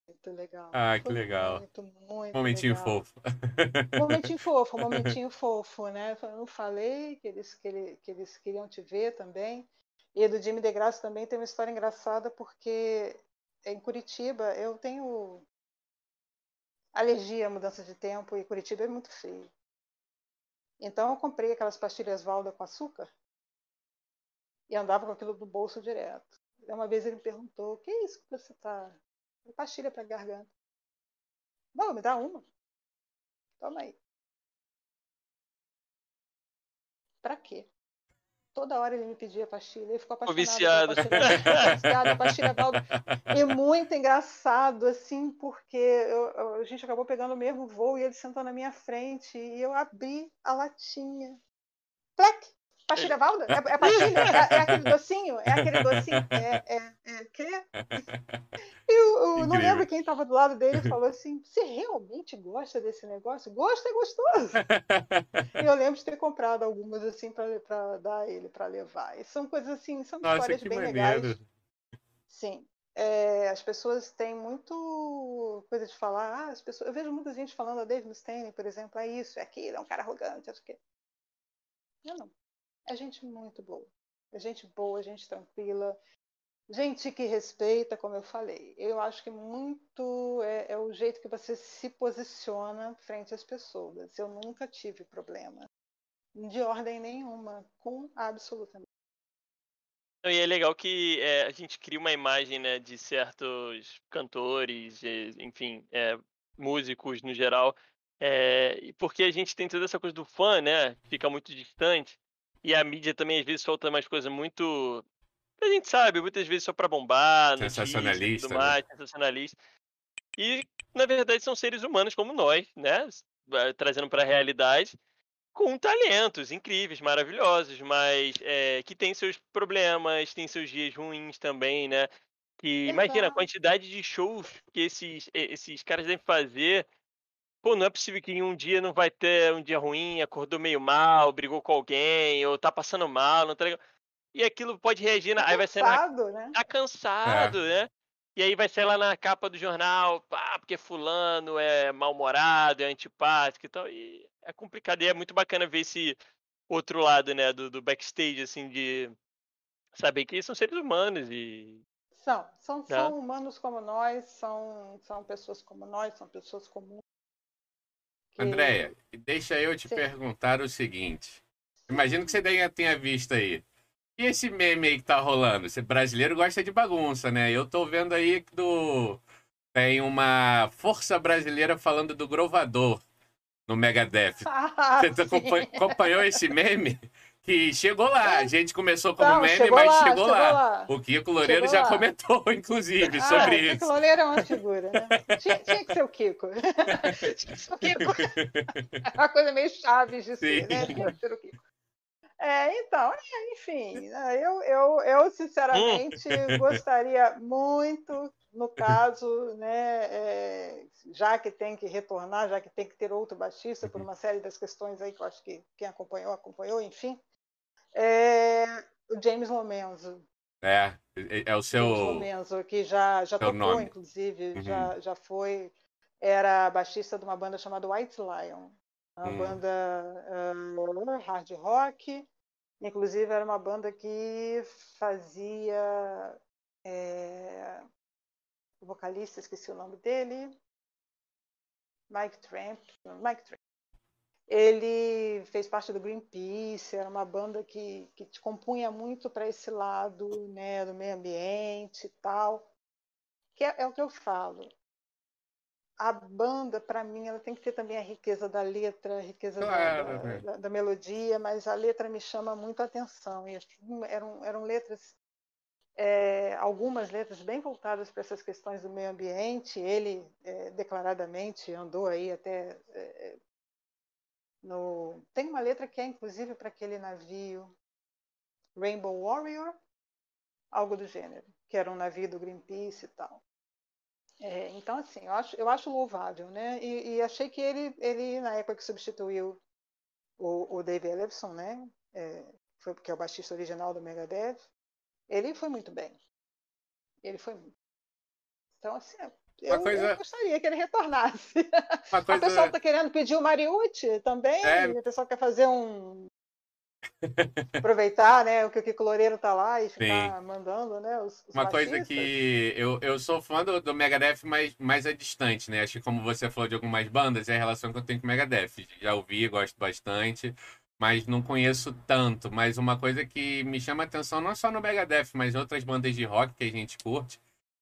Muito legal. Ah, que Foi legal. Muito, muito momentinho legal. fofo. Momentinho fofo, momentinho fofo, né? Eu não falei que eles, que, ele, que eles queriam te ver também. E do Jimmy DeGrasse também tem uma história engraçada, porque em Curitiba eu tenho alergia à mudança de tempo e Curitiba é muito frio. Então eu comprei aquelas pastilhas Valda com açúcar e andava com aquilo no bolso direto. E uma vez ele me perguntou: "O que é isso que você está pastilha para garganta. Não, me dá uma. Toma aí. Pra quê? Toda hora ele me pedia pastilha. Ele ficou apaixonado. Viciado. Pastilha, viciado, pastilha Valdo. E muito engraçado, assim, porque eu, a gente acabou pegando o mesmo voo e ele sentou na minha frente e eu abri a latinha. Plec! Pastilha Valda? É, é pastilha? É, é, aquele docinho? É aquele docinho? É, é, é, quê? E eu, não lembro quem estava do lado dele falou assim: Você realmente gosta desse negócio? Gosta, é gostoso. e eu lembro de ter comprado algumas assim para dar a ele, para levar. E são coisas assim, são Nossa, histórias bem maneiro. legais. Sim. É, as pessoas têm muito coisa de falar. Ah, as pessoas, eu vejo muita gente falando a Dave Mustaine, por exemplo, é isso, é aquilo, é um cara arrogante, acho que. Eu não. É gente muito boa. É gente boa, gente tranquila, gente que respeita, como eu falei. Eu acho que muito é, é o jeito que você se posiciona frente às pessoas. Eu nunca tive problema de ordem nenhuma com absolutamente. E é legal que é, a gente cria uma imagem né, de certos cantores, enfim, é, músicos no geral, é, porque a gente tem toda essa coisa do fã, né? Fica muito distante. E a mídia também às vezes solta umas coisas muito. A gente sabe, muitas vezes só pra bombar, sensacionalista, tudo mais, né? sensacionalista. E, na verdade, são seres humanos como nós, né? Trazendo pra realidade, com talentos incríveis, maravilhosos, mas é, que tem seus problemas, tem seus dias ruins também, né? Que imagina a quantidade de shows que esses, esses caras devem fazer pô, não é possível que em um dia não vai ter um dia ruim, acordou meio mal, brigou com alguém, ou tá passando mal, não tá legal. E aquilo pode reagir, na... tá aí vai ser na... né? Tá cansado, é. né? E aí vai ser lá na capa do jornal, pá, porque fulano é mal-humorado, é antipático e tal. E é complicado. E é muito bacana ver esse outro lado, né, do, do backstage, assim, de saber que eles são seres humanos e são, são, são humanos como nós, são, são pessoas como nós, são pessoas comuns. Andréia, deixa eu te Sim. perguntar o seguinte. Imagino que você tenha visto aí. E esse meme aí que tá rolando? Você brasileiro gosta de bagunça, né? Eu tô vendo aí do. Tem uma força brasileira falando do Grovador no Megadeth. Ah, você acompanhou esse meme? Que chegou lá. A gente começou como Não, meme, mas lá, chegou, lá. lá. O Kiko Loureiro já lá. comentou, inclusive, ah, sobre isso. O Kiko Loureiro é uma figura, né? Tinha, tinha que ser o Kiko. tinha que ser o Kiko. É uma coisa meio chaves de ser, né? Tinha que ser o Kiko. É, então, é, enfim, né, eu, eu, eu sinceramente gostaria muito, no caso, né, é, já que tem que retornar, já que tem que ter outro baixista, por uma série das questões aí que eu acho que quem acompanhou, acompanhou, enfim, é, o James Lomenzo. É, é o seu. James Lomenzo, que já, já tocou, nome. inclusive, uhum. já, já foi. Era baixista de uma banda chamada White Lion. Uma hum. banda uh, hard rock. Inclusive, era uma banda que fazia. É, o vocalista, esqueci o nome dele. Mike Tramp. Mike Tramp ele fez parte do Greenpeace, era uma banda que, que te compunha muito para esse lado né, do meio ambiente e tal. Que é, é, o que eu falo. a banda, para mim, ela tem que ter também a riqueza da letra, a riqueza Claro, da, da- da melodia, mas a letra me chama muito a atenção. E eram, eram letras, é, algumas letras bem voltadas para essas questões do meio ambiente. Ele é, declaradamente andou aí até. é, no... Tem uma letra que é inclusive para aquele navio Rainbow Warrior, algo do gênero, que era um navio do Greenpeace e tal. É, então, assim, eu acho, eu acho louvável, né? E, e achei que ele, ele, na época que substituiu o, o Dave Ellefson, né? É, foi porque é o baixista original do Megadeth, ele foi muito bem. Ele foi muito. Então, assim, eu, coisa- eu gostaria que ele retornasse. Uma O pessoal coisa. está querendo pedir o Mariucci também. É. O pessoal quer fazer um. Aproveitar, né? O que o Kiko Loureiro tá lá e ficar mandando, né? Os, os Uma coisa que eu, eu sou fã do, do Megadeth, mas mais a distante, né? Acho que como você falou de algumas bandas, é a relação que eu tenho com o Megadeth. Já ouvi, gosto bastante, mas não conheço tanto. Mas uma coisa que me chama a atenção, não só no Megadeth, mas outras bandas de rock que a gente curte,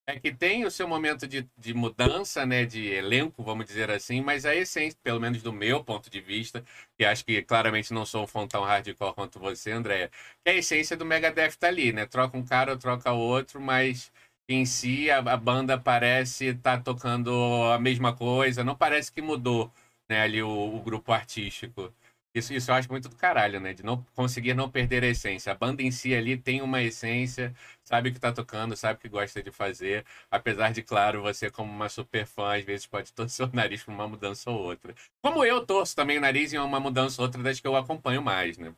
é que tem o seu momento de, de mudança, né? De elenco, vamos dizer assim, mas a essência, pelo menos do meu ponto de vista, que acho que claramente não sou um fã tão hardcore quanto você, Andréia, que a essência do Megadeth tá ali, né? Troca um cara, troca outro, mas em si a, a banda parece estar tá tocando a mesma coisa, não parece que mudou, né, ali o, o grupo artístico. Isso, isso eu acho muito do caralho, né? De não conseguir não perder a essência. A banda em si ali tem uma essência, sabe o que tá tocando, sabe o que gosta de fazer. Apesar de, claro, você, como uma super fã, às vezes pode torcer o nariz pra uma mudança ou outra. Como eu torço também o nariz em uma mudança ou outra das que eu acompanho mais, né?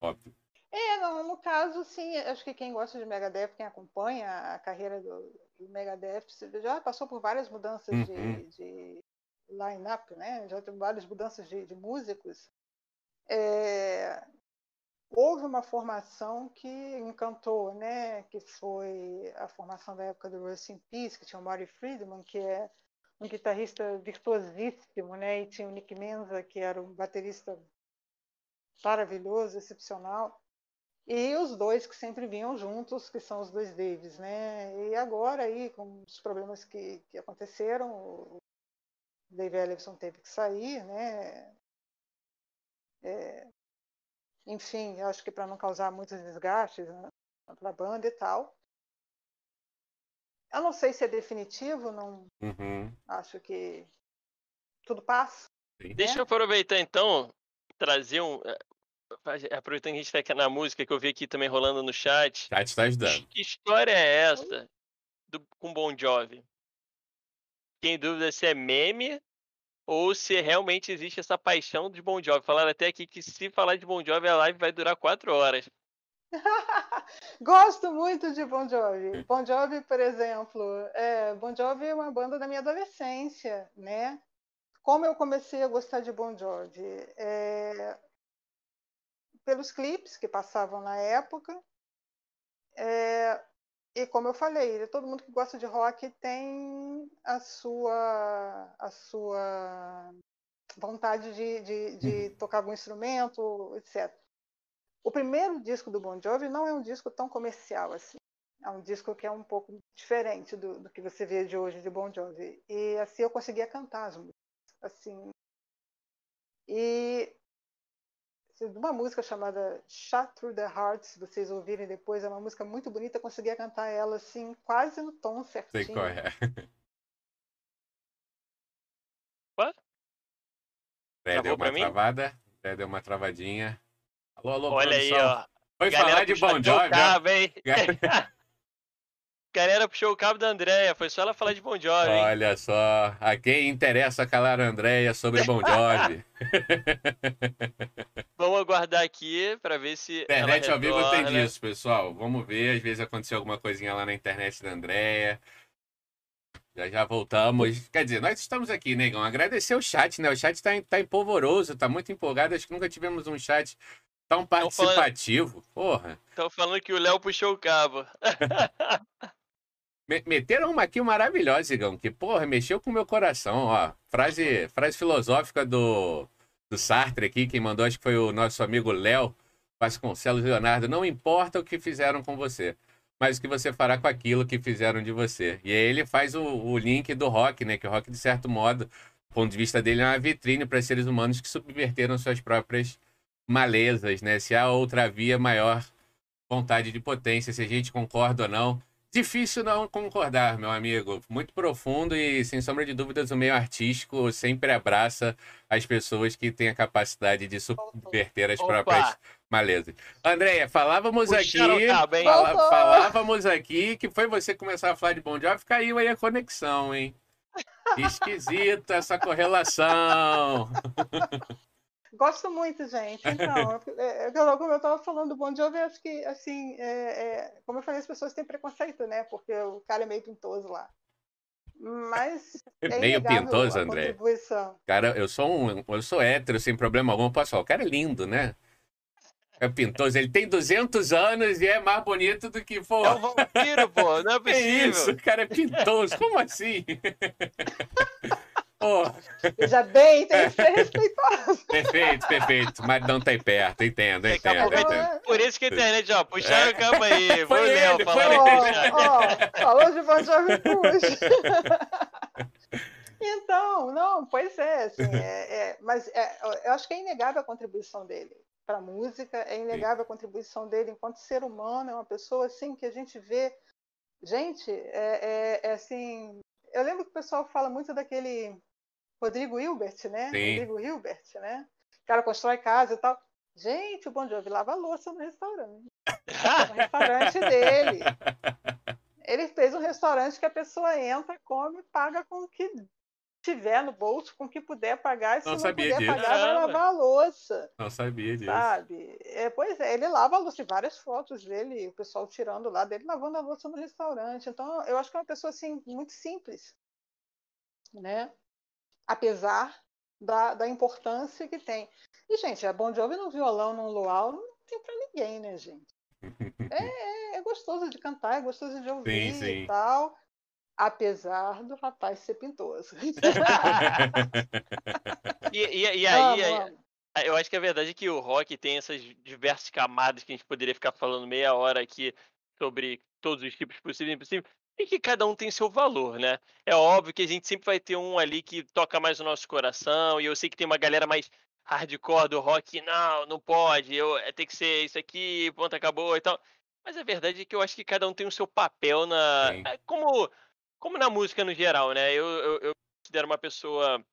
Óbvio. É, não, no caso, sim, acho que quem gosta de Megadeth, quem acompanha a carreira do, do Megadeth, já passou por várias mudanças Uhum. de, de line-up, né? Já teve várias mudanças de, de músicos. É, houve uma formação que encantou, né? Que foi a formação da época do Rust in Peace, que tinha o Marty Friedman, que é um guitarrista virtuosíssimo, né? E tinha o Nick Menza, que era um baterista maravilhoso, excepcional. E os dois que sempre vinham juntos, que são os dois Davis, né? E agora aí, com os problemas que, que aconteceram, o Dave Ellefson teve que sair, né? É, enfim, eu acho que para não causar muitos desgastes né, para a banda e tal. Eu não sei se é definitivo, não Uhum. acho que tudo passa. Deixa eu aproveitar então, trazer um. eh, Aproveitando que a gente tá aqui na música que eu vi aqui também rolando no chat. Chat tá ajudando. Que história é essa do, com Bon Jovi? Tem dúvida se é meme ou se realmente existe essa paixão de Bon Jovi. Falaram até aqui que se falar de Bon Jovi a live vai durar quatro horas. Gosto muito de Bon Jovi. Bon Jovi, por exemplo, é, Bon Jovi é uma banda da minha adolescência, né? Como eu comecei a gostar de Bon Jovi? É, pelos clipes que passavam na época. É, e como eu falei, todo mundo que gosta de rock tem a sua, a sua vontade de, de, de tocar algum instrumento, etc. O primeiro disco do Bon Jovi não é um disco tão comercial assim. É um disco que é um pouco diferente do, do que você vê de hoje de Bon Jovi. E assim eu conseguia cantar as músicas. Assim. E uma música chamada Shot Through the Heart, se vocês ouvirem depois, é uma música muito bonita, conseguia cantar ela assim, quase no tom certinho. Sei qual é. Ué? Zé deu uma mim? travada. Zé deu uma travadinha. Alô, alô, Olha aí, produção. ó. Foi Galera falar de Bon ó. cabo, hein? Galera puxou o cabo da Andréia, foi só ela falar de Bon Jovi, hein? Olha só, a quem interessa calar a Andréia sobre Bon Jovi. Vamos aguardar aqui pra ver se. internet ao vivo tem disso, pessoal. Vamos ver, às vezes aconteceu alguma coisinha lá na internet da Andréia. Já já voltamos. Quer dizer, nós estamos aqui, negão. Agradecer o chat, né? O chat tá, tá empolvoroso, tá muito empolgado. Acho que nunca tivemos um chat tão falando- participativo. Porra. Estão falando que o Léo puxou o cabo. Me- Meteram uma aqui maravilhosa, Igão, que, porra, mexeu com o meu coração, ó. Frase, frase filosófica do, do Sartre aqui, quem mandou, acho que foi o nosso amigo Léo Vasconcelos Leonardo. Não importa o que fizeram com você. mas o que você fará com aquilo que fizeram de você. E aí ele faz o, o link do rock, né? Que o rock, de certo modo, do ponto de vista dele, é uma vitrine para seres humanos que subverteram suas próprias malezas, né? Se há outra via maior vontade de potência, se a gente concorda ou não. Difícil não concordar, meu amigo. Muito profundo e, sem sombra de dúvidas, o meio artístico sempre abraça as pessoas que têm a capacidade de subverter as Opa. próprias malezas. Andréia, falávamos aqui. Fala, falávamos aqui que foi você começar a falar de Bon Jovi, caiu aí a conexão, hein? Esquisita essa correlação. Gosto muito, gente. Então, é, é, como eu estava falando do Bon Jovi, acho que, assim, é, é, como eu falei, as pessoas têm preconceito, né? Porque o cara é meio pintoso lá. Mas é meio pintoso, André. Cara, eu sou um, eu sou hétero sem problema algum. Posso falar, o cara é lindo, né? É pintoso. Ele tem 200 anos e é mais bonito do que for. É um vampiro, pô. Não é possível. É isso, o cara é pintoso. Como assim? Oh. Veja bem, tem que ser respeitoso. Perfeito, perfeito. Mas não tem perto, entendo, entendo. entendo. Por isso que a internet, ó, puxaram o campo aí. Foi ele, foi ele. Ó, falou de Bon Jovi. Então, não, pois é, assim, é, é mas é, eu acho que é inegável a contribuição dele para a música, é inegável a contribuição dele enquanto ser humano, é uma pessoa assim que a gente vê. Gente, é, é, é assim. Eu lembro que o pessoal fala muito daquele Rodrigo Hilbert, né? Sim. Rodrigo Hilbert, né? O cara constrói casa e tal. Gente, o Bon Jovi lava louça no restaurante. no restaurante dele. Ele fez um restaurante que a pessoa entra, come, paga com o que tiver no bolso, com o que puder pagar. E se não, não puder disso. pagar, vai lavar a louça. Não sabia disso. Sabe? É, pois é, ele lava a louça. Tem várias fotos dele, o pessoal tirando lá dele, lavando a louça no restaurante. Então, eu acho que é uma pessoa assim, muito simples. Né? Apesar da, da importância que tem. E, gente, é Bon Jovi no violão, no luau, não tem para ninguém, né, gente? É, é, é, gostoso de cantar, é gostoso de ouvir sim, sim. e tal, apesar do rapaz ser pintoso. e, e, e, aí, eu acho que a verdade é que o rock tem essas diversas camadas que a gente poderia ficar falando meia hora aqui sobre todos os tipos possíveis e impossíveis e que cada um tem seu valor, né? É óbvio que a gente sempre vai ter um ali que toca mais o nosso coração, e eu sei que tem uma galera mais hardcore do rock, não, não pode, eu, é, tem que ser isso aqui, ponto, acabou e tal. Mas a verdade é que eu acho que cada um tem o seu papel na. É, como, como na música no geral, né? Eu, eu, eu considero uma pessoa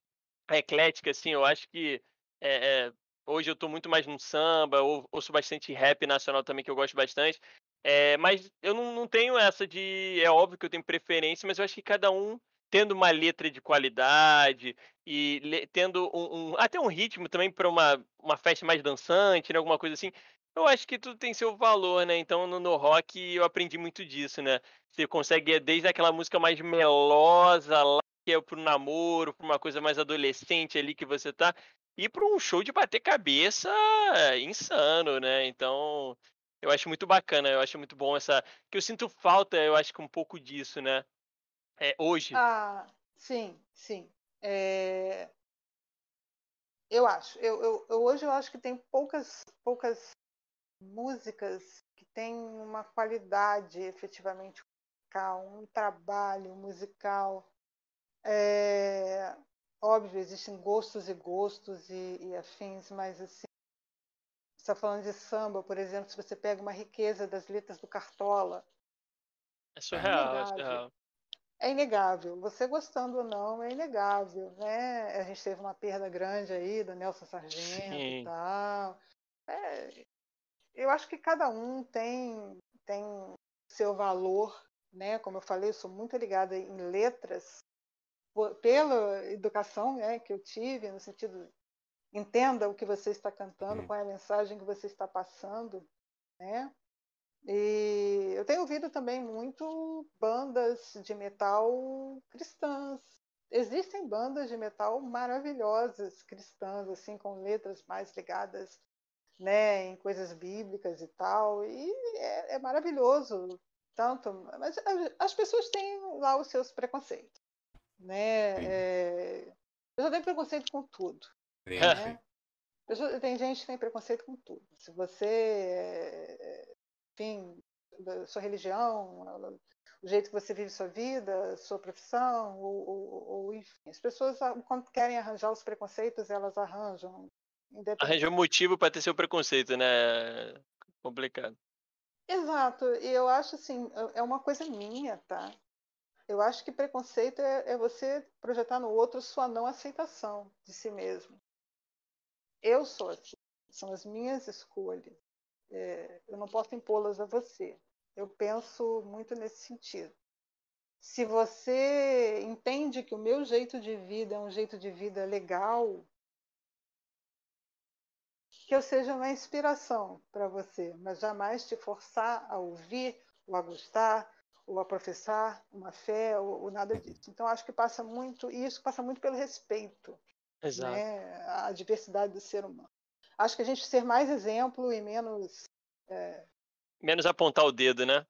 eclética, assim, eu acho que é, é, hoje eu tô muito mais no samba, ou, ouço bastante rap nacional também, que eu gosto bastante. É, mas eu não, não tenho essa de. É óbvio que eu tenho preferência, mas eu acho que cada um tendo uma letra de qualidade e le, tendo um, um, até um ritmo também para uma, uma festa mais dançante, né, alguma coisa assim. Eu acho que tudo tem seu valor, né? Então no, no rock eu aprendi muito disso, né? Você consegue desde aquela música mais melosa lá que é pro namoro, pra uma coisa mais adolescente ali que você tá, e para um show de bater cabeça insano, né? Então, eu acho muito bacana, eu acho muito bom essa. Que eu sinto falta, eu acho que um pouco disso, né? É, hoje. Ah, sim, sim. É... Eu acho. Eu, eu, eu, hoje eu acho que tem poucas, poucas músicas que têm uma qualidade efetivamente musical, um trabalho musical. É... Óbvio, existem gostos e gostos e, e afins, mas assim, está falando de samba, por exemplo, se você pega uma riqueza das letras do Cartola. É surreal, é, surreal. É inegável. Você gostando ou não, é inegável, né? A gente teve uma perda grande aí do Nelson Sargento Sim. e tal. É, eu acho que cada um tem, tem seu valor, né? Como eu falei, eu sou muito ligada em letras pela educação né, que eu tive, no sentido entenda o que você está cantando, qual é a mensagem que você está passando, né? E eu tenho ouvido também muito bandas de metal cristãs. Existem bandas de metal maravilhosas cristãs, assim, com letras mais ligadas, né, em coisas bíblicas e tal. E é, é maravilhoso, tanto. Mas as pessoas têm lá os seus preconceitos, né? É, eu já tenho preconceito com tudo. Sim, né? Tem gente que tem preconceito com tudo. Se você, enfim, sua religião, o jeito que você vive sua vida, sua profissão, ou, ou, ou enfim. As pessoas, ah, quando querem arranjar os preconceitos, elas arranjam. Arranja um motivo para ter seu preconceito, né? Complicado. Exato. E eu acho assim, é, é uma coisa minha, tá? Eu acho que preconceito é, é você projetar no outro sua não aceitação de si mesmo. Eu sou assim. São as minhas escolhas. É, eu não posso impô-las a você. Eu penso muito nesse sentido. Se você entende que o meu jeito de vida é um jeito de vida legal, que eu seja uma inspiração para você, mas jamais te forçar a ouvir ou a gostar ou a professar uma fé ou, ou nada disso. Então acho que passa muito isso passa muito pelo respeito, Exato. Né, à diversidade do ser humano. Acho que a gente ser mais exemplo e menos é, Menos apontar o dedo, né?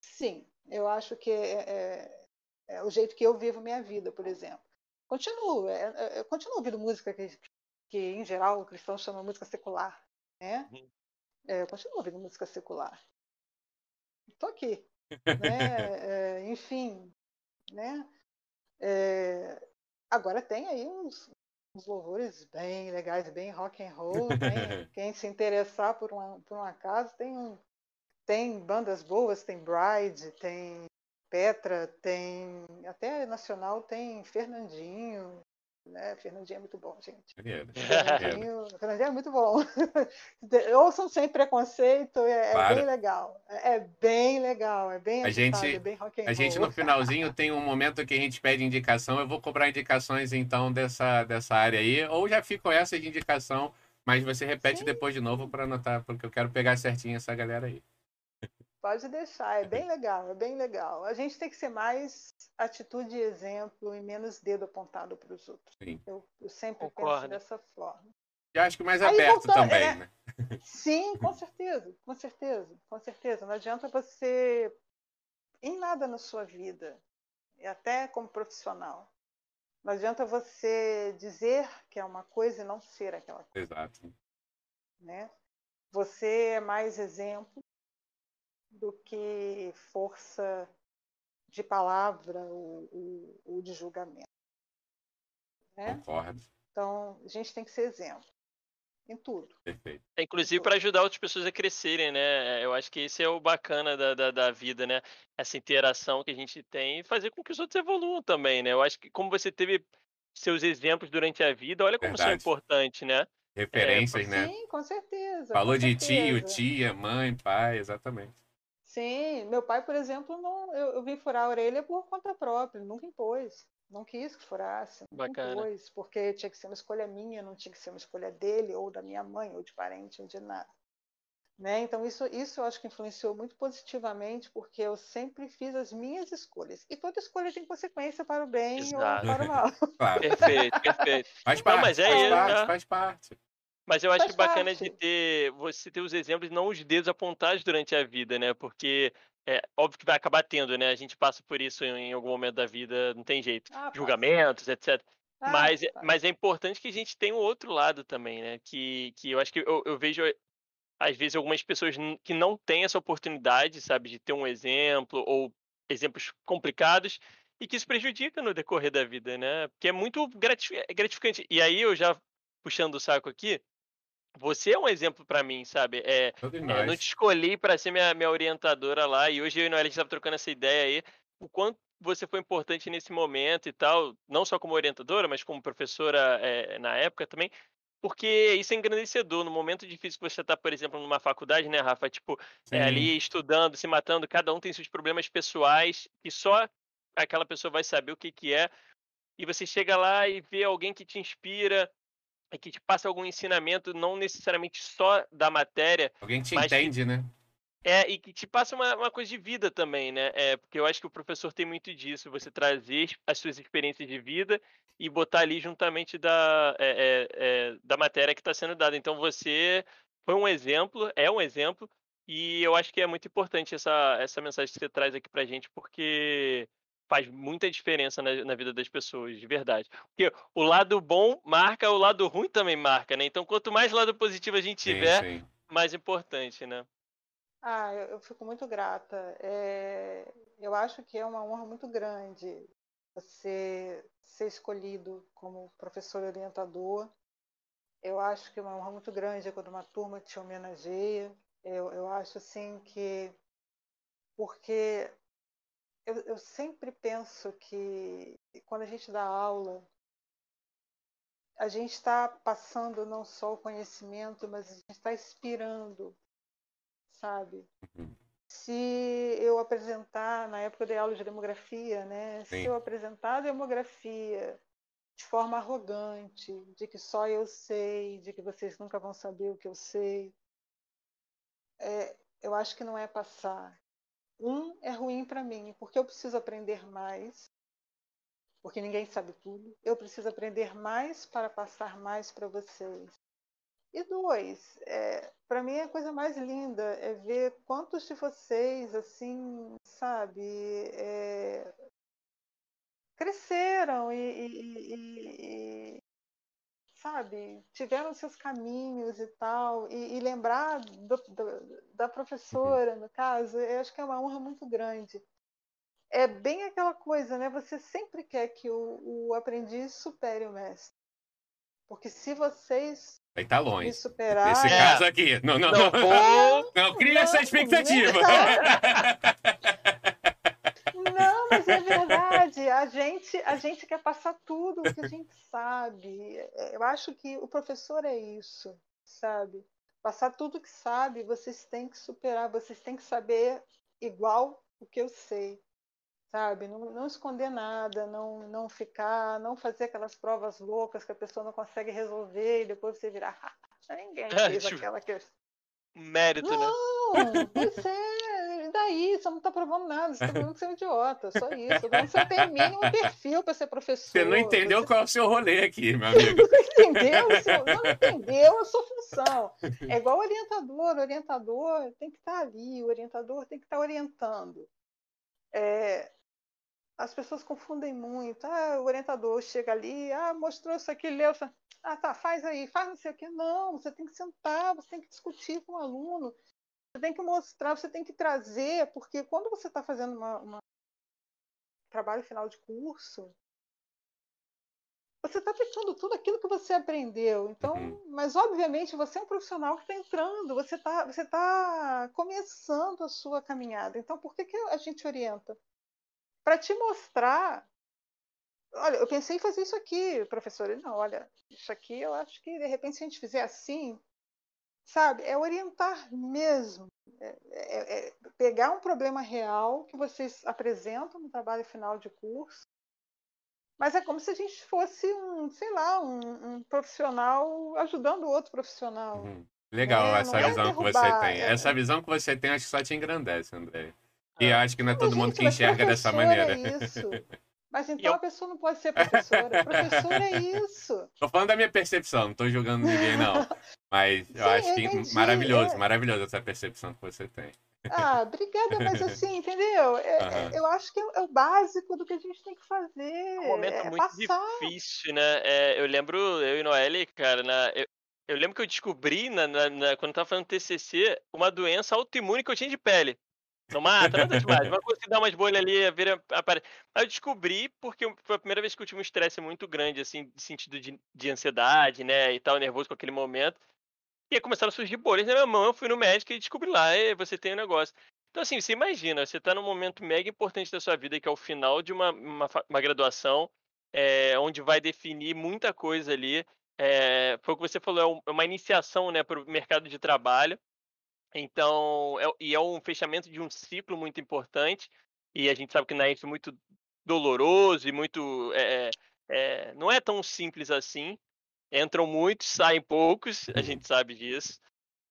Sim, eu acho que é, é, é, o jeito que eu vivo minha vida, por exemplo. Continuo, é, é, eu continuo ouvindo música que, que, em geral, o cristão chama música secular, né? Uhum. É, eu continuo ouvindo música secular. Estou aqui, né? enfim, né? agora tem aí uns, uns louvores bem legais, bem rock and roll. Tem, quem se interessar por, uma, por um acaso, tem um, tem bandas boas, tem Bride, tem Petra, tem até nacional tem Fernandinho, né? Fernandinho é muito bom, gente. Fernandinho, Fernandinho é muito bom. Ouçam sem preconceito, é, é claro. bem legal. É, é bem legal, é bem a gente, é bem rock and A gente no finalzinho tem um momento que a gente pede indicação. Eu vou cobrar indicações então dessa, dessa área aí, ou já fico essa de indicação, mas você repete Sim. depois de novo para anotar, porque eu quero pegar certinho essa galera aí. Pode deixar, é bem legal, é bem legal. A gente tem que ser mais atitude e exemplo e menos dedo apontado para os outros. Sim. Eu, eu sempre Concordo. penso dessa forma. E acho que mais Aí, aberto voltando, também, é... né? Sim, com certeza, com certeza, com certeza. Não adianta você em nada na sua vida, e até como profissional. Não adianta você dizer que é uma coisa e não ser aquela coisa. Exato. Né? Você é mais exemplo do que força de palavra ou, ou, ou de julgamento. Né? Concordo. Então, a gente tem que ser exemplo em tudo. Perfeito. É, inclusive para ajudar outras pessoas a crescerem, né? Eu acho que esse é o bacana da, da, da, vida, né? Essa interação que a gente tem e fazer com que os outros evoluam também, né? Eu acho que como você teve seus exemplos durante a vida, olha como Verdade. são importantes, né? Referências, é, né? Sim, com certeza. Falou com de certeza. tio, tia, mãe, pai, exatamente. Sim, meu pai, por exemplo, não, eu, eu vim furar a orelha por conta própria, nunca impôs. Não quis que furasse, não impôs, porque tinha que ser uma escolha minha, não tinha que ser uma escolha dele, ou da minha mãe, ou de parente, ou de nada. Né? Então, isso, isso eu acho que influenciou muito positivamente, porque eu sempre fiz as minhas escolhas. E toda escolha tem consequência para o bem Exato. ou para o mal. Claro. Perfeito, perfeito. Faz parte, não, mas é faz, isso, parte né? faz parte. Mas eu acho Faz bacana parte. de ter você ter os exemplos, não os dedos apontados durante a vida, né? Porque é óbvio que vai acabar tendo, né? A gente passa por isso em, algum momento da vida, não tem jeito. Ah, Julgamentos, etc. Ah, mas, é, mas é importante que a gente tenha o outro lado também, né? Que, que eu acho que eu, eu vejo, às vezes, algumas pessoas que não têm essa oportunidade, sabe, de ter um exemplo ou exemplos complicados e que isso prejudica no decorrer da vida, né? Porque é muito gratificante. E aí eu já puxando o saco aqui, você é um exemplo para mim, sabe? É, é, não te escolhi para ser minha, minha orientadora lá, e hoje eu e a Noelle estava trocando essa ideia aí, o quanto você foi importante nesse momento e tal, não só como orientadora, mas como professora é, na época também, porque isso é engrandecedor. No momento difícil que você está, por exemplo, numa faculdade, né, Rafa? Tipo, é, ali estudando, se matando, cada um tem seus problemas pessoais, e só aquela pessoa vai saber o que, que é. E você chega lá e vê alguém que te inspira, é que te passa algum ensinamento, não necessariamente só da matéria. Alguém te entende, que, né? É, e que te passa uma, uma, coisa de vida também, né? É, porque eu acho que o professor tem muito disso, você trazer as suas experiências de vida e botar ali juntamente da, é, é, é da matéria que está sendo dada. Então você foi um exemplo, é um exemplo, e eu acho que é muito importante essa, essa mensagem que você traz aqui pra gente, porque faz muita diferença na, na, vida das pessoas, de verdade. Porque o lado bom marca, o lado ruim também marca, né? Então, quanto mais lado positivo a gente tiver, sim, sim. mais importante, né? Ah, eu, eu fico muito grata. É, eu acho que é uma honra muito grande você ser escolhido como professor orientador. Eu acho que é uma honra muito grande quando uma turma te homenageia. Eu, eu acho assim que. Porque eu, eu sempre penso que quando a gente dá aula, a gente está passando não só o conhecimento, mas a gente está inspirando, sabe? Uhum. Se eu apresentar, na época eu dei aula de demografia, né? Sim. Se eu apresentar a demografia de forma arrogante, de que só eu sei, de que vocês nunca vão saber o que eu sei, é, eu acho que não é passar. Um é ruim para mim, porque eu preciso aprender mais, porque ninguém sabe tudo. Eu preciso aprender mais para passar mais para vocês. E dois, é, para mim a coisa mais linda é ver quantos de vocês, assim, sabe, é, cresceram e, e, e, sabe, tiveram seus caminhos e tal, e, e lembrar do, do, da professora, no caso, eu acho que é uma honra muito grande. É bem aquela coisa, né? Você sempre quer que o, o aprendiz supere o mestre. Porque se vocês Aí tá longe. me superarem. Nesse É. caso aqui. Não, não, Não, não. vou- Não cria essa Não, expectativa. Não, mas é verdade. A gente, a gente quer passar tudo o que a gente sabe. Eu acho que o professor é isso, sabe? Passar tudo que sabe, vocês têm que superar, vocês têm que saber igual o que eu sei, sabe? Não, não esconder nada, não, não ficar, não fazer aquelas provas loucas que a pessoa não consegue resolver e depois você virar. "Ah, Ninguém fez Tipo, aquela questão. Mérito, né? Não, pois é, daí? Você não está provando nada, você está provando que você é um idiota, só isso. Você não tem mínimo perfil para ser professor. Você não entendeu você qual é o seu rolê aqui, meu amigo. não entendeu, seu- não entendeu a sua função. É igual orientador, o orientador tem que estar ali, o orientador tem que estar orientando. É, as pessoas confundem muito. Ah, o orientador chega ali, ah, mostrou isso aqui, leu. isso- Ah, tá, faz aí, faz não sei o quê. Não, você tem que sentar, você tem que discutir com o aluno, você tem que mostrar, você tem que trazer, porque quando você está fazendo uma, uma trabalho final de curso, você está aplicando tudo aquilo que você aprendeu. Então, Uhum. mas obviamente você é um profissional que está entrando, você está você tá começando a sua caminhada. Então, por que, que a gente orienta? Para te mostrar. Olha, eu pensei em fazer isso aqui, professor. Ele, Não, olha, isso aqui eu acho que de repente se a gente fizer assim, sabe, é orientar mesmo. É, é- é pegar um problema real que vocês apresentam no trabalho final de curso mas é como se a gente fosse um, sei lá, um, um profissional ajudando outro profissional. Uhum. Legal É, essa é visão que você tem. é- Essa visão que você tem, acho que só te engrandece, André. E acho que não é todo mundo que enxerga dessa maneira. É isso. Mas então eu- a pessoa não pode ser professora. Professor é isso. Tô falando da minha percepção, não tô julgando ninguém, não. Mas eu Sim, acho eu que entendi, maravilhoso, é. maravilhoso essa percepção que você tem. Ah, obrigada, mas assim, entendeu? É- Aham. eu acho que é, o- é o básico do que a gente tem que fazer. É um momento é muito passar. difícil, né? É, eu lembro, eu e Noelle, cara, na, eu, eu lembro que eu descobri, na, na- na- quando eu tava fazendo TCC, uma doença autoimune que eu tinha de pele. Não mata, nada demais. Coisa que dá umas bolhas ali, vira, aparece. Aí eu descobri porque foi a primeira vez que eu tive um estresse muito grande, assim, de sentido de, de ansiedade, né? E tal, nervoso com aquele momento. E aí começaram a surgir bolhas na minha mão, eu fui no médico e descobri lá, "Ei, você tem um negócio. Então, assim, você imagina, você tá num momento mega importante da sua vida, que é o final de uma, uma, uma graduação, é, onde vai definir muita coisa ali. É, foi o que você falou, é é uma iniciação né, para o mercado de trabalho. Então, é, e é um fechamento de um ciclo muito importante. E a gente sabe que na é muito doloroso e muito. é, é, não é tão simples assim. Entram muitos, saem poucos, a Uhum. gente sabe disso.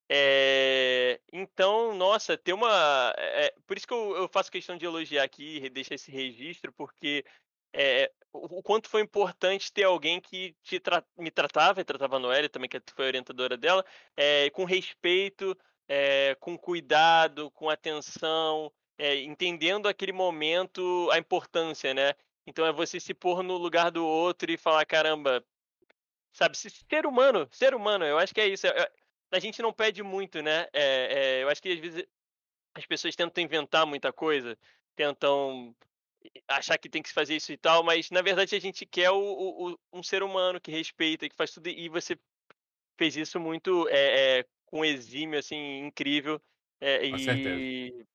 É, então, nossa, tem uma. é, por isso que eu, eu faço questão de elogiar aqui deixar esse registro, porque é, o, o quanto foi importante ter alguém que tra- me tratava, e tratava a Noelle também, que foi orientadora dela, com respeito, é, com cuidado, com atenção, é, entendendo aquele momento, a importância, né? Então é você se pôr no lugar do outro e falar, caramba, sabe, se- ser humano, ser humano, eu acho que é isso. é- é- a gente não pede muito, né? É, é, eu acho que às vezes as pessoas tentam inventar muita coisa, tentam achar que tem que fazer isso e tal, mas na verdade a gente quer o, o, um ser humano que respeita, que faz tudo, e você fez isso muito é, é, com exímio, assim, incrível. É, e certeza.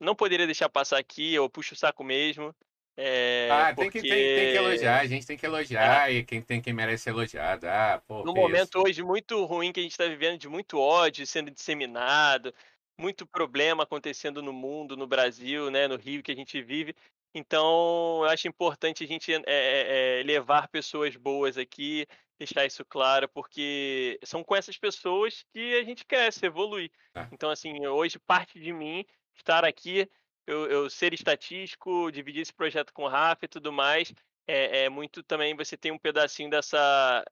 não poderia deixar passar aqui, eu puxo o saco mesmo. É, Ah, tem que, tem, tem que elogiar, porque a gente tem que é, elogiar e quem tem que merece ser elogiado. Ah, pô, num que isso. momento hoje muito ruim que a gente está vivendo, de muito ódio sendo disseminado, muito problema acontecendo no mundo, no Brasil, né, no Rio que a gente vive. Então, eu acho importante a gente é, é, levar pessoas boas aqui, deixar isso claro, porque são com essas pessoas que a gente cresce, evolui. Ah, Então, assim, hoje parte de mim estar aqui, eu, eu ser estatístico, dividir esse projeto com o Rafa e tudo mais, é, é muito também você tem um pedacinho dessa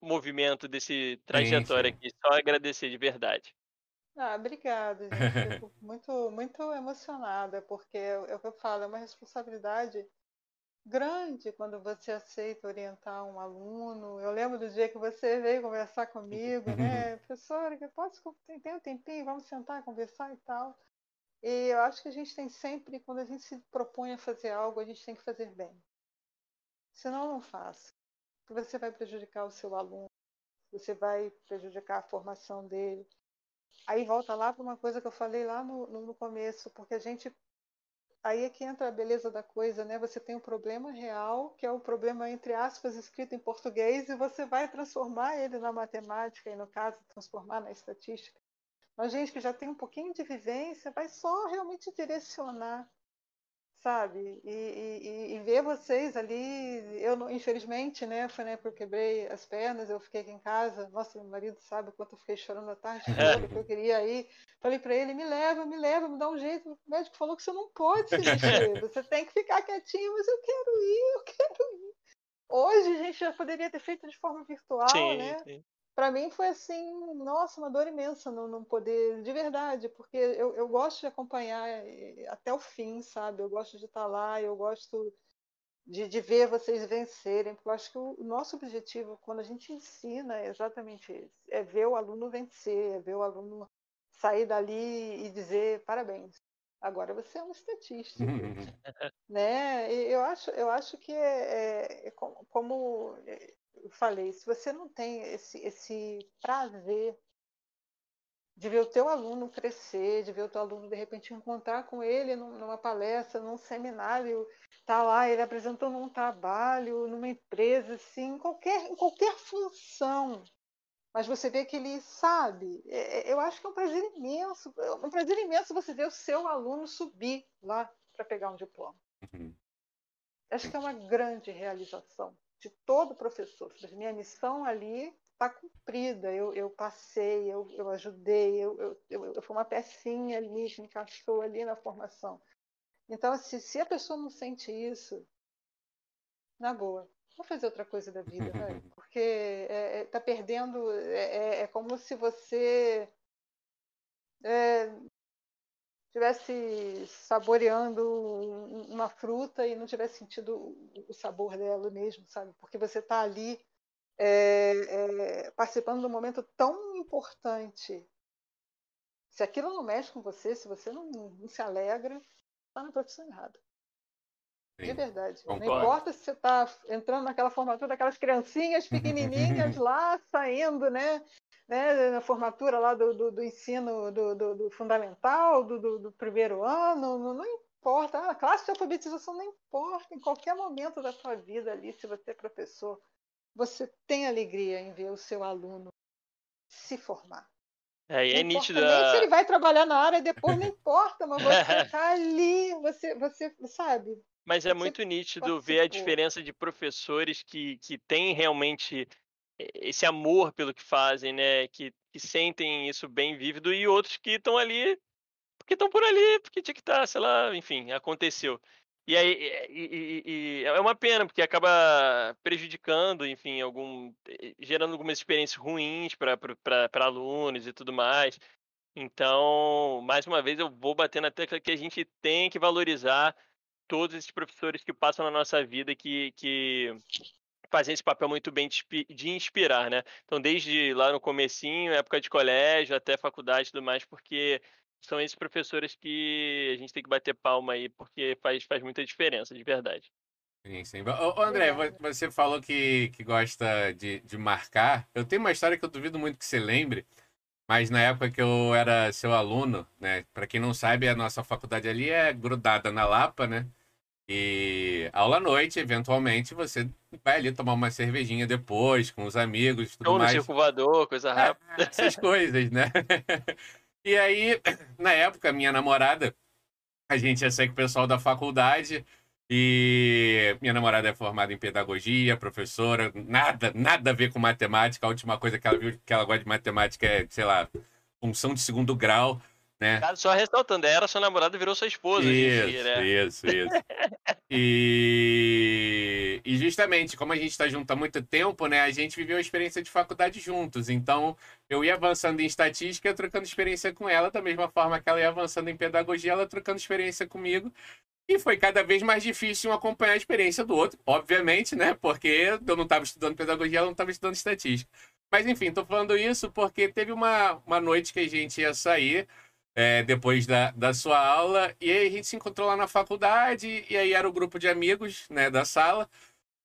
movimento, desse sim, trajetória sim. aqui. Só agradecer de verdade. Ah, obrigada, gente. Fico muito, muito emocionada, porque é o que eu falo, é uma responsabilidade grande quando você aceita orientar um aluno. Eu lembro do dia que você veio conversar comigo, né? Professora, que posso, tem um tempinho, vamos sentar, conversar e tal. E eu acho que a gente tem sempre, quando a gente se propõe a fazer algo, a gente tem que fazer bem. Senão, não faça. Porque você vai prejudicar o seu aluno, você vai prejudicar a formação dele. Aí volta lá para uma coisa que eu falei lá no, no, começo, porque a gente aí é que entra a beleza da coisa, né? Você tem um problema real, que é o problema, entre aspas, escrito em português, e você vai transformar ele na matemática, e no caso, transformar na estatística. Mas gente que já tem um pouquinho de vivência vai só realmente direcionar, sabe? E, e, e ver vocês ali. Eu, não, infelizmente, né? Foi na época que eu quebrei as pernas, eu fiquei aqui em casa. Nossa, meu marido sabe o quanto eu fiquei chorando a tarde toda, que eu queria ir. Falei para ele: me leva, me leva, me dá um jeito. O médico falou que você não pode se mexer, você tem que ficar quietinho, mas eu quero ir, eu quero ir. Hoje a gente já poderia ter feito de forma virtual, Sim, né? sim. Para mim foi assim, nossa, uma dor imensa não, não poder, de verdade, porque eu, eu gosto de acompanhar eh, até o fim, sabe? Eu gosto de estar lá, eu gosto de, de ver vocês vencerem, porque eu acho que o, nosso objetivo, quando a gente ensina, é exatamente esse: é ver o aluno vencer, é ver o aluno sair dali e dizer parabéns. Agora você é um estatístico, né? E eu acho, eu acho que é, é como, como eu falei, se você não tem esse, esse prazer de ver o teu aluno crescer, de ver o teu aluno de repente encontrar com ele numa palestra, num seminário, tá lá ele apresentando um trabalho numa empresa, assim, em qualquer, em qualquer função, mas você vê que ele sabe. É, eu acho que é um prazer imenso, é um prazer imenso você ver o seu aluno subir lá para pegar um diploma. Uhum. Acho que é uma grande realização de todo professor. Minha missão ali está cumprida. Eu, eu passei, eu, eu ajudei, eu, eu, eu, eu fui uma pecinha ali que encaixou ali na formação. Então, se, se a pessoa não sente isso, na boa, vou fazer outra coisa da vida, velho. Porque é, é, tá perdendo. É, é como se você estivesse saboreando uma fruta e não tivesse sentido o sabor dela mesmo, sabe? Porque você está ali é, é, participando de um momento tão importante. Se aquilo não mexe com você, se você não, não se alegra, está na profissão errada. Sim, de verdade. Concordo. Não importa se você está entrando naquela formatura, aquelas criancinhas pequenininhas lá, saindo, né? Né, na formatura lá do, do, do ensino do, do, fundamental, do, primeiro ano, não, não importa, a classe de alfabetização não importa, em qualquer momento da sua vida ali, se você é professor, você tem alegria em ver o seu aluno se formar. É, e é nítido. Nem se ele vai trabalhar na área depois, não importa, mas você está ali, você, você sabe. Mas é muito nítido participou. ver a diferença de professores que, que têm realmente esse amor pelo que fazem, né? Que, que sentem isso bem vívido e outros que estão ali porque estão por ali, porque tinha que estar, sei lá, enfim, aconteceu. E aí e, e, e, é uma pena porque acaba prejudicando, enfim, algum gerando algumas experiências ruins para alunos e tudo mais. Então, mais uma vez, eu vou bater na tecla que a gente tem que valorizar todos esses professores que passam na nossa vida que, que fazem esse papel muito bem de inspirar, né? Então, desde lá no comecinho, época de colégio, até faculdade e tudo mais, porque são esses professores que a gente tem que bater palma aí, porque faz, faz muita diferença, de verdade. Sim, sim. Ô, André, você falou que, que gosta de, de marcar. Eu tenho uma história que eu duvido muito que você lembre, mas na época que eu era seu aluno, né? Para quem não sabe, a nossa faculdade ali é grudada na Lapa, né? E aula à noite, eventualmente, você vai ali tomar uma cervejinha depois, com os amigos, tudo Ou no mais. circulador, coisa rápida. É, essas coisas, né? E aí, na época, minha namorada, a gente ia sair com o pessoal da faculdade e minha namorada é formada em pedagogia, professora, nada, nada a ver com matemática. A última coisa que ela viu que ela gosta de matemática é, sei lá, função de segundo grau né? Cara, só ressaltando, era sua namorada virou sua esposa isso, dia, né? Isso, isso. e, e justamente, como a gente está junto há muito tempo, né? A gente viveu a experiência de faculdade juntos. Então, eu ia avançando em estatística, trocando experiência com ela, da mesma forma que ela ia avançando em pedagogia, ela trocando experiência comigo. E foi cada vez mais difícil acompanhar a experiência do outro, obviamente, né? Porque eu não estava estudando pedagogia, ela não estava estudando estatística. Mas enfim, estou falando isso porque teve uma, uma noite que a gente ia sair é, depois da, da sua aula. E aí a gente se encontrou lá na faculdade, e aí era o grupo de amigos né, da sala.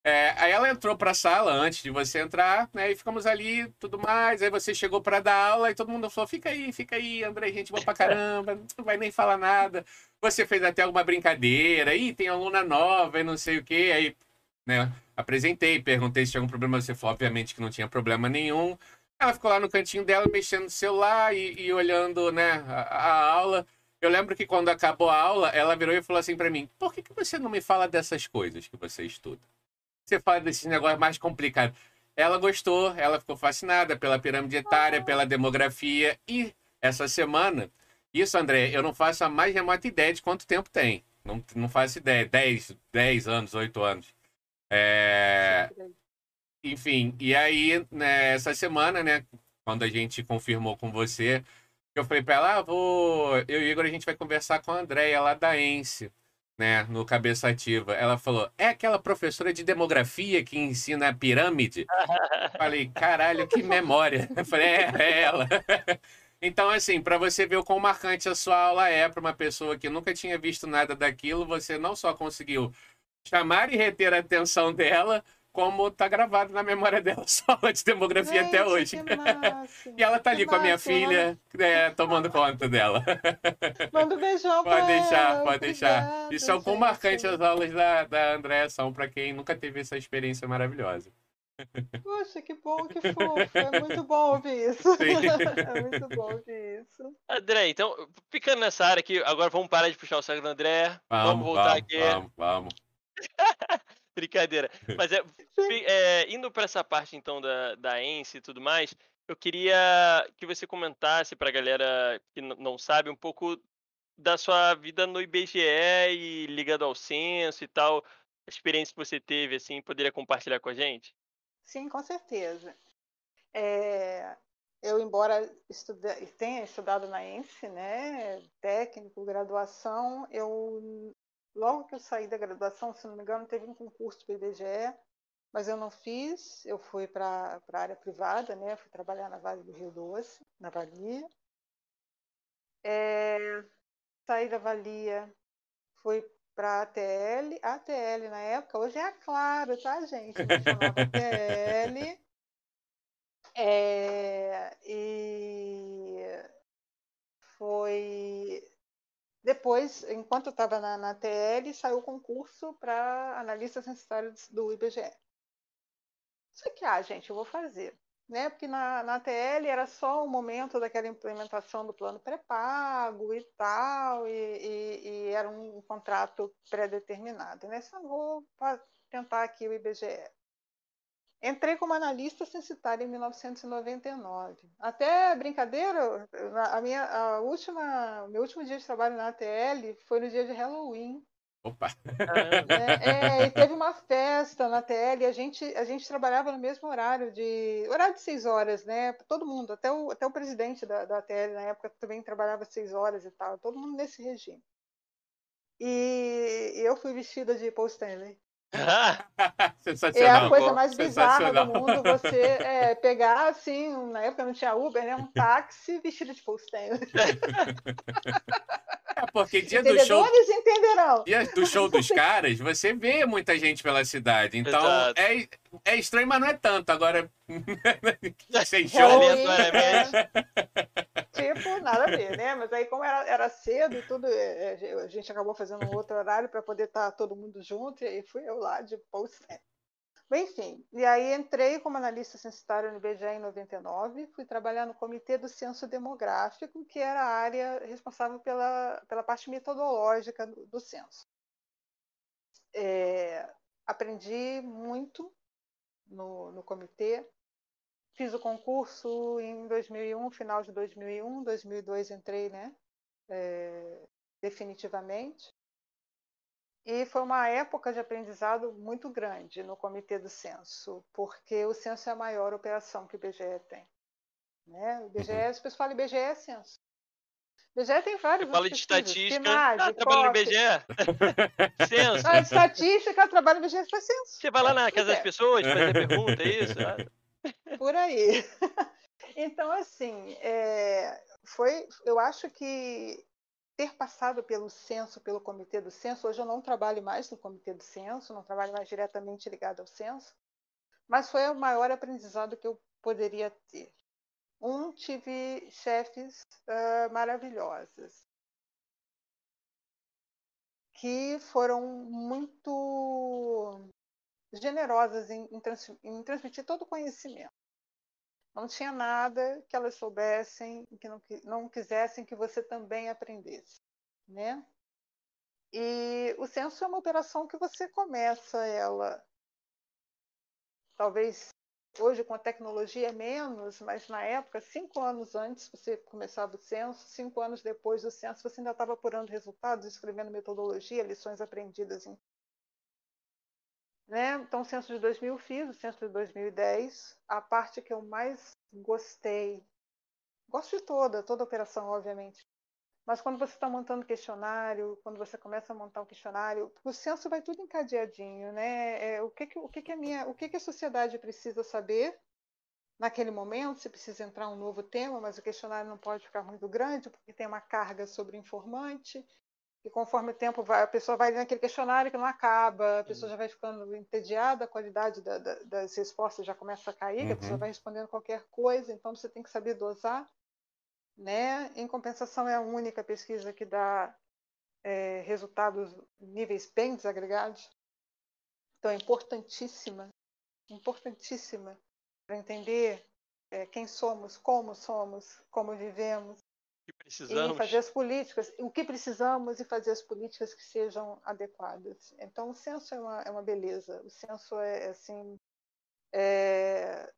É, aí ela entrou para a sala antes de você entrar, né? E ficamos ali, tudo mais. Aí você chegou para dar aula e todo mundo falou: fica aí, fica aí, André, gente boa pra caramba, não vai nem falar nada. Você fez até alguma brincadeira, aí tem aluna nova e não sei o quê. Aí, né? Apresentei, perguntei se tinha algum problema. Você falou, obviamente, que não tinha problema nenhum. Ela ficou lá no cantinho dela, mexendo no celular e, e olhando, né, a, a, aula. Eu lembro que quando acabou a aula, ela virou e falou assim para mim: Por que, que você não me fala dessas coisas que você estuda? Você fala desses negócios mais complicados. Ela gostou, ela ficou fascinada pela pirâmide etária, pela demografia. E essa semana, isso, André, eu não faço a mais remota ideia de quanto tempo tem. Não, não faço ideia. 10, 10 anos, 8 anos. É... Enfim, e aí, né, essa semana, né, quando a gente confirmou com você, eu falei para ela, ah, vou, eu e Igor, a gente vai conversar com a Andréia lá da ENSE, né, no Cabeça Ativa. Ela falou, é aquela professora de demografia que ensina a pirâmide? falei, caralho, que memória. Eu falei, é, é ela. Então, assim, para você ver o quão marcante a sua aula é para uma pessoa que nunca tinha visto nada daquilo, você não só conseguiu chamar e reter a atenção dela, como tá gravado na memória dela só aula de demografia Gente, até hoje. e ela tá ali que com a minha massa, filha, é, tomando conta dela. Manda um beijão Pode pra deixar, ela. pode deixar. Obrigada, Isso é o quão gente. marcante as aulas da, da Andréa são para quem nunca teve essa experiência maravilhosa. Poxa, que bom, que fofo. É muito bom ouvir isso. Sim. É muito bom ouvir isso. André, então, ficando nessa área aqui, agora vamos parar de puxar o saco do André. Vamos, voltar vamos, aqui. Vamos, vamos. Brincadeira. Mas é, é, indo para essa parte então da, da ENSE e tudo mais, eu queria que você comentasse para a galera que não sabe um pouco da sua vida no IBGE e ligado ao censo e tal, a experiência que você teve, assim, poderia compartilhar com a gente? Sim, com certeza. É, eu, embora estude, tenha estudado na ENSE, né, técnico, graduação, eu logo que eu saí da graduação, se não me engano, teve um concurso para o IBGE, mas eu não fiz, eu fui para a área privada, né, fui trabalhar na Vale do Rio Doce, na Valia. É, saí da Valia, fui para a ATL, ATL na época, hoje é a Claro, tá, gente? Chamava ATL. É, e foi depois, enquanto eu estava na, na TL, saiu o concurso para analista censitário do IBGE. Só que, ah, gente, eu vou fazer. Né? Porque na, na TL era só o momento daquela implementação do plano pré-pago e tal, e, e, e era um contrato pré-determinado. Né? Só vou tentar aqui o IBGE. Entrei como analista censitária em 1999. Até brincadeira, a minha a última, o meu último dia de trabalho na ATL foi no dia de Halloween. Opa! Né? É, e teve uma festa na ATL e a gente, a gente trabalhava no mesmo horário de horário de seis horas, né? Todo mundo, até o, até o presidente da, da ATL na época também trabalhava seis horas e tal, todo mundo nesse regime. E eu fui vestida de Paul Stanley. é a coisa mais bizarra do mundo você é, pegar, assim, na época não tinha Uber, né? Um táxi vestido de postenho. É porque dia do show. entenderão. Dia do show dos caras, você vê muita gente pela cidade. Então é, é estranho, mas não é tanto. Agora, sem show. É, tipo, nada a ver, né? Mas aí, como era, era cedo e tudo, é, é, a gente acabou fazendo um outro horário para poder estar tá todo mundo junto. E aí fui eu lá de post enfim, e aí entrei como analista censitário no IBGE em 99, fui trabalhar no Comitê do Censo Demográfico, que era a área responsável pela, pela parte metodológica do, do censo. É, aprendi muito no, no comitê, fiz o concurso em 2001, final de 2001, 2002 entrei, né, é, definitivamente. E foi uma época de aprendizado muito grande no Comitê do Censo, porque o censo é a maior operação que o IBGE tem. Né? O IBGE, uhum. as pessoas falam IBGE é censo. O IBGE tem vários. Fala de estatística, PNAD, ah, trabalha no IBGE. censo. A estatística, trabalha no IBGE, faz censo. Você vai lá na casa das pessoas fazer pergunta, é isso? Por aí. Então, assim, é, foi, eu acho que ter passado pelo censo, pelo comitê do censo, hoje eu não trabalho mais no comitê do censo, não trabalho mais diretamente ligado ao censo, mas foi o maior aprendizado que eu poderia ter. Um, tive chefes uh, maravilhosas, que foram muito generosas em, em, trans, em transmitir todo o conhecimento. Não tinha nada que elas soubessem que não, não quisessem que você também aprendesse, né? E o censo é uma operação que você começa ela, talvez hoje com a tecnologia é menos, mas na época, cinco anos antes você começava o censo, cinco anos depois do censo você ainda estava apurando resultados, escrevendo metodologia, lições aprendidas em né? Então, o censo de 2000 fiz, o censo de 2010. A parte que eu mais gostei, gosto de toda, toda operação, obviamente. Mas quando você está montando questionário, quando você começa a montar um questionário, o censo vai tudo encadeadinho, né? É, o que que, o que, que a minha, o que, que a sociedade precisa saber naquele momento? Se precisa entrar um novo tema, mas o questionário não pode ficar muito grande porque tem uma carga sobre informante e conforme o tempo vai, a pessoa vai naquele questionário que não acaba, a pessoa já vai ficando entediada, a qualidade da, da, das respostas já começa a cair, uhum. a pessoa uhum. vai respondendo qualquer coisa, então você tem que saber dosar. Né? Em compensação, é a única pesquisa que dá é, resultados níveis bem desagregados. Então, é importantíssima, importantíssima para entender é, quem somos, como somos, como vivemos, que precisamos. E fazer as políticas, o que precisamos e fazer as políticas que sejam adequadas. Então, o censo é uma, é uma beleza. O censo é, assim. É...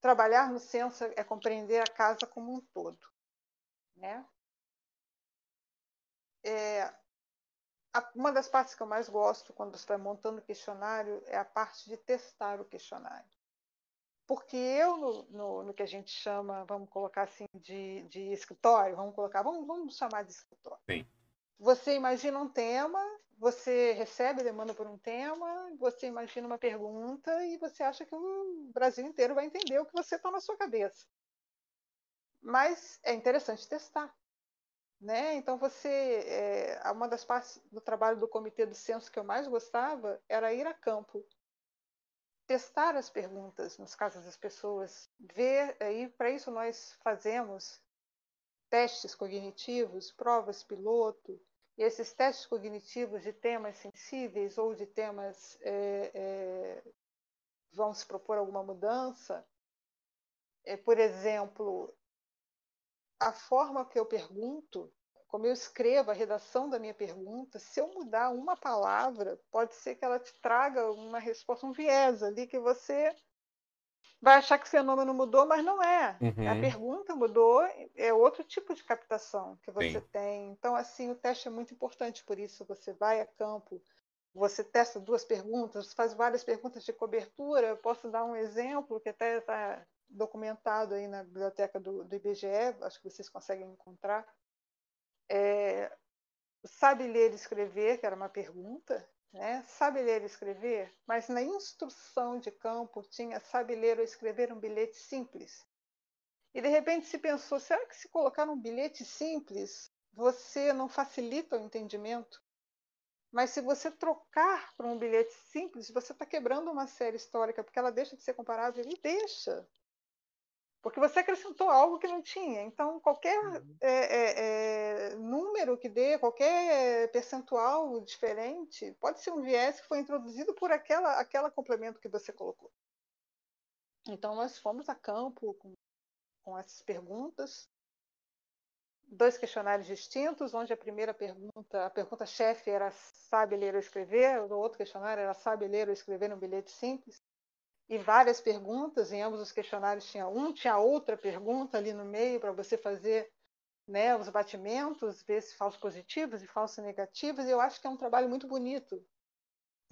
Trabalhar no censo é compreender a casa como um todo. Né? É... Uma das partes que eu mais gosto quando você está montando o questionário é a parte de testar o questionário porque eu, no, no, no, que a gente chama, vamos colocar assim, de, de escritório, vamos colocar, vamos, vamos chamar de escritório. Sim. Você imagina um tema, você recebe demanda por um tema, você imagina uma pergunta e você acha que o Brasil inteiro vai entender o que você está na sua cabeça. Mas é interessante testar. Né? Então você, é, uma das partes do trabalho do comitê do censo que eu mais gostava era ir a campo testar as perguntas nas casas das pessoas, ver, aí para isso nós fazemos testes cognitivos, provas piloto, e esses testes cognitivos de temas sensíveis ou de temas é, é, vão se propor alguma mudança, é, por exemplo, a forma que eu pergunto como eu escrevo a redação da minha pergunta, se eu mudar uma palavra, pode ser que ela te traga uma resposta, um viés ali que você vai achar que o fenômeno mudou, mas não é. Uhum. A pergunta mudou, é outro tipo de captação que você Sim. tem. Então, assim, o teste é muito importante por isso. Você vai a campo, você testa duas perguntas, faz várias perguntas de cobertura. Eu posso dar um exemplo que até está documentado aí na biblioteca do, do IBGE, acho que vocês conseguem encontrar é, sabe ler e escrever, que era uma pergunta, né? sabe ler e escrever, mas na instrução de campo tinha sabe ler ou escrever um bilhete simples. E de repente se pensou, será que se colocar um bilhete simples, você não facilita o entendimento? Mas se você trocar para um bilhete simples, você está quebrando uma série histórica, porque ela deixa de ser comparável e deixa. Porque você acrescentou algo que não tinha. Então, qualquer uhum. é, é, é, número que dê, qualquer percentual diferente, pode ser um viés que foi introduzido por aquela, aquela complemento que você colocou. Então, nós fomos a campo com, com essas perguntas, dois questionários distintos, onde a primeira pergunta, a pergunta chefe era sabe ler ou escrever, o outro questionário era sabe ler ou escrever um bilhete simples e várias perguntas, em ambos os questionários tinha um, tinha outra pergunta ali no meio para você fazer né, os batimentos, ver se falsos positivos e falsos negativos, e eu acho que é um trabalho muito bonito,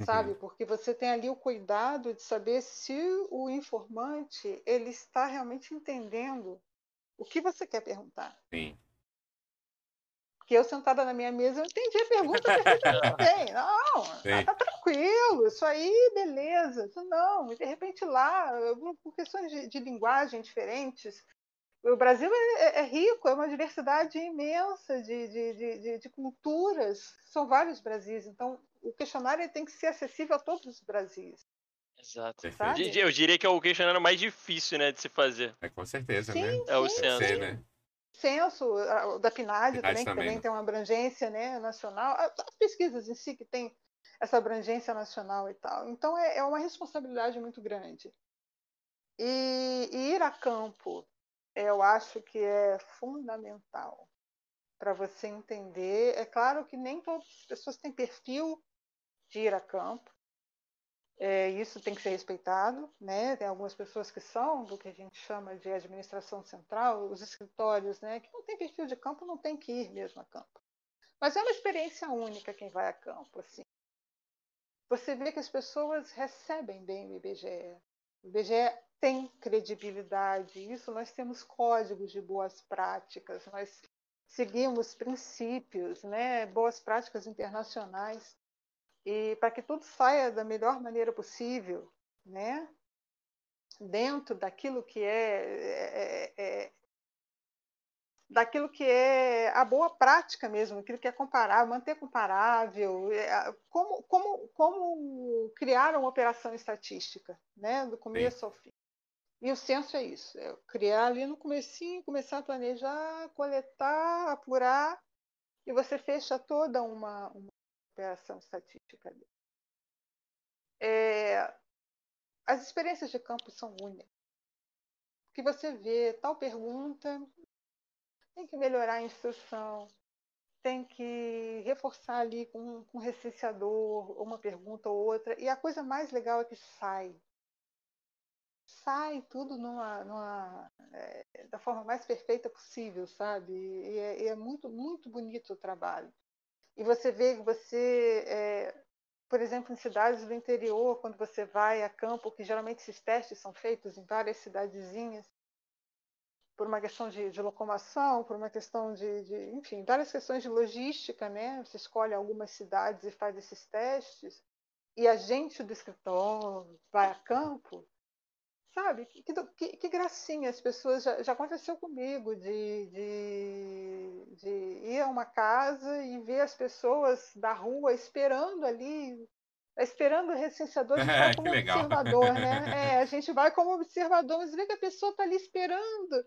sabe? Uhum. Porque você tem ali o cuidado de saber se o informante ele está realmente entendendo o que você quer perguntar. Sim. Porque eu sentada na minha mesa, eu entendi a pergunta perfeitamente. Não, tá tranquilo, isso aí, beleza. Não, e de repente lá, por questões de, de linguagem diferentes, o Brasil é, é, é, rico, é uma diversidade imensa de, de, de, de, culturas, são vários Brasis, então o questionário tem que ser acessível a todos os Brasis. Exato. Eu diria que é o questionário mais difícil né, de se fazer. É, com certeza, sim, né? Sim, é o centro. Né? Censo da PNAD, também, que também tem uma abrangência né, nacional, as pesquisas em si que tem essa abrangência nacional e tal. Então é, é uma responsabilidade muito grande. E, e, ir a campo, eu acho que é fundamental para você entender. É claro que nem todas as pessoas têm perfil de ir a campo, é, isso tem que ser respeitado, né? Tem algumas pessoas que são do que a gente chama de administração central, os escritórios, né? Que não tem perfil de campo, não tem que ir mesmo a campo. Mas é uma experiência única quem vai a campo, assim. Você vê que as pessoas recebem bem o IBGE. O IBGE tem credibilidade. Isso nós temos códigos de boas práticas, nós seguimos princípios, né? Boas práticas internacionais e para que tudo saia da melhor maneira possível, né? Dentro daquilo que é, é, é, é daquilo que é a boa prática mesmo, aquilo que é comparável, manter comparável, é, como, como, como criar uma operação estatística, né, do começo Sim. ao fim. E o censo é isso, é criar ali no comecinho, começar a planejar, coletar, apurar, e você fecha toda uma, uma operação estatística dele. É, as experiências de campo são únicas. Que você vê tal pergunta, tem que melhorar a instrução, tem que reforçar ali com, com um recenseador uma pergunta ou outra. E a coisa mais legal é que sai. Sai tudo numa, numa é, da forma mais perfeita possível, sabe? E é, e é muito, muito bonito o trabalho. E você vê que você, é, por exemplo, em cidades do interior, quando você vai a campo, que geralmente esses testes são feitos em várias cidadezinhas, por uma questão de, de locomoção, por uma questão de, de, enfim, várias questões de logística, né? Você escolhe algumas cidades e faz esses testes, e a gente do escritório vai a campo, Sabe? Que, que, que, gracinha. As pessoas. Já, já aconteceu comigo de, de, de, ir a uma casa e ver as pessoas da rua esperando ali. Esperando o recenseador é, como observador, né? É, a gente vai como observador, mas vê que a pessoa está ali esperando.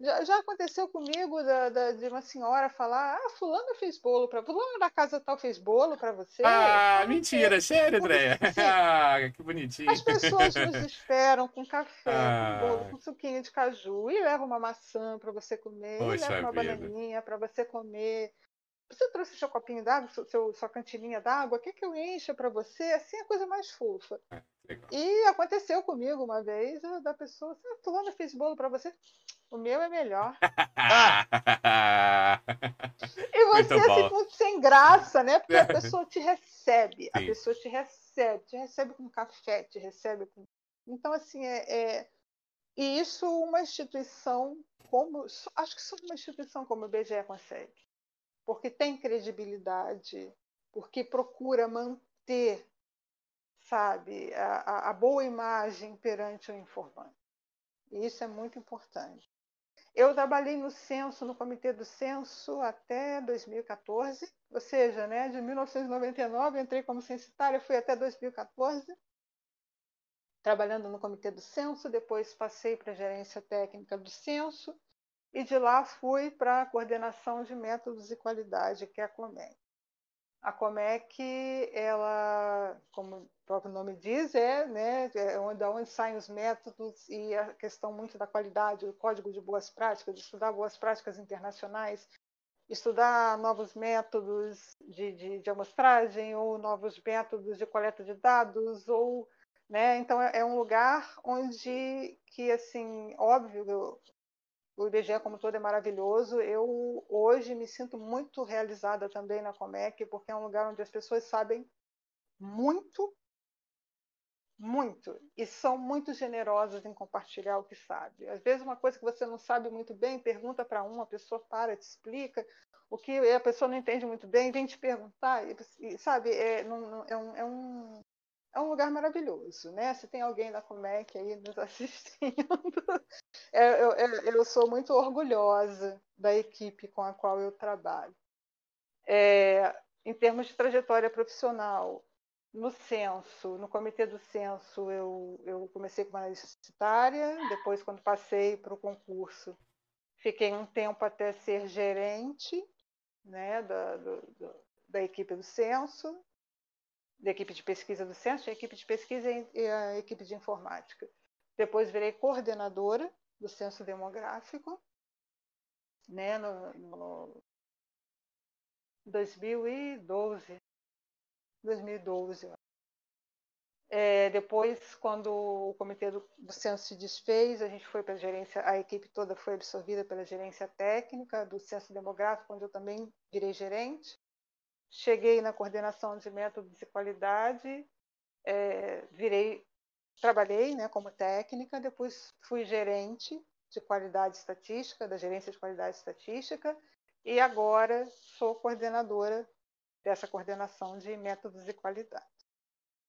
Já, já aconteceu comigo da, da, de uma senhora falar: ah, fulano fez bolo para fulano da casa tal fez bolo para você. Ah, mentira, sério, Andréia. ah, que bonitinho. As pessoas nos esperam com café, ah. com bolo, com suquinho de caju e levam uma maçã para você comer, Poxa e levam uma vida. bananinha para você comer. Você trouxe seu copinho d'água, seu, sua cantininha d'água? Quer que eu encha para você? Assim é a coisa mais fofa. É, e aconteceu comigo uma vez, da pessoa, ah, fulano fez bolo para você. O meu é melhor. e você assim, sem graça, né? Porque a pessoa te recebe. Sim. A pessoa te recebe, te recebe com café, te recebe com. Então, assim, é, é... E isso uma instituição como. Acho que só uma instituição como o BGE consegue. Porque tem credibilidade, porque procura manter manter, sabe, a, a boa imagem perante o informante. E isso é muito importante. Eu trabalhei no censo, no comitê do censo até 2014, ou seja, né, de 1999 entrei como censitária, fui até 2014, trabalhando no comitê do censo, depois passei para a gerência técnica do censo e de lá fui para a coordenação de métodos e qualidade, que é a COMEC. A COMEC, ela, como o próprio nome diz, é, né, é onde, onde saem os métodos e a questão muito da qualidade, o código de boas práticas, estudar boas práticas internacionais, estudar novos métodos de, de, de amostragem ou novos métodos de coleta de dados ou né? Então é, é um lugar onde que assim, óbvio, o IBGE como todo é maravilhoso. Eu hoje me sinto muito realizada também na Comec, porque é um lugar onde as pessoas sabem muito, muito, e são muito generosas em compartilhar o que sabe. Às vezes uma coisa que você não sabe muito bem, pergunta para uma, a pessoa para, te explica. O que a pessoa não entende muito bem, vem te perguntar, e, sabe, é, não, é, um, é um é um lugar maravilhoso, né? Se tem alguém da Comec aí nos assistindo, é, eu, eu, eu, sou muito orgulhosa da equipe com a qual eu trabalho. É, em termos de trajetória profissional, no censo, no comitê do censo, eu, eu comecei como universitária, depois, quando passei para o concurso, fiquei um tempo até ser gerente né, da, do, da equipe do censo, da equipe de pesquisa do censo, a equipe de pesquisa e a equipe de informática. Depois virei coordenadora do censo demográfico, né, no, no 2012. 2012. É, depois, quando o comitê do, do censo se desfez, a gente foi para a gerência, a equipe toda foi absorvida pela gerência técnica do censo demográfico, onde eu também virei gerente. Cheguei na coordenação de métodos e qualidade, é, virei, trabalhei né, como técnica, depois fui gerente de qualidade estatística, da gerência de qualidade estatística, e agora sou coordenadora dessa coordenação de métodos e qualidade.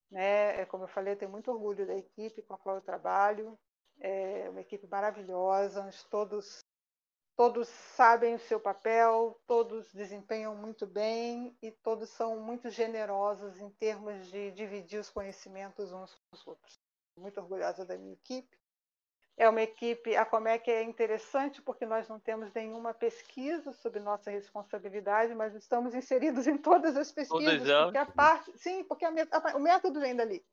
Né? É, como eu falei, tenho muito orgulho da equipe com a qual eu trabalho, é uma equipe maravilhosa, onde todos todos sabem o seu papel, todos desempenham muito bem e todos são muito generosos em termos de dividir os conhecimentos uns com os outros. Muito orgulhosa da minha equipe. É uma equipe, a Comec é interessante porque nós não temos nenhuma pesquisa sobre nossa responsabilidade, mas estamos inseridos em todas as pesquisas, todas porque a parte, sim, porque a, a, o método vem dali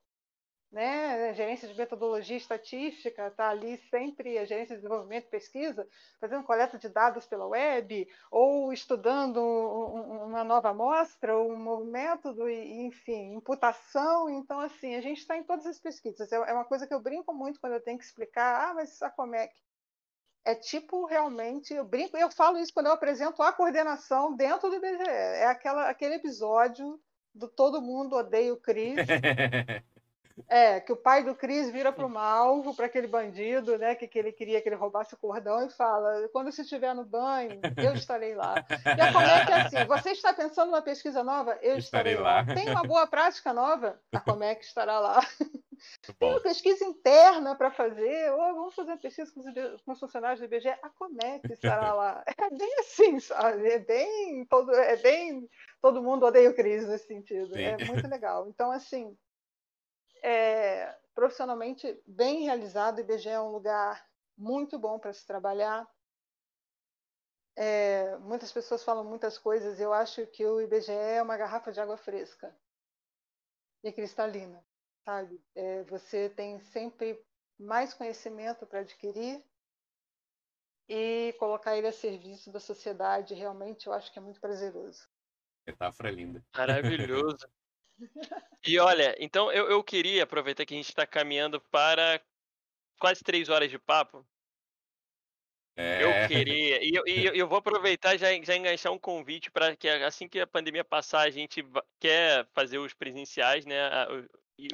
né? A gerência de metodologia estatística está ali sempre, a gerência de desenvolvimento e pesquisa, fazendo coleta de dados pela web, ou estudando uma nova amostra, um método, enfim, imputação. Então, assim, a gente está em todas as pesquisas. É, é uma coisa que eu brinco muito quando eu tenho que explicar, ah, mas a Comec é tipo realmente, eu brinco, eu falo isso quando eu apresento a coordenação dentro do IBGE. É aquela, aquele episódio do todo mundo odeia o Cris. É, que o pai do Cris vira para o Malvo, para aquele bandido, né, que, que ele queria que ele roubasse o cordão e fala: quando você estiver no banho, eu estarei lá. E a Comec é assim: você está pensando numa pesquisa nova? Eu estarei, estarei lá. lá. Tem uma boa prática nova? A Comec estará lá. Tem uma pesquisa interna para fazer, ou vamos fazer uma pesquisa com os, com os funcionários do IBGE, a Comec estará lá. É bem assim, sabe? É bem todo, é bem todo mundo odeia o Cris nesse sentido. Sim. É muito legal. Então, assim, é, profissionalmente bem realizado. O IBGE é um lugar muito bom para se trabalhar. É, muitas pessoas falam muitas coisas. Eu acho que o IBGE é uma garrafa de água fresca e cristalina, sabe? É, você tem sempre mais conhecimento para adquirir e colocar ele a serviço da sociedade. Realmente, eu acho que é muito prazeroso. Metáfora linda. Maravilhoso. E olha, então eu, eu queria aproveitar que a gente está caminhando para quase três horas de papo. É. Eu queria, e eu, e eu vou aproveitar já já enganchar um convite para que assim que a pandemia passar, a gente quer fazer os presenciais, né?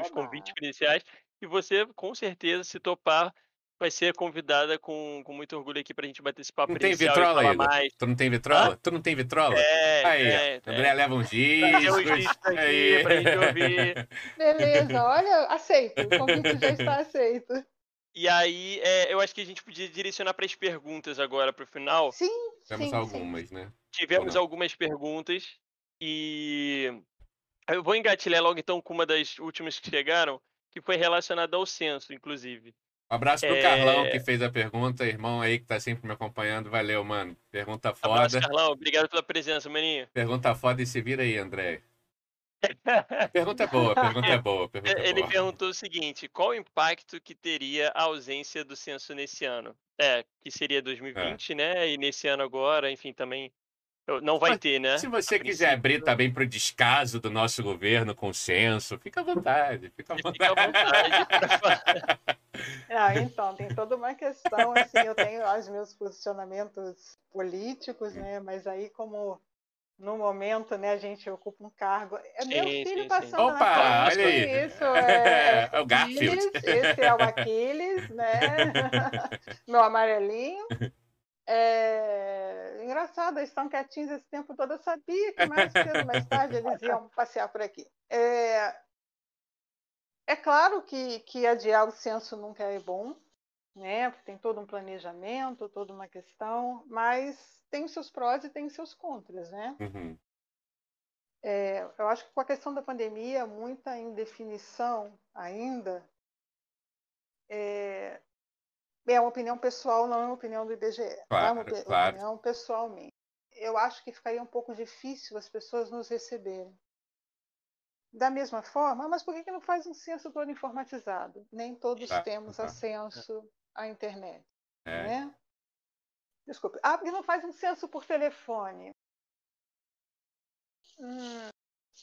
Os convites presenciais, e você, com certeza, se topar, vai ser convidada com, com muito orgulho aqui pra gente bater esse papo Não tem vitrola mais. Tu não tem vitrola? Tu não tem vitrola? É, Aí, é, ó. André leva uns Trazer os discos. discos aqui Aí. pra gente ouvir. Beleza, olha, aceito. O convite já está aceito. E aí, é, eu acho que a gente podia direcionar para as perguntas agora pro final. Sim, Temos sim, sim. algumas, né? Tivemos algumas perguntas e eu vou engatilhar logo então com uma das últimas que chegaram, que foi relacionada ao censo, inclusive. Um abraço pro É. Carlão, que fez a pergunta, irmão aí que tá sempre me acompanhando. Valeu, mano. Pergunta Abraço, foda. Carlão. Obrigado pela presença, maninho. Pergunta foda e se vira aí, André. Pergunta é boa, pergunta é boa, pergunta é Ele boa. perguntou o seguinte: qual o impacto que teria a ausência do censo nesse ano? É, que seria 2020, né? E nesse ano agora, enfim, também não vai Mas ter, né? Se você A quiser abrir também pro descaso do nosso governo com o censo, fica à vontade, fica à Fica à vontade. vontade. Ah, então, tem toda uma questão, assim, eu tenho os meus posicionamentos políticos, né? Mas aí como no momento, né, a gente ocupa um cargo. É meu Sim, filho sim, passando sim. na Opa, frente, olha aí. Isso, é, É o Garfield. Aquiles, esse é o Aquiles, né? Meu amarelinho. É... Engraçado, eles estão quietinhos esse tempo todo. Eu sabia que mais cedo, mais tarde, eles iam passear por aqui. É, é claro que, que adiar o censo nunca é bom, né? Porque tem todo um planejamento, toda uma questão, mas tem os seus prós e tem os seus contras, né? Uhum. É, eu acho que com a questão da pandemia, muita indefinição ainda. É, é uma opinião pessoal, não é uma opinião do IBGE. Claro, É uma claro. opinião pessoal minha. Eu acho que ficaria um pouco difícil as pessoas nos receberem. Da mesma forma, "Ah, mas por que que não faz um censo todo informatizado? Nem todos Tá, temos tá. acesso à internet É. né? Desculpe. Ah, porque não faz um censo por telefone. Hum,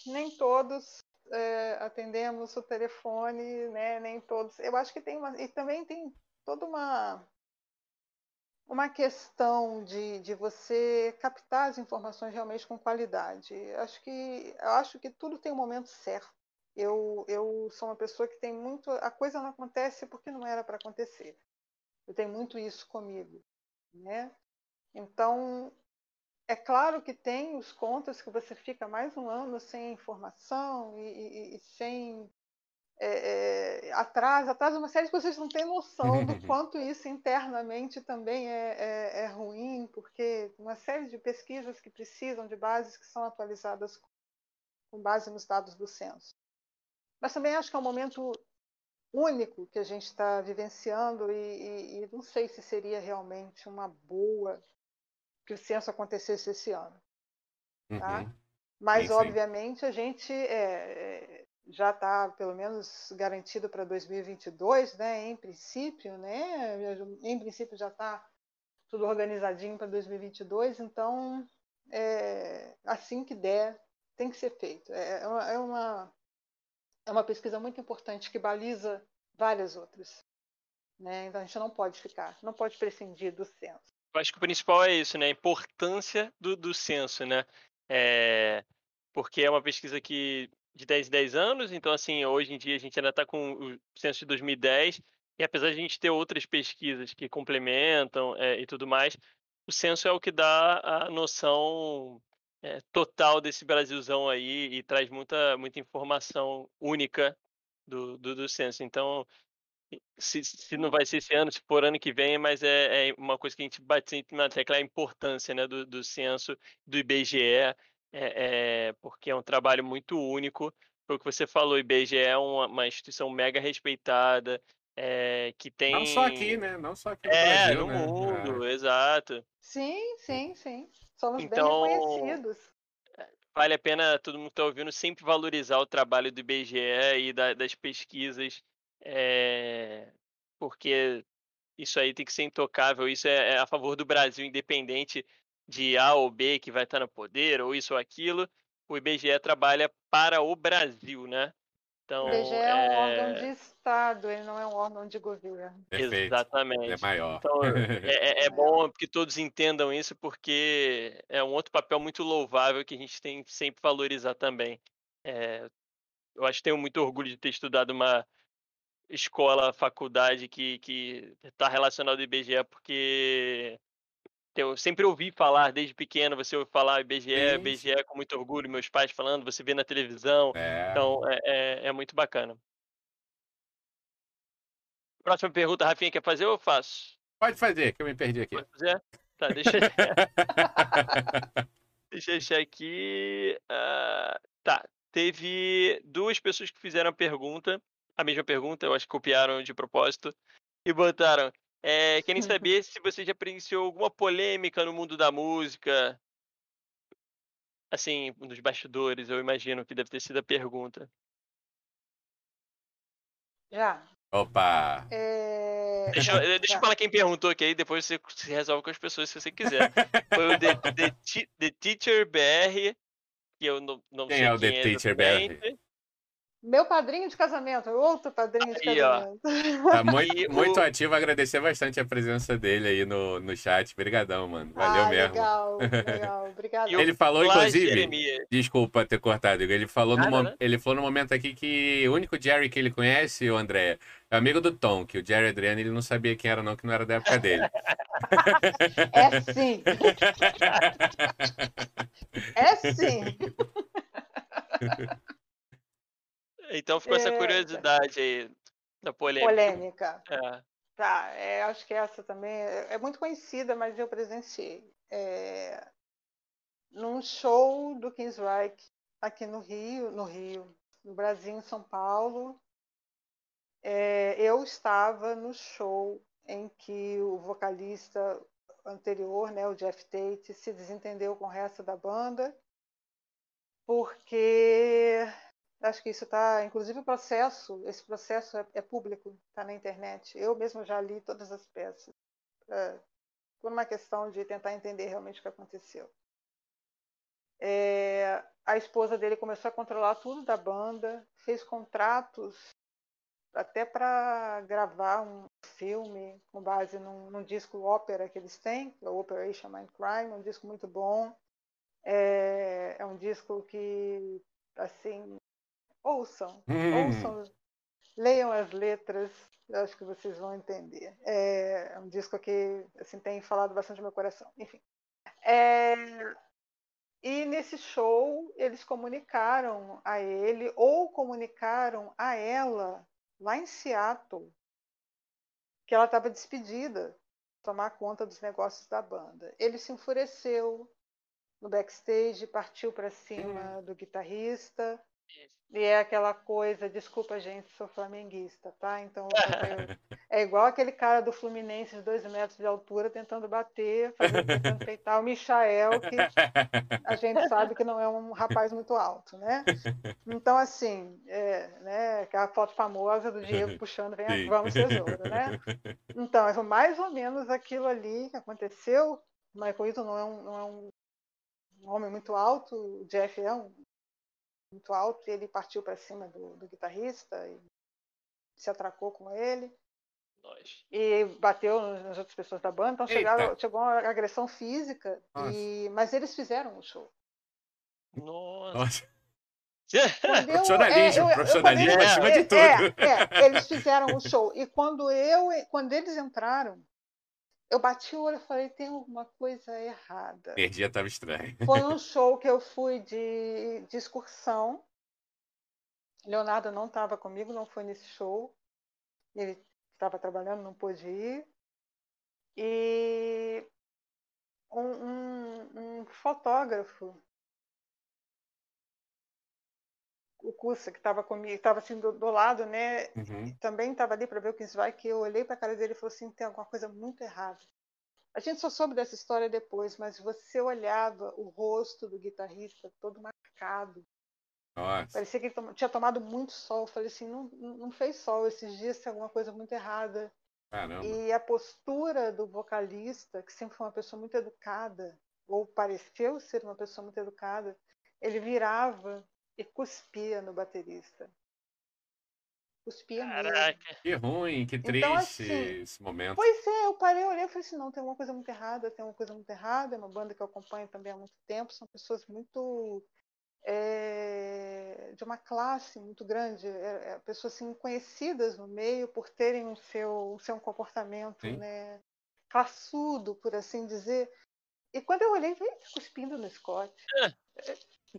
nem todos é, atendemos o telefone, né? Nem todos. Eu acho que tem uma. E também tem toda uma uma questão de, de você captar as informações realmente com qualidade. Acho que eu acho que tudo tem um momento certo. Eu, eu sou uma pessoa que tem muito. A coisa não acontece porque não era para acontecer. Eu tenho muito isso comigo, né? Então, é claro que tem os contos que você fica mais um ano sem informação e, e- e sem é, é, atrasa, atrasa uma série de coisas que vocês não têm noção do quanto isso internamente também é, é- é ruim, porque uma série de pesquisas que precisam de bases que são atualizadas com base nos dados do censo. Mas também acho que é um momento único que a gente está vivenciando e, e- e não sei se seria realmente uma boa que o censo acontecesse esse ano. Tá? Uhum. Mas, Sim, sim. obviamente, a gente é, é, já está, pelo menos, garantido para 2022, né? em princípio, né? em princípio já está tudo organizadinho para 2022, então, é, assim que der, tem que ser feito. É, é uma, é, uma, é uma pesquisa muito importante que baliza várias outras. Né? Então, a gente não pode ficar, não pode prescindir do censo. Eu acho que o principal é isso, né? A importância do, do censo, né? É, porque é uma pesquisa que de 10 em 10 anos, então assim, hoje em dia a gente ainda está com o censo de 2010, e apesar de a gente ter outras pesquisas que complementam é, e tudo mais, o censo é o que dá a noção é, total desse Brasilzão aí e traz muita, muita informação única do, do, do censo. Então, se, se não vai ser esse ano, se for ano que vem, mas é, é uma coisa que a gente bate sempre na tecla, é a importância né, do, do censo, do IBGE, é, é, porque é um trabalho muito único. Foi o que você falou, o IBGE é uma, uma instituição mega respeitada, é, que tem... Não só aqui, né? Não só aqui no É, Brasil, no né? mundo, exato. Sim, sim, sim. Somos Então, bem reconhecidos. vale a pena todo mundo que está ouvindo sempre valorizar o trabalho do IBGE e da- das pesquisas, é, porque isso aí tem que ser intocável, isso é, é a favor do Brasil, independente de A ou B que vai estar no poder, ou isso ou aquilo, o IBGE trabalha para o Brasil, né? Então, O IBGE é um órgão é, de Estado, ele não é um órgão de governo. Perfeito. Ele é exatamente. maior. Então, é, é- é bom que todos entendam isso, porque é um outro papel muito louvável que a gente tem que sempre valorizar também. É, eu acho que tenho muito orgulho de ter estudado uma, escola, faculdade que, que tá relacionado ao IBGE, porque eu sempre ouvi falar desde pequeno, você ouve falar IBGE, IBGE com muito orgulho, meus pais falando, você vê na televisão, É. então é, é, é muito bacana. Próxima pergunta, Rafinha, quer fazer ou eu faço? Pode fazer, que eu me perdi aqui. Pode fazer? Tá, deixa, deixa eu achar aqui. ah, tá, teve duas pessoas que fizeram a pergunta, a mesma pergunta, eu acho que copiaram de propósito, e botaram. É, querem saber se você já presenciou alguma polêmica no mundo da música. Assim, nos bastidores, eu imagino que deve ter sido a pergunta. Já. Opa! É, Deixa, eu- deixa já. eu falar quem perguntou, que aí depois você se resolve com as pessoas se você quiser. Foi o The, The, The Teacher BR, que eu não, não Quem sei é o The quem Teacher BR? Meu padrinho de casamento, outro padrinho de Aí, ó. casamento. Tá muito, muito ativo, agradecer bastante a presença dele aí no, no chat. Obrigadão, mano. Valeu ah, mesmo. legal, legal. Obrigada. E o Ele falou, inclusive, Jeremias. desculpa ter cortado, Igor, ele falou, no, Nada, mo- né? ele falou no momento aqui que o único Jerry que ele conhece, o André, é amigo do Tom, que o Jerry Adriano ele não sabia quem era não, que não era da época dele. É sim, é sim. Então ficou essa É, curiosidade aí da polêmica. Polêmica. É. Tá, é, acho que essa também é, é muito conhecida, mas eu presenciei. É, num show do Kings Reich aqui no Rio, no Rio, no Brasil, em São Paulo, é, eu estava no show em que o vocalista anterior, né, o Jeff Tate, se desentendeu com o resto da banda, porque acho que isso está, inclusive o processo, esse processo é, é público, está na internet. Eu mesmo já li todas as peças, é, por uma questão de tentar entender realmente o que aconteceu. É, a esposa dele começou a controlar tudo da banda, fez contratos até para gravar um filme com base num, num disco ópera que eles têm, é o Operation Mindcrime, um disco muito bom. É, é um disco que, assim, ouçam, Hum. ouçam, leiam as letras, eu acho que vocês vão entender. É, um disco que assim, tem falado bastante no meu coração. Enfim. É, e nesse show eles comunicaram a ele ou comunicaram a ela lá em Seattle que ela estava despedida, tomar conta dos negócios da banda. Ele se enfureceu no backstage, partiu para cima do guitarrista. E é aquela coisa, desculpa gente, sou flamenguista, tá? Então fazer- é igual aquele cara do Fluminense de dois metros de altura tentando bater, fazer, tentando peitar o Michael, que a gente sabe que não é um rapaz muito alto, né? Então, assim, é, né, aquela foto famosa do Diego puxando, vem, Sim. vamos tesouro, né? Então, é mais ou menos aquilo ali que aconteceu. O Michael Eaton não é um, não é um, um homem muito alto, o Jeff é um muito alto, e ele partiu para cima do, do guitarrista e se atracou com ele Nós. e bateu nas outras pessoas da banda, então chegaram, chegou uma agressão física, e, mas eles fizeram o show. Nossa. Profissionalismo, é, eu- profissionalismo acima de tudo. É, é, eles fizeram o show. E quando eu, quando eles entraram, eu bati o olho e falei, tem alguma coisa errada. a energia tava estranha. Foi um show que eu fui de, de excursão. Leonardo não estava comigo, não foi nesse show. Ele estava trabalhando, não pôde ir. E um, um- um fotógrafo, o Cussa, que estava comigo, estava assim do, do lado, né? Uhum. também estava ali para ver o que vai, que eu olhei para a cara dele e falei assim, tem alguma coisa muito errada. A gente só soube dessa história depois, mas você olhava o rosto do guitarrista todo marcado. Nossa. Parecia que ele tom- tinha tomado muito sol. Eu falei assim, não, não fez sol esses dias, tem alguma coisa muito errada. Caramba. E a postura do vocalista, que sempre foi uma pessoa muito educada, ou pareceu ser uma pessoa muito educada, ele virava e cuspia no baterista. Cuspia mesmo. Caraca. Que ruim, que triste Então, assim, esse momento. Pois é, eu parei, olhei e falei assim, não, tem alguma coisa muito errada, tem alguma coisa muito errada, é uma banda que eu acompanho também há muito tempo, são pessoas muito é, de uma classe muito grande, é, é, pessoas assim, conhecidas no meio por terem o seu, o seu comportamento né, classudo, por assim dizer. E quando eu olhei, ele está cuspindo no Scott.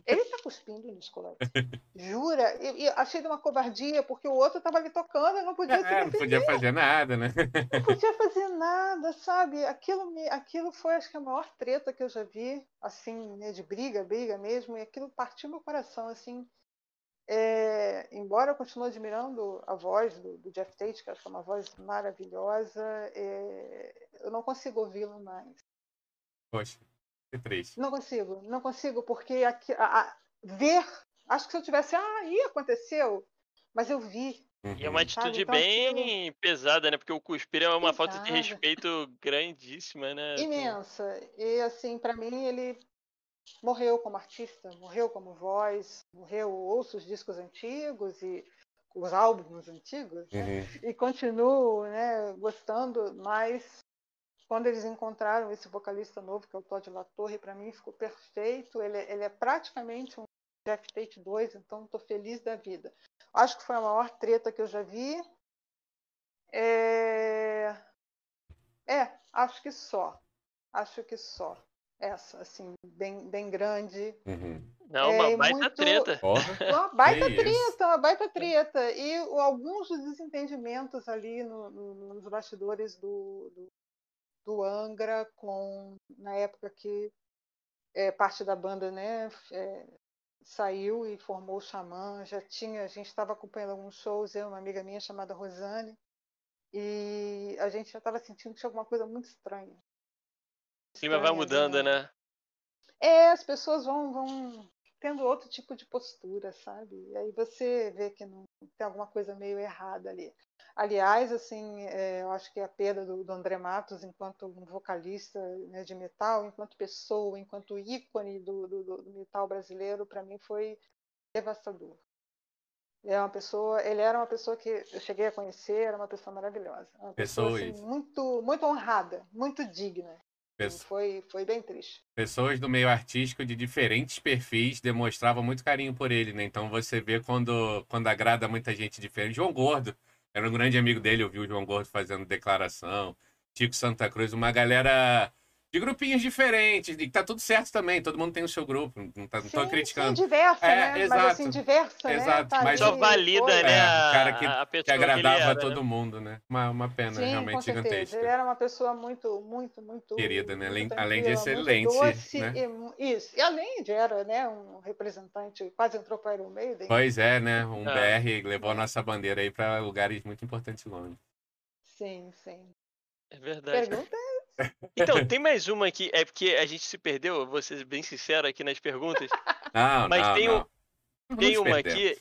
Ele está cuspindo no Scott. Jura? E, e, achei de uma covardia, porque o outro estava ali tocando, eu não podia é, Não podia fazer nada, né? Não podia fazer nada, sabe? Aquilo, me, aquilo foi, acho que, a maior treta que eu já vi, assim, né, de briga, briga mesmo, e aquilo partiu meu coração, assim. É, embora eu continue admirando a voz do, do, Jeff Tate, que acho que é uma voz maravilhosa, é, eu não consigo ouvi-lo mais. Poxa. Não consigo, não consigo, porque aqui, a, a, ver, acho que se eu tivesse, ah, aí aconteceu, mas eu vi. Uhum. E é uma atitude então, bem aquilo... pesada, né? Porque o cuspir é uma falta de respeito grandíssima, né? Imensa. E assim, para mim, ele morreu como artista, morreu como voz, morreu, ouço os discos antigos e os álbuns antigos, né? uhum. né? e continuo né, gostando, mas quando eles encontraram esse vocalista novo, que é o Todd LaTorre, para mim ficou perfeito. Ele, ele, é praticamente um Jeff Tate 2, então estou feliz da vida. Acho que foi a maior treta que eu já vi. É... é, acho que só. Acho que só. Essa, assim, bem, bem grande. Uhum. Não, é, uma baita muito... treta. Uma baita que treta, isso? uma baita treta. E alguns dos desentendimentos ali no, no, nos bastidores do, do do Angra com na época que é, parte da banda né é, saiu e formou o Xamã já tinha a gente estava acompanhando alguns shows eu uma amiga minha chamada Rosane e a gente já estava sentindo que tinha alguma coisa muito estranha. O clima vai mudando né? né? É as pessoas vão vão tendo outro tipo de postura sabe? E aí você vê que não tem alguma coisa meio errada ali Aliás, assim, é, eu acho que a perda do, do André Matos enquanto um vocalista né, de metal, enquanto pessoa, enquanto ícone do, do, do metal brasileiro, para mim foi devastador. Ele, é uma pessoa, ele era uma pessoa que eu cheguei a conhecer, era uma pessoa maravilhosa. Uma pessoa, assim, muito, muito honrada, muito digna. Foi, foi bem triste. Pessoas do meio artístico de diferentes perfis demonstravam muito carinho por ele, né? Então você vê quando, quando agrada muita gente diferente. João Gordo, era um grande amigo dele, eu vi o João Gordo fazendo declaração. Chico Santa Cruz, uma galera de grupinhos diferentes, e tá tudo certo também, todo mundo tem o seu grupo, não, tá, não tô criticando. Sim, diversa, é, né? Exato, Mas assim, diversa, né? exato, né? Mas só valida, né? É, o cara que, que agradava que era, todo né? mundo, né? Uma, uma pena Sim, realmente gigantesca. Ele era uma pessoa muito, muito, muito... Querida, né? Além, além de excelente, doce, né? E, isso, e além de era, né, um representante, quase entrou para o Iron Maiden. Pois é, né? Um é. BR levou a nossa bandeira aí para lugares muito importantes longe. Sim, sim. É verdade. Pergunta então, tem mais uma aqui, é porque a gente se perdeu, eu vou ser bem sincero aqui nas perguntas. Não, mas não, tem, não. Um, tem uma aqui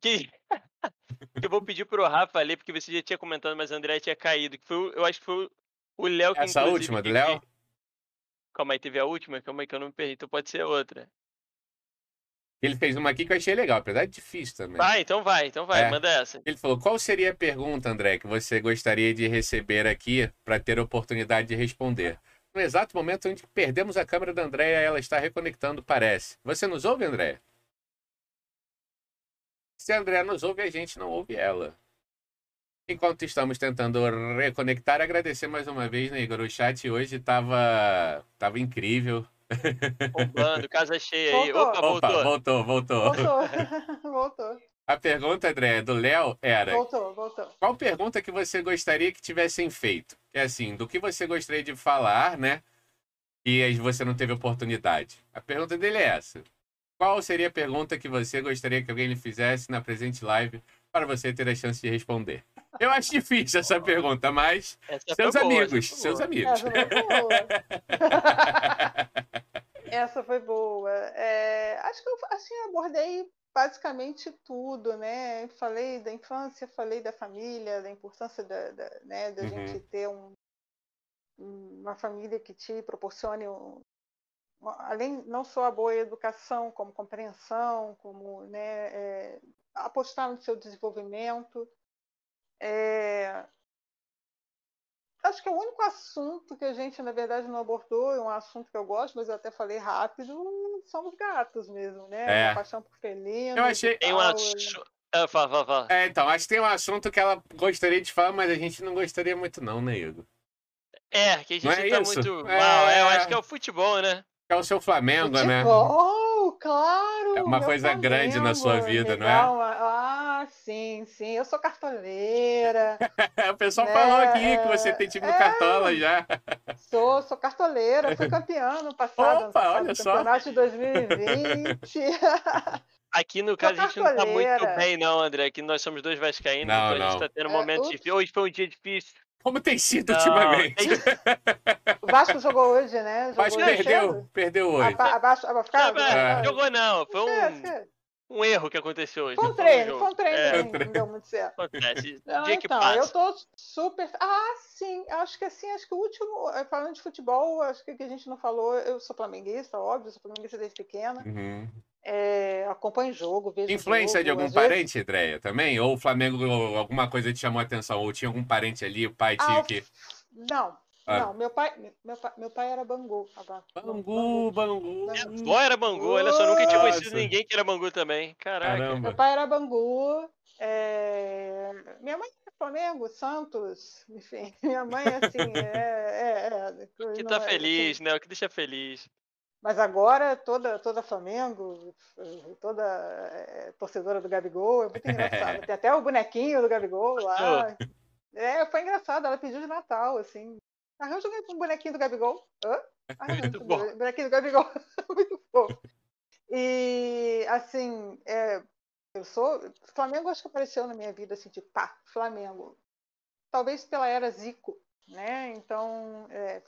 que, que eu vou pedir pro Rafa ler, porque você já tinha comentado, mas o André tinha caído. Que foi, eu acho que foi o Léo que Essa última do Léo? Calma aí, teve a última? Calma aí que eu não me perdi, então pode ser outra. Ele fez uma aqui que eu achei legal, apesar de difícil também. Vai, então vai, então vai, é. manda essa. Ele falou: qual seria a pergunta, André, que você gostaria de receber aqui para ter a oportunidade de responder? No exato momento onde perdemos a câmera da Andréia, ela está reconectando, parece. Você nos ouve, André? Se a André nos ouve, a gente não ouve ela. Enquanto estamos tentando reconectar, agradecer mais uma vez, né, Igor? O chat hoje estava tava incrível. Bombando, casa cheia aí. Opa, voltou. Opa, voltou, voltou. Voltou. voltou. A pergunta, André, do Léo era. Voltou, voltou. Qual pergunta que você gostaria que tivessem feito? É assim, do que você gostaria de falar, né? E você não teve oportunidade. A pergunta dele é essa. Qual seria a pergunta que você gostaria que alguém lhe fizesse na presente live para você ter a chance de responder? Eu acho difícil essa pergunta, mas essa seus amigos, boa, seus amigos. Foi boa. essa foi boa. É, acho que eu assim, abordei basicamente tudo, né? Falei da infância, falei da família, da importância da, da, né, da uhum. gente ter um, uma família que te proporcione um, além não só a boa educação, como compreensão, como né, é, apostar no seu desenvolvimento. É... acho que é o único assunto que a gente, na verdade, não abordou, é um assunto que eu gosto, mas eu até falei rápido, são os gatos mesmo, né? É. A paixão por felinos. Eu achei- e Tem um tal, assunto. Ah, fala, fala, fala. É, então, acho que tem um assunto que ela gostaria de falar, mas a gente não gostaria muito, não, né, Igor? É, que a gente Não é tá isso? muito É. mal. É, eu acho que é o futebol, né? É o seu Flamengo, né? Futebol, claro! É uma meu coisa grande na sua Flamengo, vida, não é? Ah, sim, sim. Eu sou cartoleira. o pessoal Né, falou aqui que você é, tem time no é. Cartola já. Sou, sou cartoleira. Fui campeã no passado, Opa, passado, olha no só. campeonato de 2020. Aqui no caso a gente não tá muito bem, não, André. Aqui nós somos dois vascaínos, Não, então a gente não. tá tendo É, momentos ups. difíceis. Hoje foi um dia difícil. Como tem sido Não, ultimamente? tem- o Vasco jogou hoje, né? Jogou Mas hoje perdeu, cedo. perdeu hoje. Aba- Abaixo, abafado? Não, É. mas Jogou não, foi É, um, é. Um erro que aconteceu hoje. Foi um não treino, foi um treino, É, não deu muito certo. acontece. Não, dia que então, passa. eu tô super. Ah, sim, acho que assim, acho que o último, eh, falando de futebol, acho que o que a gente não falou, eu sou flamenguista, óbvio, sou flamenguista desde pequena. Uhum. É, acompanho o jogo, vejo Influência jogo, de algum às vezes- parente, Andréia, também? Ou o Flamengo, alguma coisa te chamou a atenção? Ou tinha algum parente ali, o pai tinha Ah, que. Não, Ah. não, meu pai, meu pai, meu pai era Bangu. Bangu, Bangu. Bangu. Vó era Bangu, olha só, nunca tinha conhecido Nossa. ninguém que era Bangu também. Caraca. Meu Caramba. pai era Bangu. é, Minha mãe era Flamengo, Santos, enfim. Minha mãe, assim, é. é, é, Que tá é- feliz, né? O que deixa feliz. Mas agora toda, toda Flamengo, toda é, torcedora do Gabigol, é muito engraçado. Tem até o bonequinho do Gabigol lá. É, foi engraçado, ela pediu de Natal, assim. Arranja um bonequinho do Gabigol. Hã? Arranja Muito um bom. bonequinho do Gabigol. muito fofo. E, assim, é, eu sou. Flamengo acho que apareceu na minha vida, assim, tipo, pá, Flamengo. Talvez pela era Zico, né? Então, é,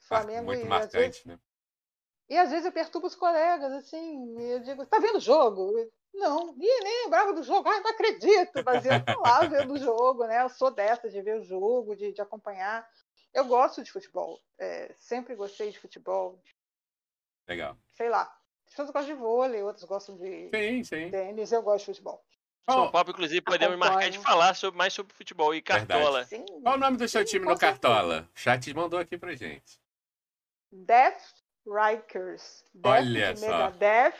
Flamengo Muito e às vezes marcante, né? e às vezes eu perturbo os colegas, assim, e eu digo, tá vendo o jogo? Não, Ih, nem lembrava do jogo, ai, não acredito, mas eu tô lá vendo o jogo, né? Eu sou dessa, de ver o jogo, de, de acompanhar. Eu gosto de futebol, é, sempre gostei de futebol, Legal. sei lá. As pessoas gostam de vôlei, outros gostam de Sim, sim. tênis, eu gosto de futebol. São Qual, Paulo, inclusive, podemos marcar de falar sobre- mais sobre futebol e cartola. Sim. qual o nome do seu Sim, time no Cartola? O chat mandou aqui pra gente. Death Rikers. Death Olha de só. Megadeth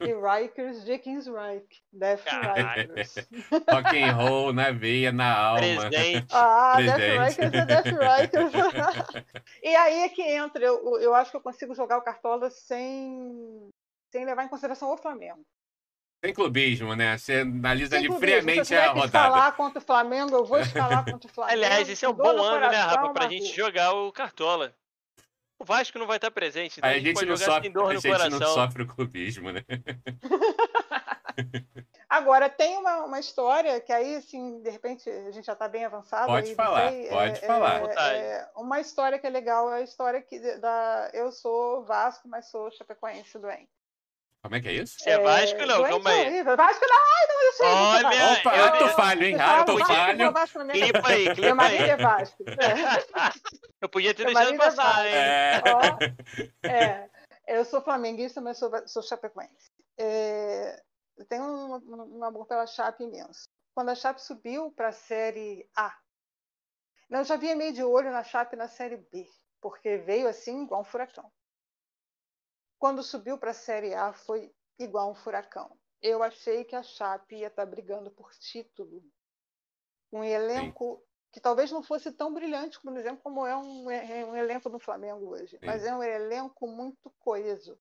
e Rikers de Kingsreich. Death. Rikers. Rock and roll na veia, na alma. Presente. Ah, Death Presente. Rikers é Death Rikers. e aí é que entra, eu, eu acho que eu consigo jogar o Cartola sem, sem levar em consideração o Flamengo. Sem clubismo, né? Você analisa Sem ali clubismo. Se eu friamente a rodada. escalar contra o Flamengo, eu vou escalar contra o Flamengo. Aliás, esse é um bom no ano, né, Rafa, pra Marco. gente jogar o Cartola. O Vasco não vai estar presente, Aí a gente pode não jogar sofre, sem dor a gente coração. não sofre o clubismo, né? Agora, tem uma, uma história que aí, assim, de repente, a gente já está bem avançado. Pode aí, falar, sei, pode é, falar. é, é, uma história que é legal é a história que da eu sou Vasco, mas sou chapecoense doente. Como é que é isso? Você é Vasco, não? Calma é aí. horrível. Vasco não, ai, não, eu sei. eu sou Olha. Opa, eu- eu- falho, hein? eu Alto falo Vasco, falho. eu na minha Clipa aí, Meu clipa marido aí. é Vasco. É. Eu podia ter deixado é passar, Vasco. hein? É. Ó, é, eu sou flamenguista, mas sou, sou chapecoense. É, eu tenho um, um- um amor pela Chape imenso. Quando a Chape subiu para a Série A, não, eu já vinha meio de olho na Chape na Série B, porque veio assim igual um furacão. Quando subiu para a Série A, foi igual um furacão. Eu achei que a Chape ia estar brigando por título. Um elenco que talvez não fosse tão brilhante, por exemplo, como é um, é um elenco do Flamengo hoje. Mas é um elenco muito coeso.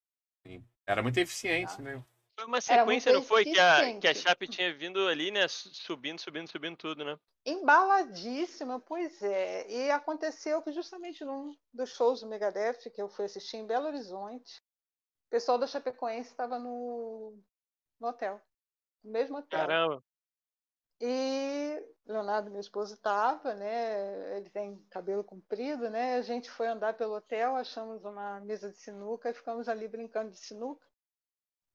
Era muito eficiente, Tá. né? Foi uma sequência, não foi? Que a, que a Chape tinha vindo ali, né? su- Subindo, subindo, subindo tudo, né? Embaladíssima, pois é. E aconteceu que justamente num dos shows do Megadeth que eu fui assistir em Belo Horizonte, o pessoal da Chapecoense estava no, no hotel, no mesmo hotel. Caramba. E Leonardo, meu esposo, estava, né? Ele tem cabelo comprido, né? A gente foi andar pelo hotel, achamos uma mesa de sinuca e ficamos ali brincando de sinuca.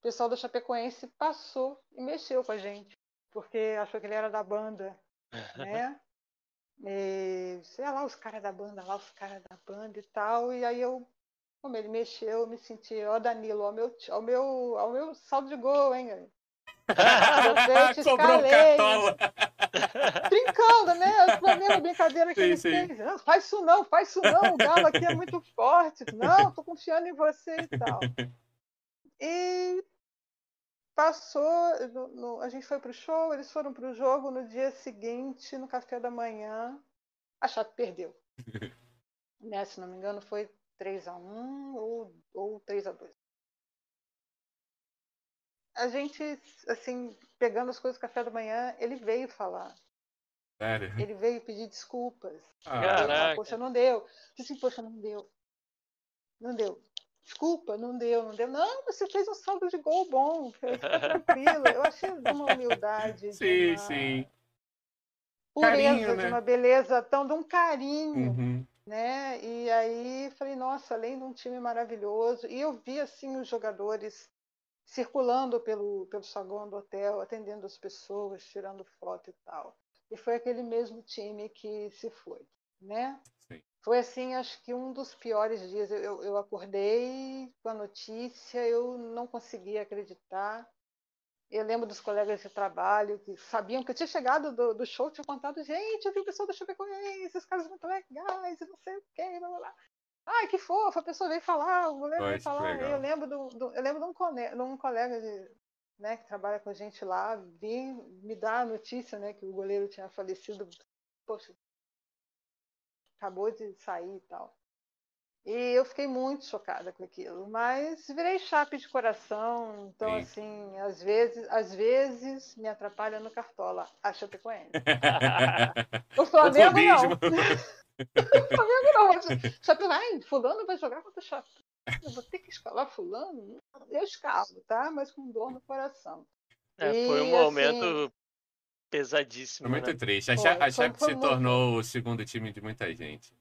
O pessoal da Chapecoense passou e mexeu com a gente, porque achou que ele era da banda, né? E, sei lá, os caras da banda lá, os caras da banda e tal. E aí eu, como ele mexeu, eu me senti, ó Danilo, ó meu, ó meu, ó meu saldo de gol, hein? Vocês Cobrou escalei. cartola. Brincando, né? Foi a mesma brincadeira que Sim, ele sim. fez. Não, faz isso não, faz isso não. O Galo aqui é muito forte. Não, tô confiando em você e tal. E passou, no- no- a gente foi pro show, eles foram pro jogo no dia seguinte, no café da manhã, a Chape perdeu. né, se não me engano, foi 3 a 1 ou, ou 3 a 2 A gente, assim, pegando as coisas do café da manhã, ele veio falar. Sério. Ele veio pedir desculpas. Ah, Ele. Poxa, não deu. Eu disse assim, poxa, não deu. Não deu. Desculpa, não deu, não deu. Não, você fez um saldo de gol bom. Fica tranquilo. Eu achei de uma humildade. de Sim, uma sim. Pureza, Carinho, né? de uma beleza tão, de um carinho, Uhum. Né? E aí falei, nossa, além de um time maravilhoso. E eu vi, assim, os jogadores circulando pelo, pelo saguão do hotel, atendendo as pessoas, tirando foto e tal. E foi aquele mesmo time que se foi, né? Sim. Foi assim, acho que um dos piores dias. Eu, eu, eu acordei com a notícia, eu não conseguia acreditar. Eu lembro dos colegas de trabalho que sabiam que eu tinha chegado do, do show, tinha contado, gente, eu vi o pessoal da Chapecoense, esses caras muito legais, e não sei o quê, blá, blá, blá. Ai, que fofo, a pessoa veio falar, o goleiro veio falar. Eu lembro, do, do- eu lembro de um, cone- de um colega de, né, que trabalha com a gente lá, vir me dar a notícia né, que o goleiro tinha falecido. Poxa, acabou de sair e tal. E eu fiquei muito chocada com aquilo, mas virei chape de coração, então Sim. assim, às vezes, às vezes me atrapalha no cartola a Chapecoense. O Flamengo não. O Flamengo não. mas Chape, ai, fulano vai jogar contra o Chape. Eu vou ter que escalar fulano? Eu escalo, tá? Mas com dor no coração. É, foi um E, momento pesadíssimo. Foi muito né? triste. A Chape foi se muito- tornou o segundo time de muita gente.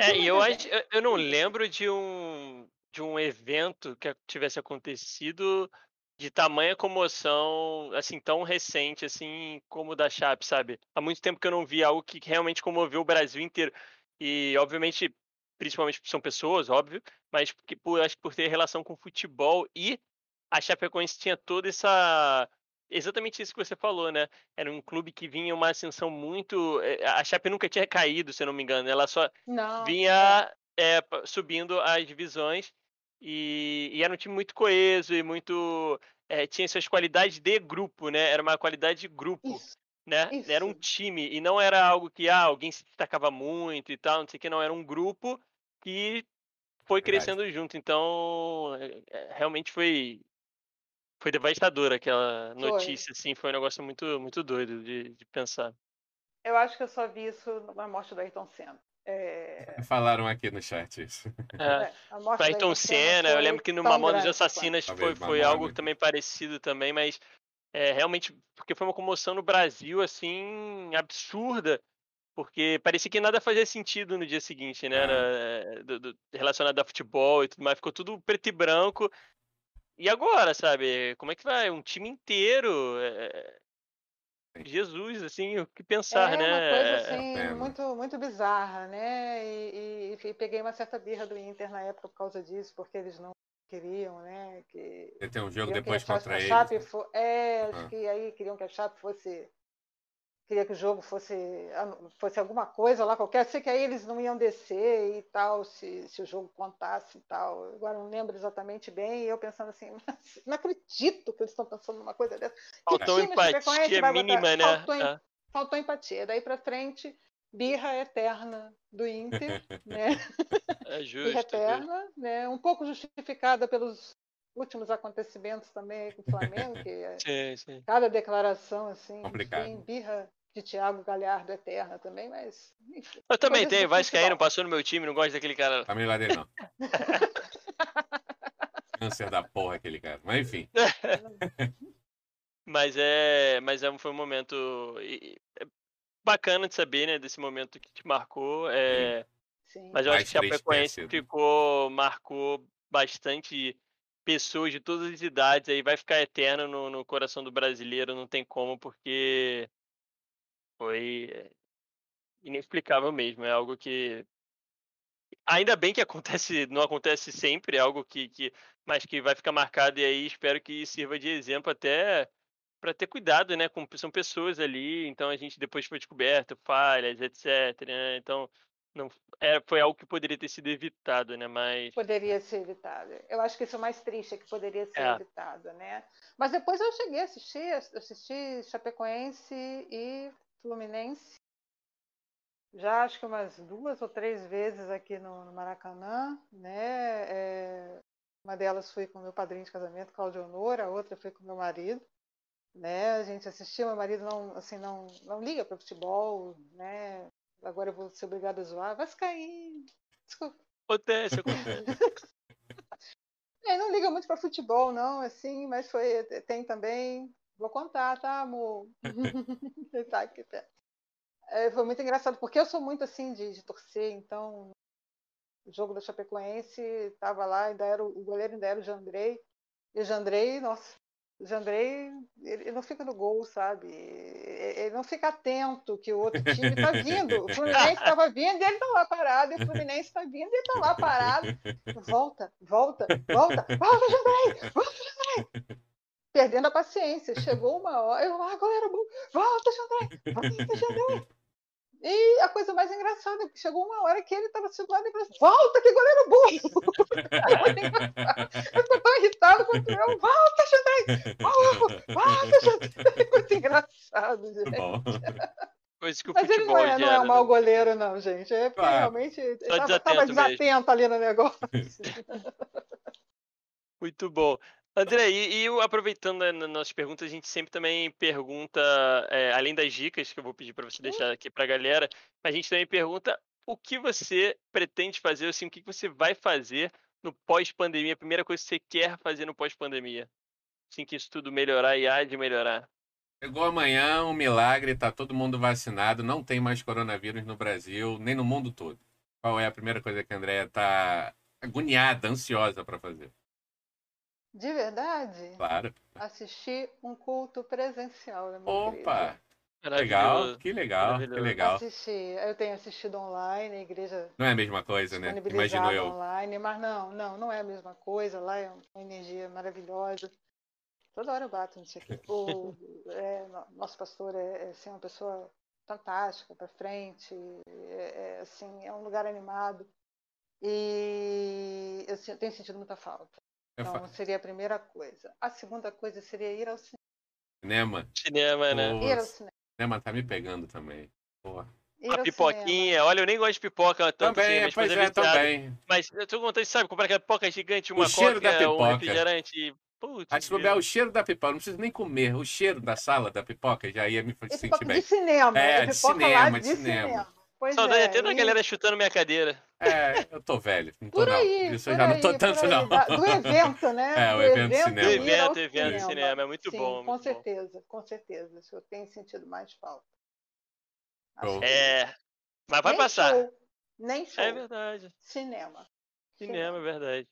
É, e eu acho, eu- eu não lembro de um de um evento que tivesse acontecido de tamanha comoção, assim, tão recente assim como o da Chape, sabe? Há muito tempo que eu não vi algo que realmente comoveu o Brasil inteiro. E obviamente, principalmente são pessoas, óbvio, mas porque por acho que por ter relação com futebol e a Chapecoense tinha toda essa exatamente isso que você falou, né? Era um clube que vinha uma ascensão muito. eh, A Chape nunca tinha caído, se eu não me engano. Ela só Não. vinha é, pa- subindo as divisões e, e era um time muito coeso e muito é, tinha suas qualidades de grupo, né? Era uma qualidade de grupo, Isso. né? Era um time e não era algo que ah, alguém se destacava muito e tal, não sei o que, não era um grupo que foi Verdade. crescendo junto. Então, realmente foi foi devastador aquela Foi. notícia, assim, foi um negócio muito muito doido de, de pensar. Eu acho que eu só vi isso na morte do Ayrton Senna. É, Falaram aqui no chat isso. É. é, a morte do Ayrton Senna, eu foi lembro que no Mamonas. Assassinas foi, Talvez foi algo Mamonas. também parecido também, mas é, realmente, porque foi uma comoção no Brasil, assim, absurda, porque parecia que nada fazia sentido no dia seguinte, né, É. era, é, do- do- relacionado a futebol e tudo mais, ficou tudo preto e branco, e agora, sabe, como é que vai? Um time inteiro, é, Jesus, assim, o que pensar, é né? uma coisa É, assim, pena. muito, muito bizarra, né? E, e- e peguei uma certa birra do Inter na época por causa disso, porque eles não queriam, né? Que Você tem um jogo queriam depois que contra eles. Chape fo- É, acho Ah. que aí queriam que a Chape fosse. Queria que o jogo fosse, fosse alguma coisa lá qualquer. Sei que aí eles não iam descer e tal, se, se o jogo contasse e tal. Agora não lembro exatamente bem. E eu pensando assim, "Mas não acredito que eles estão pensando numa coisa dessa. Faltou empatia mínima, né? Faltou em- É. faltou empatia. Daí pra frente, birra eterna do Inter, né? É justo. Birra justo. eterna, né? Um pouco justificada pelos últimos acontecimentos também com o Flamengo, que é Sim, sim. cada declaração assim, Complicado. enfim, birra de Thiago Galhardo eterna também, mas enfim. Eu também tenho, do Vascaíno, futebol. passou no meu time, não gosto daquele cara. Também lá dele não. Câncer da porra aquele cara. Mas enfim. Mas é, mas é, foi um momento é bacana de saber, né, desse momento que te marcou. É, Sim. mas eu Mais acho que a Chapecoense sido. ficou, marcou bastante pessoas de todas as idades, aí vai ficar eterno no, no coração do brasileiro, não tem como, porque foi é, inexplicável mesmo, é algo que ainda bem que acontece, não acontece sempre, é algo que, que mas que vai ficar marcado e aí espero que sirva de exemplo até para ter cuidado, né? Com, são pessoas ali, então a gente depois foi descoberto, falhas, etc. Né? Então, não, é, foi algo que poderia ter sido evitado, né? Mas. Poderia ser evitado. Eu acho que isso é o mais triste, é que poderia ser é. evitado, né? Mas depois eu cheguei a assistir, assisti Chapecoense e Fluminense. Já acho que umas duas ou três vezes aqui no, no Maracanã, né? É, uma delas foi com meu padrinho de casamento, Claudio Honor, a outra foi com meu marido né? A gente assistiu, meu marido não, assim, não, não liga para futebol, né? Agora eu vou ser obrigada a zoar. Vascaíno. Desculpa. Acontece, acontece. é, não liga muito para futebol, não, assim, mas foi, tem também. Vou contar, tá, amor? tá aqui, tá. É, foi muito engraçado, porque eu sou muito assim de, de torcer, então o jogo da Chapecoense estava lá, ainda era o goleiro ainda era o Jandrei. E o Jandrei, nossa, o Jandrei, ele não fica no gol, sabe? Ele não fica atento que o outro time está vindo. O Fluminense estava vindo e ele está lá parado. E o Fluminense está vindo e ele está lá parado. Volta, volta, volta. Volta, Jandrei! Volta, Jandrei! Perdendo a paciência. Chegou uma hora. Eu, ah, galera, volta, Jandrei! Volta, Jandrei! E a coisa mais engraçada é que chegou uma hora que ele estava situado e falou assim, volta, que goleiro burro! eu estou tão irritado quanto eu, volta, Xandrei! Volta, volta, Xandrei! Muito engraçado, gente. Bom. Coisa que o Mas ele não é, não é um mau né? goleiro, não, gente. É porque ah, realmente estava desatento ali no negócio. Muito bom. André, e, e aproveitando né, nas nossas perguntas, a gente sempre também pergunta, é, além das dicas que eu vou pedir para você deixar aqui para a galera, a gente também pergunta o que você pretende fazer, assim, o que você vai fazer no pós-pandemia, a primeira coisa que você quer fazer no pós-pandemia. Assim que isso tudo melhorar e há de melhorar. Chegou amanhã, um milagre, tá todo mundo vacinado, não tem mais coronavírus no Brasil, nem no mundo todo. Qual é a primeira coisa que a Andrea tá agoniada, ansiosa para fazer? De verdade? Claro. Assistir um culto presencial na minha Opa! Igreja. Legal, que legal, que legal. Assistir, eu tenho assistido online, a igreja. Não é a mesma coisa, né? Imagino eu. online, mas não, não, não é a mesma coisa. Lá é uma energia maravilhosa. Toda hora eu bato nisso aqui. O, é, nosso pastor é, é assim, uma pessoa fantástica, para frente. É, é, assim, é um lugar animado. E eu tenho sentido muita falta. Então, seria a primeira coisa. A segunda coisa seria ir ao cinema. Cinema? Cinema, né? Ir ao cinema. Cinema tá me pegando também. Porra. Ir a pipoquinha, cinema. olha, eu nem gosto de pipoca tanto também, assim, pois é, também. Mas eu tô contando, sabe, comprar aquela pipoca gigante, uma o cheiro coca, da pipoca. um refrigerante. Putz, a descobrir o cheiro da pipoca, não preciso nem comer. O cheiro da sala da pipoca já ia me sentir bem. De cinema, é, de cinema, de, de cinema. cinema. Pois Saudade é, até da galera chutando minha cadeira. É, eu tô velho. Não tô, por aí, não. Isso eu já não tô tanto, não. Do evento, né? É, o evento, evento cinema. Do evento, evento cinema. cinema. É muito Sim, bom. Com certeza, bom. com certeza. Isso eu tenho sentido mais falta. É. Mas vai Nem passar. Show. Nem show. É verdade. Cinema. Cinema, é verdade.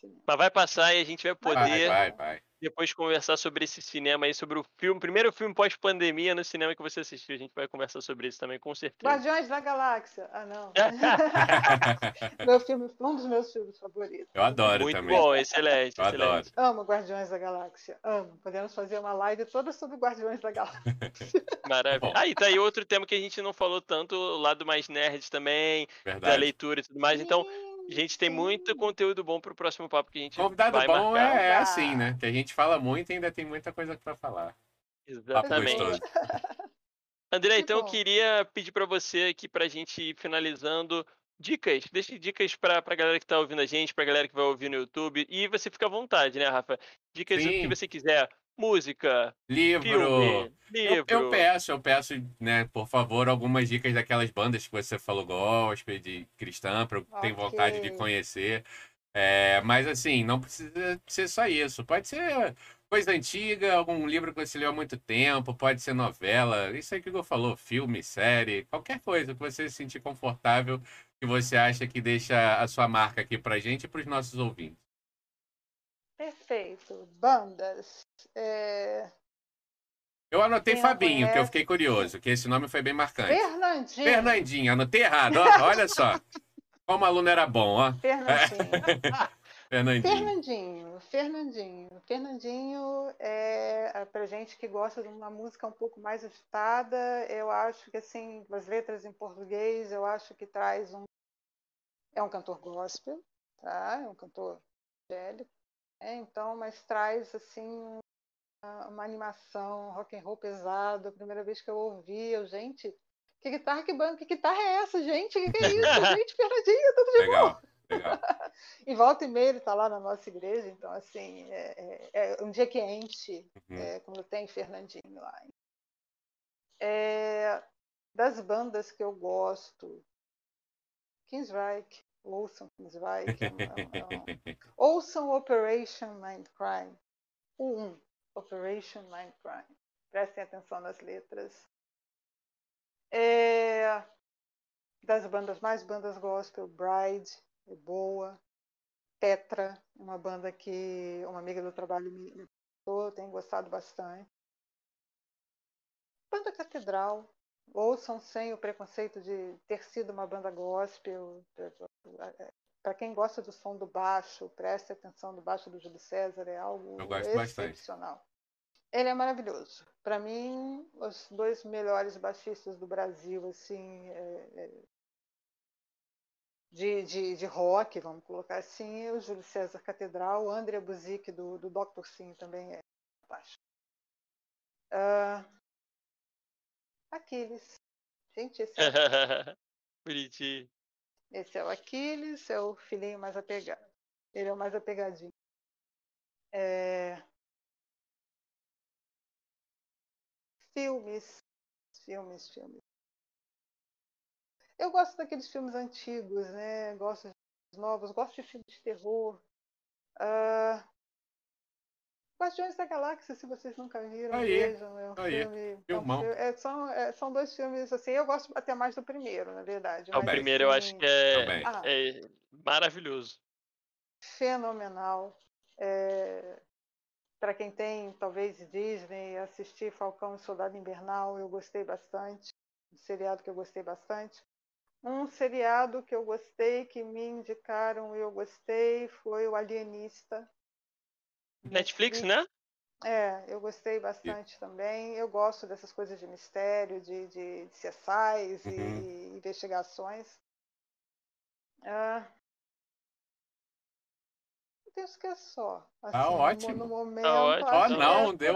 Cinema. Mas vai passar e a gente vai poder. Vai, vai, vai depois conversar sobre esse cinema aí, sobre o filme, primeiro filme pós-pandemia no cinema que você assistiu. A gente vai conversar sobre isso também, com certeza. Guardiões da Galáxia. Ah, não. Meu filme, um dos meus filmes favoritos. Eu adoro Muito também. Muito bom, excelente. Eu excelente. adoro. Amo Guardiões da Galáxia. Amo. Podemos fazer uma live toda sobre Guardiões da Galáxia. Maravilha. Ah, e tá aí outro tema que a gente não falou tanto, o lado mais nerd também, Verdade. da leitura e tudo mais. Então, gente tem muito conteúdo bom pro próximo papo que a gente Convidado vai bom marcar. é, é, assim, né? Que a gente fala muito e ainda tem muita coisa para falar. Exatamente. André, então bom. eu queria pedir para você aqui pra gente ir finalizando dicas, deixe dicas para a galera que está ouvindo a gente, para a galera que vai ouvir no YouTube, e você fica à vontade, né, Rafa? Dicas Sim. do que você quiser música, livro. Filme, livro. Eu, eu, peço, eu peço, né, por favor, algumas dicas daquelas bandas que você falou gospel, de cristã, para eu okay. ter vontade de conhecer. É, mas assim, não precisa ser só isso. Pode ser coisa antiga, algum livro que você leu há muito tempo, pode ser novela, isso aí que eu falou, filme, série, qualquer coisa que você se sentir confortável, que você acha que deixa a sua marca aqui pra gente e pros nossos ouvintes. Perfeito. Bandas. É... Eu anotei Quem Fabinho, que eu fiquei curioso, que esse nome foi bem marcante. Fernandinho. Fernandinho, anotei errado, ó, olha só. Como aluno era bom, ó. Fernandinho. Fernandinho. Fernandinho, Fernandinho. Fernandinho é pra gente que gosta de uma música um pouco mais agitada, eu acho que assim, as letras em português, eu acho que traz um é um cantor gospel, tá? É um cantor evangélico, né? então, mas traz assim uma, animação, rock and roll pesado. A primeira vez que eu ouvi, eu, gente, que guitarra, que banco, que guitarra é essa, gente? Que que é isso? gente, Fernandinho, tudo de Legal. bom. Legal. e volta e meia ele está lá na nossa igreja, então assim, é, é, é um dia quente, Uhum. é, quando tem Fernandinho lá. É, das bandas que eu gosto, Kingsreich, ouçam Kingsreich, é um, é um, é ouçam Operation Mindcrime, o 1, Operation Mindcrime, prestem atenção nas letras. É, das bandas mais bandas gospel, Bride, é boa. Petra, uma banda que uma amiga do trabalho me tenho gostado bastante. Banda Catedral, ouçam sem o preconceito de ter sido uma banda gospel. Para quem gosta do som do baixo, preste atenção do baixo do Júlio César, é algo excepcional. Bastante. Ele é maravilhoso. Para mim, os dois melhores baixistas do Brasil, assim, é, é, de, de, de, rock, vamos colocar assim, o Júlio César Catedral, o André Buzik do, do Dr. Sim também é fantástico. Uh, Aquiles. Gente, esse é... Bonitinho. Esse é o Aquiles, é o filhinho mais apegado. Ele é o mais apegadinho. É... Filmes, filmes, filmes. Eu gosto daqueles filmes antigos, né? Gosto de filmes novos, gosto de filmes de terror. Uh... Guardiões da Galáxia, se vocês nunca viram, aí, vejam. É um aí. filme. É, um filme é, são, é, são dois filmes, assim, eu gosto até mais do primeiro, na verdade. o primeiro eu acho que é, ah, é maravilhoso. Fenomenal. É, Para quem tem, talvez, Disney, assistir Falcão e Soldado Invernal, eu gostei bastante. Um seriado que eu gostei bastante. Um seriado que eu gostei, que me indicaram e eu gostei, foi o Alienista. Netflix, né? É, eu gostei bastante também. Eu gosto dessas coisas de mistério, de, de, de CSIs uhum. e investigações. Ah, penso que é só. Assim, ah, ótimo. No, no momento, tá ótimo. Oh, não, é deu,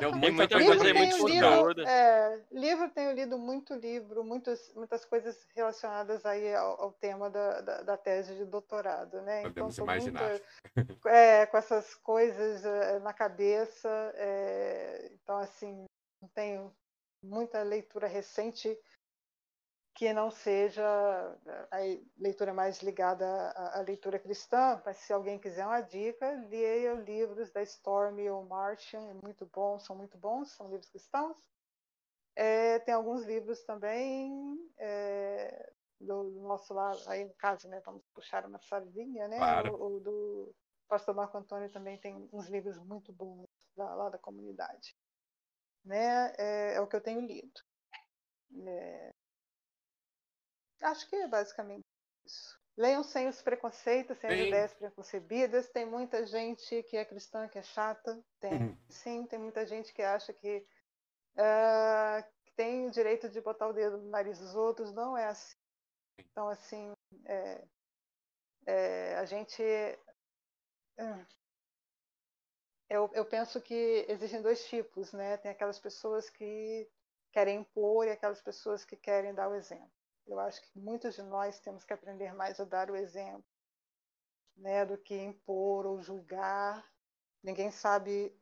deu muita, muita coisa. muito livro, é, livro, tenho lido muito livro, muitas, muitas coisas relacionadas aí ao, ao tema da, da, da, tese de doutorado, né? Podemos então, imaginar. Muito, é, com essas coisas é, na cabeça. É, então, assim, tenho muita leitura recente que não seja a leitura mais ligada à, leitura cristã, mas se alguém quiser uma dica, leia livros da Storm ou Martian, é muito bom, são muito bons, são livros cristãos. É, tem alguns livros também é, do, do, nosso lado, aí no caso, né, vamos puxar uma sardinha, né? Claro. O, o, do pastor Marco Antônio também tem uns livros muito bons lá, lá da comunidade. Né? É, é, o que eu tenho lido. É, Acho que é basicamente isso. Leiam sem os preconceitos, sem Sim. as ideias preconcebidas. Tem muita gente que é cristã que é chata. Tem, Uhum. sim, tem muita gente que acha que, ah, que tem o direito de botar o dedo no nariz dos outros. Não é assim. Então, assim, é, é, a gente. hum, Eu, eu penso que existem dois tipos, né? Tem aquelas pessoas que querem impor e aquelas pessoas que querem dar o exemplo. Eu acho que muitos de nós temos que aprender mais a dar o exemplo, né, do que impor ou julgar. Ninguém sabe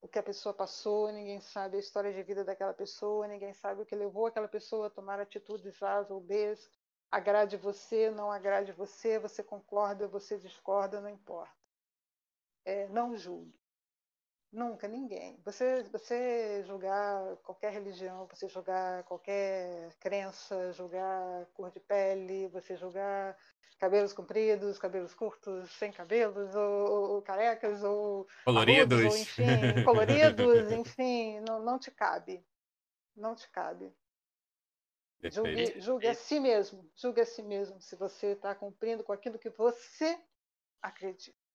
o que a pessoa passou, ninguém sabe a história de vida daquela pessoa, ninguém sabe o que levou aquela pessoa a tomar atitudes A's ou B's. Agrade você, não agrade você, você concorda, você discorda, não importa. É, não julgue. Nunca, ninguém. Você, você julgar qualquer religião, você julgar qualquer crença, julgar cor de pele, você julgar cabelos compridos, cabelos curtos, sem cabelos, ou, ou carecas, ou coloridos, agudos, ou, enfim, coloridos, enfim, não, não te cabe. Não te cabe. Julgue, julgue a si mesmo, julgue a si mesmo se você está cumprindo com aquilo que você Acredito.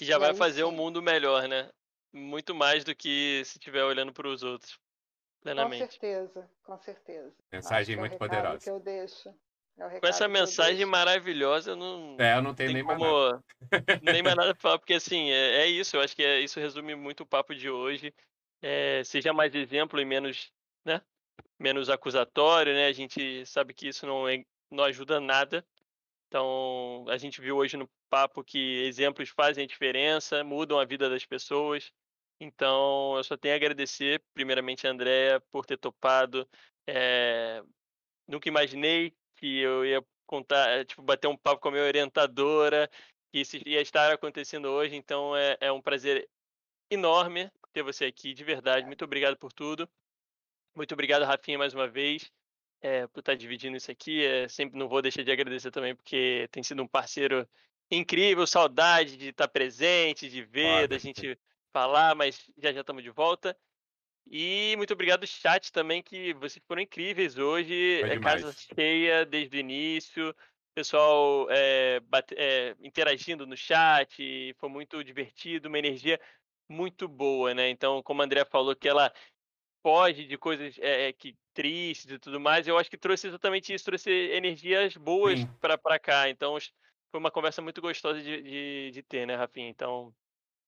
Que já vai fazer o um mundo melhor, né? Muito mais do que se estiver olhando para os outros. Plenamente. Com certeza, com certeza. Mensagem é muito poderosa. Que eu deixo. É com essa mensagem maravilhosa, eu não. É, eu não tenho nem como... mais nada. nem mais nada pra falar, porque assim, é, é, isso, eu acho que é, isso resume muito o papo de hoje. É, seja mais exemplo e menos, né? Menos acusatório, né? A gente sabe que isso não, é, não ajuda nada. Então, a gente viu hoje no papo que exemplos fazem a diferença, mudam a vida das pessoas. Então, eu só tenho a agradecer, primeiramente, a Andrea, por ter topado. É... Nunca imaginei que eu ia contar, eh, tipo, bater um papo com a minha orientadora, que isso ia estar acontecendo hoje. Então, é, é um prazer enorme ter você aqui, de verdade. Muito obrigado por tudo. Muito obrigado, Rafinha, mais uma vez, é, por estar dividindo isso aqui. É, sempre não vou deixar de agradecer também, porque tem sido um parceiro incrível. Saudade de estar presente, de ver, da gente falar, mas já já estamos de volta. E muito obrigado, chat, também, que vocês foram incríveis hoje. Foi é casa cheia desde o início. Pessoal é, bate, é, interagindo no chat, foi muito divertido, uma energia muito boa, né? Então, como a Andrea falou, que ela foge de coisas é, que tristes e tudo mais, eu acho que trouxe exatamente isso, trouxe energias boas para cá. Então, foi uma conversa muito gostosa de, de, de ter, né, Rafinha? Então,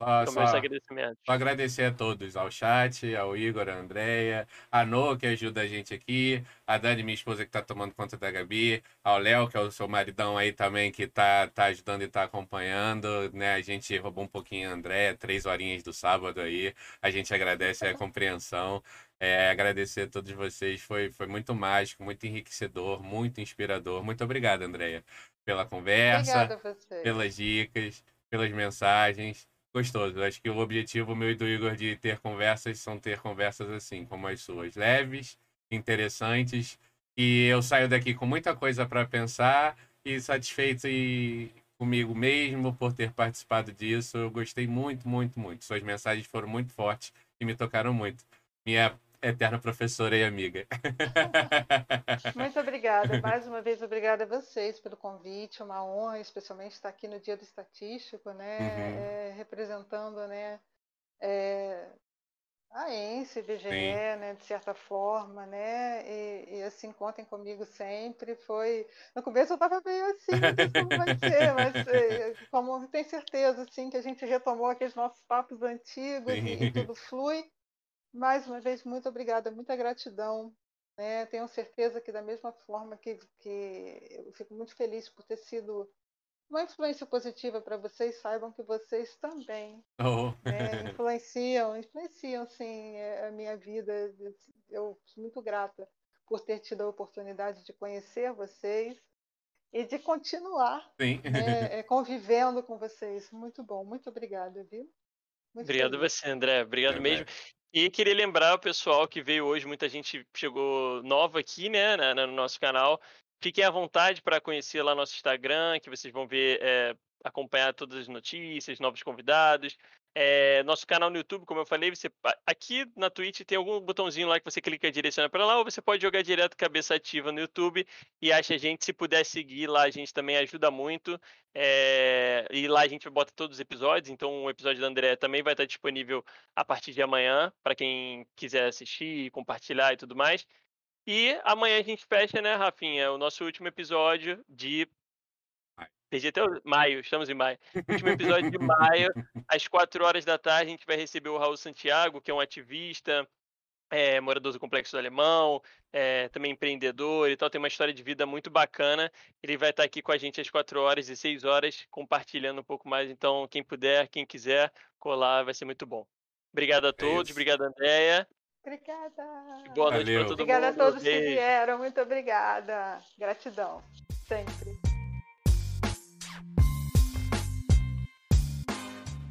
só, só, só, agradecer a todos, ao chat, ao Igor, a Andréia, a No, que ajuda a gente aqui, a Dani, minha esposa, que está tomando conta da Gabi, ao Léo, que é o seu maridão aí também, que está tá ajudando e está acompanhando, né? A gente roubou um pouquinho a Andréia, três horinhas do sábado aí, a gente agradece a compreensão. É, agradecer a todos vocês, foi, foi muito mágico, muito enriquecedor, muito inspirador. Muito obrigado, Andréia, pela conversa, pelas dicas, pelas mensagens gostoso. Acho que o objetivo meu e do Igor de ter conversas são ter conversas assim, como as suas, leves, interessantes, e eu saio daqui com muita coisa para pensar e satisfeito e comigo mesmo por ter participado disso. Eu gostei muito, muito, muito. Suas mensagens foram muito fortes e me tocaram muito. Minha eterna professora e amiga. Muito obrigada. Mais uma vez, obrigada a vocês pelo convite. Uma honra, especialmente estar aqui no Dia do Estatístico, né? Uhum. É, representando, né? É, a ENSE, BGE, né, de certa forma, né, e, e, assim, contem comigo sempre, foi, no começo eu estava meio assim, como vai ser, mas é, como tenho certeza, assim, que a gente retomou aqueles nossos papos antigos e, e, tudo flui, mais uma vez, muito obrigada, muita gratidão. Né? Tenho certeza que, da mesma forma que, que eu fico muito feliz por ter sido uma influência positiva para vocês, saibam que vocês também oh. né, influenciam, influenciam sim é, a minha vida. Eu sou muito grata por ter tido a oportunidade de conhecer vocês e de continuar né, é, convivendo com vocês. Muito bom, muito obrigada, viu? Muito Obrigado feliz. você, André. Obrigado é, mesmo. E queria lembrar o pessoal que veio hoje, muita gente chegou nova aqui, né, no nosso canal. Fiquem à vontade para conhecer lá nosso Instagram, que vocês vão ver, é, acompanhar todas as notícias, novos convidados. É, nosso canal no YouTube, como eu falei, você aqui na Twitch tem algum botãozinho lá que você clica e direciona para lá, ou você pode jogar direto cabeça ativa no YouTube e acha a gente. Se puder seguir lá, a gente também ajuda muito. É, e lá a gente bota todos os episódios, então o episódio da André também vai estar disponível a partir de amanhã, para quem quiser assistir, compartilhar e tudo mais. E amanhã a gente fecha, né, Rafinha, o nosso último episódio de Perdi até o maio, estamos em maio. Último episódio de maio, às 4 horas da tarde, a gente vai receber o Raul Santiago, que é um ativista, é, morador do Complexo do Alemão, é, também empreendedor e tal, tem uma história de vida muito bacana. Ele vai estar aqui com a gente às 4 horas e 6 horas, compartilhando um pouco mais. Então, quem puder, quem quiser colar, vai ser muito bom. Obrigado a é todos, é obrigado, Andréia. Obrigada. boa noite para todo obrigada mundo. Obrigada a todos Beijo. que vieram, muito obrigada. Gratidão, sempre.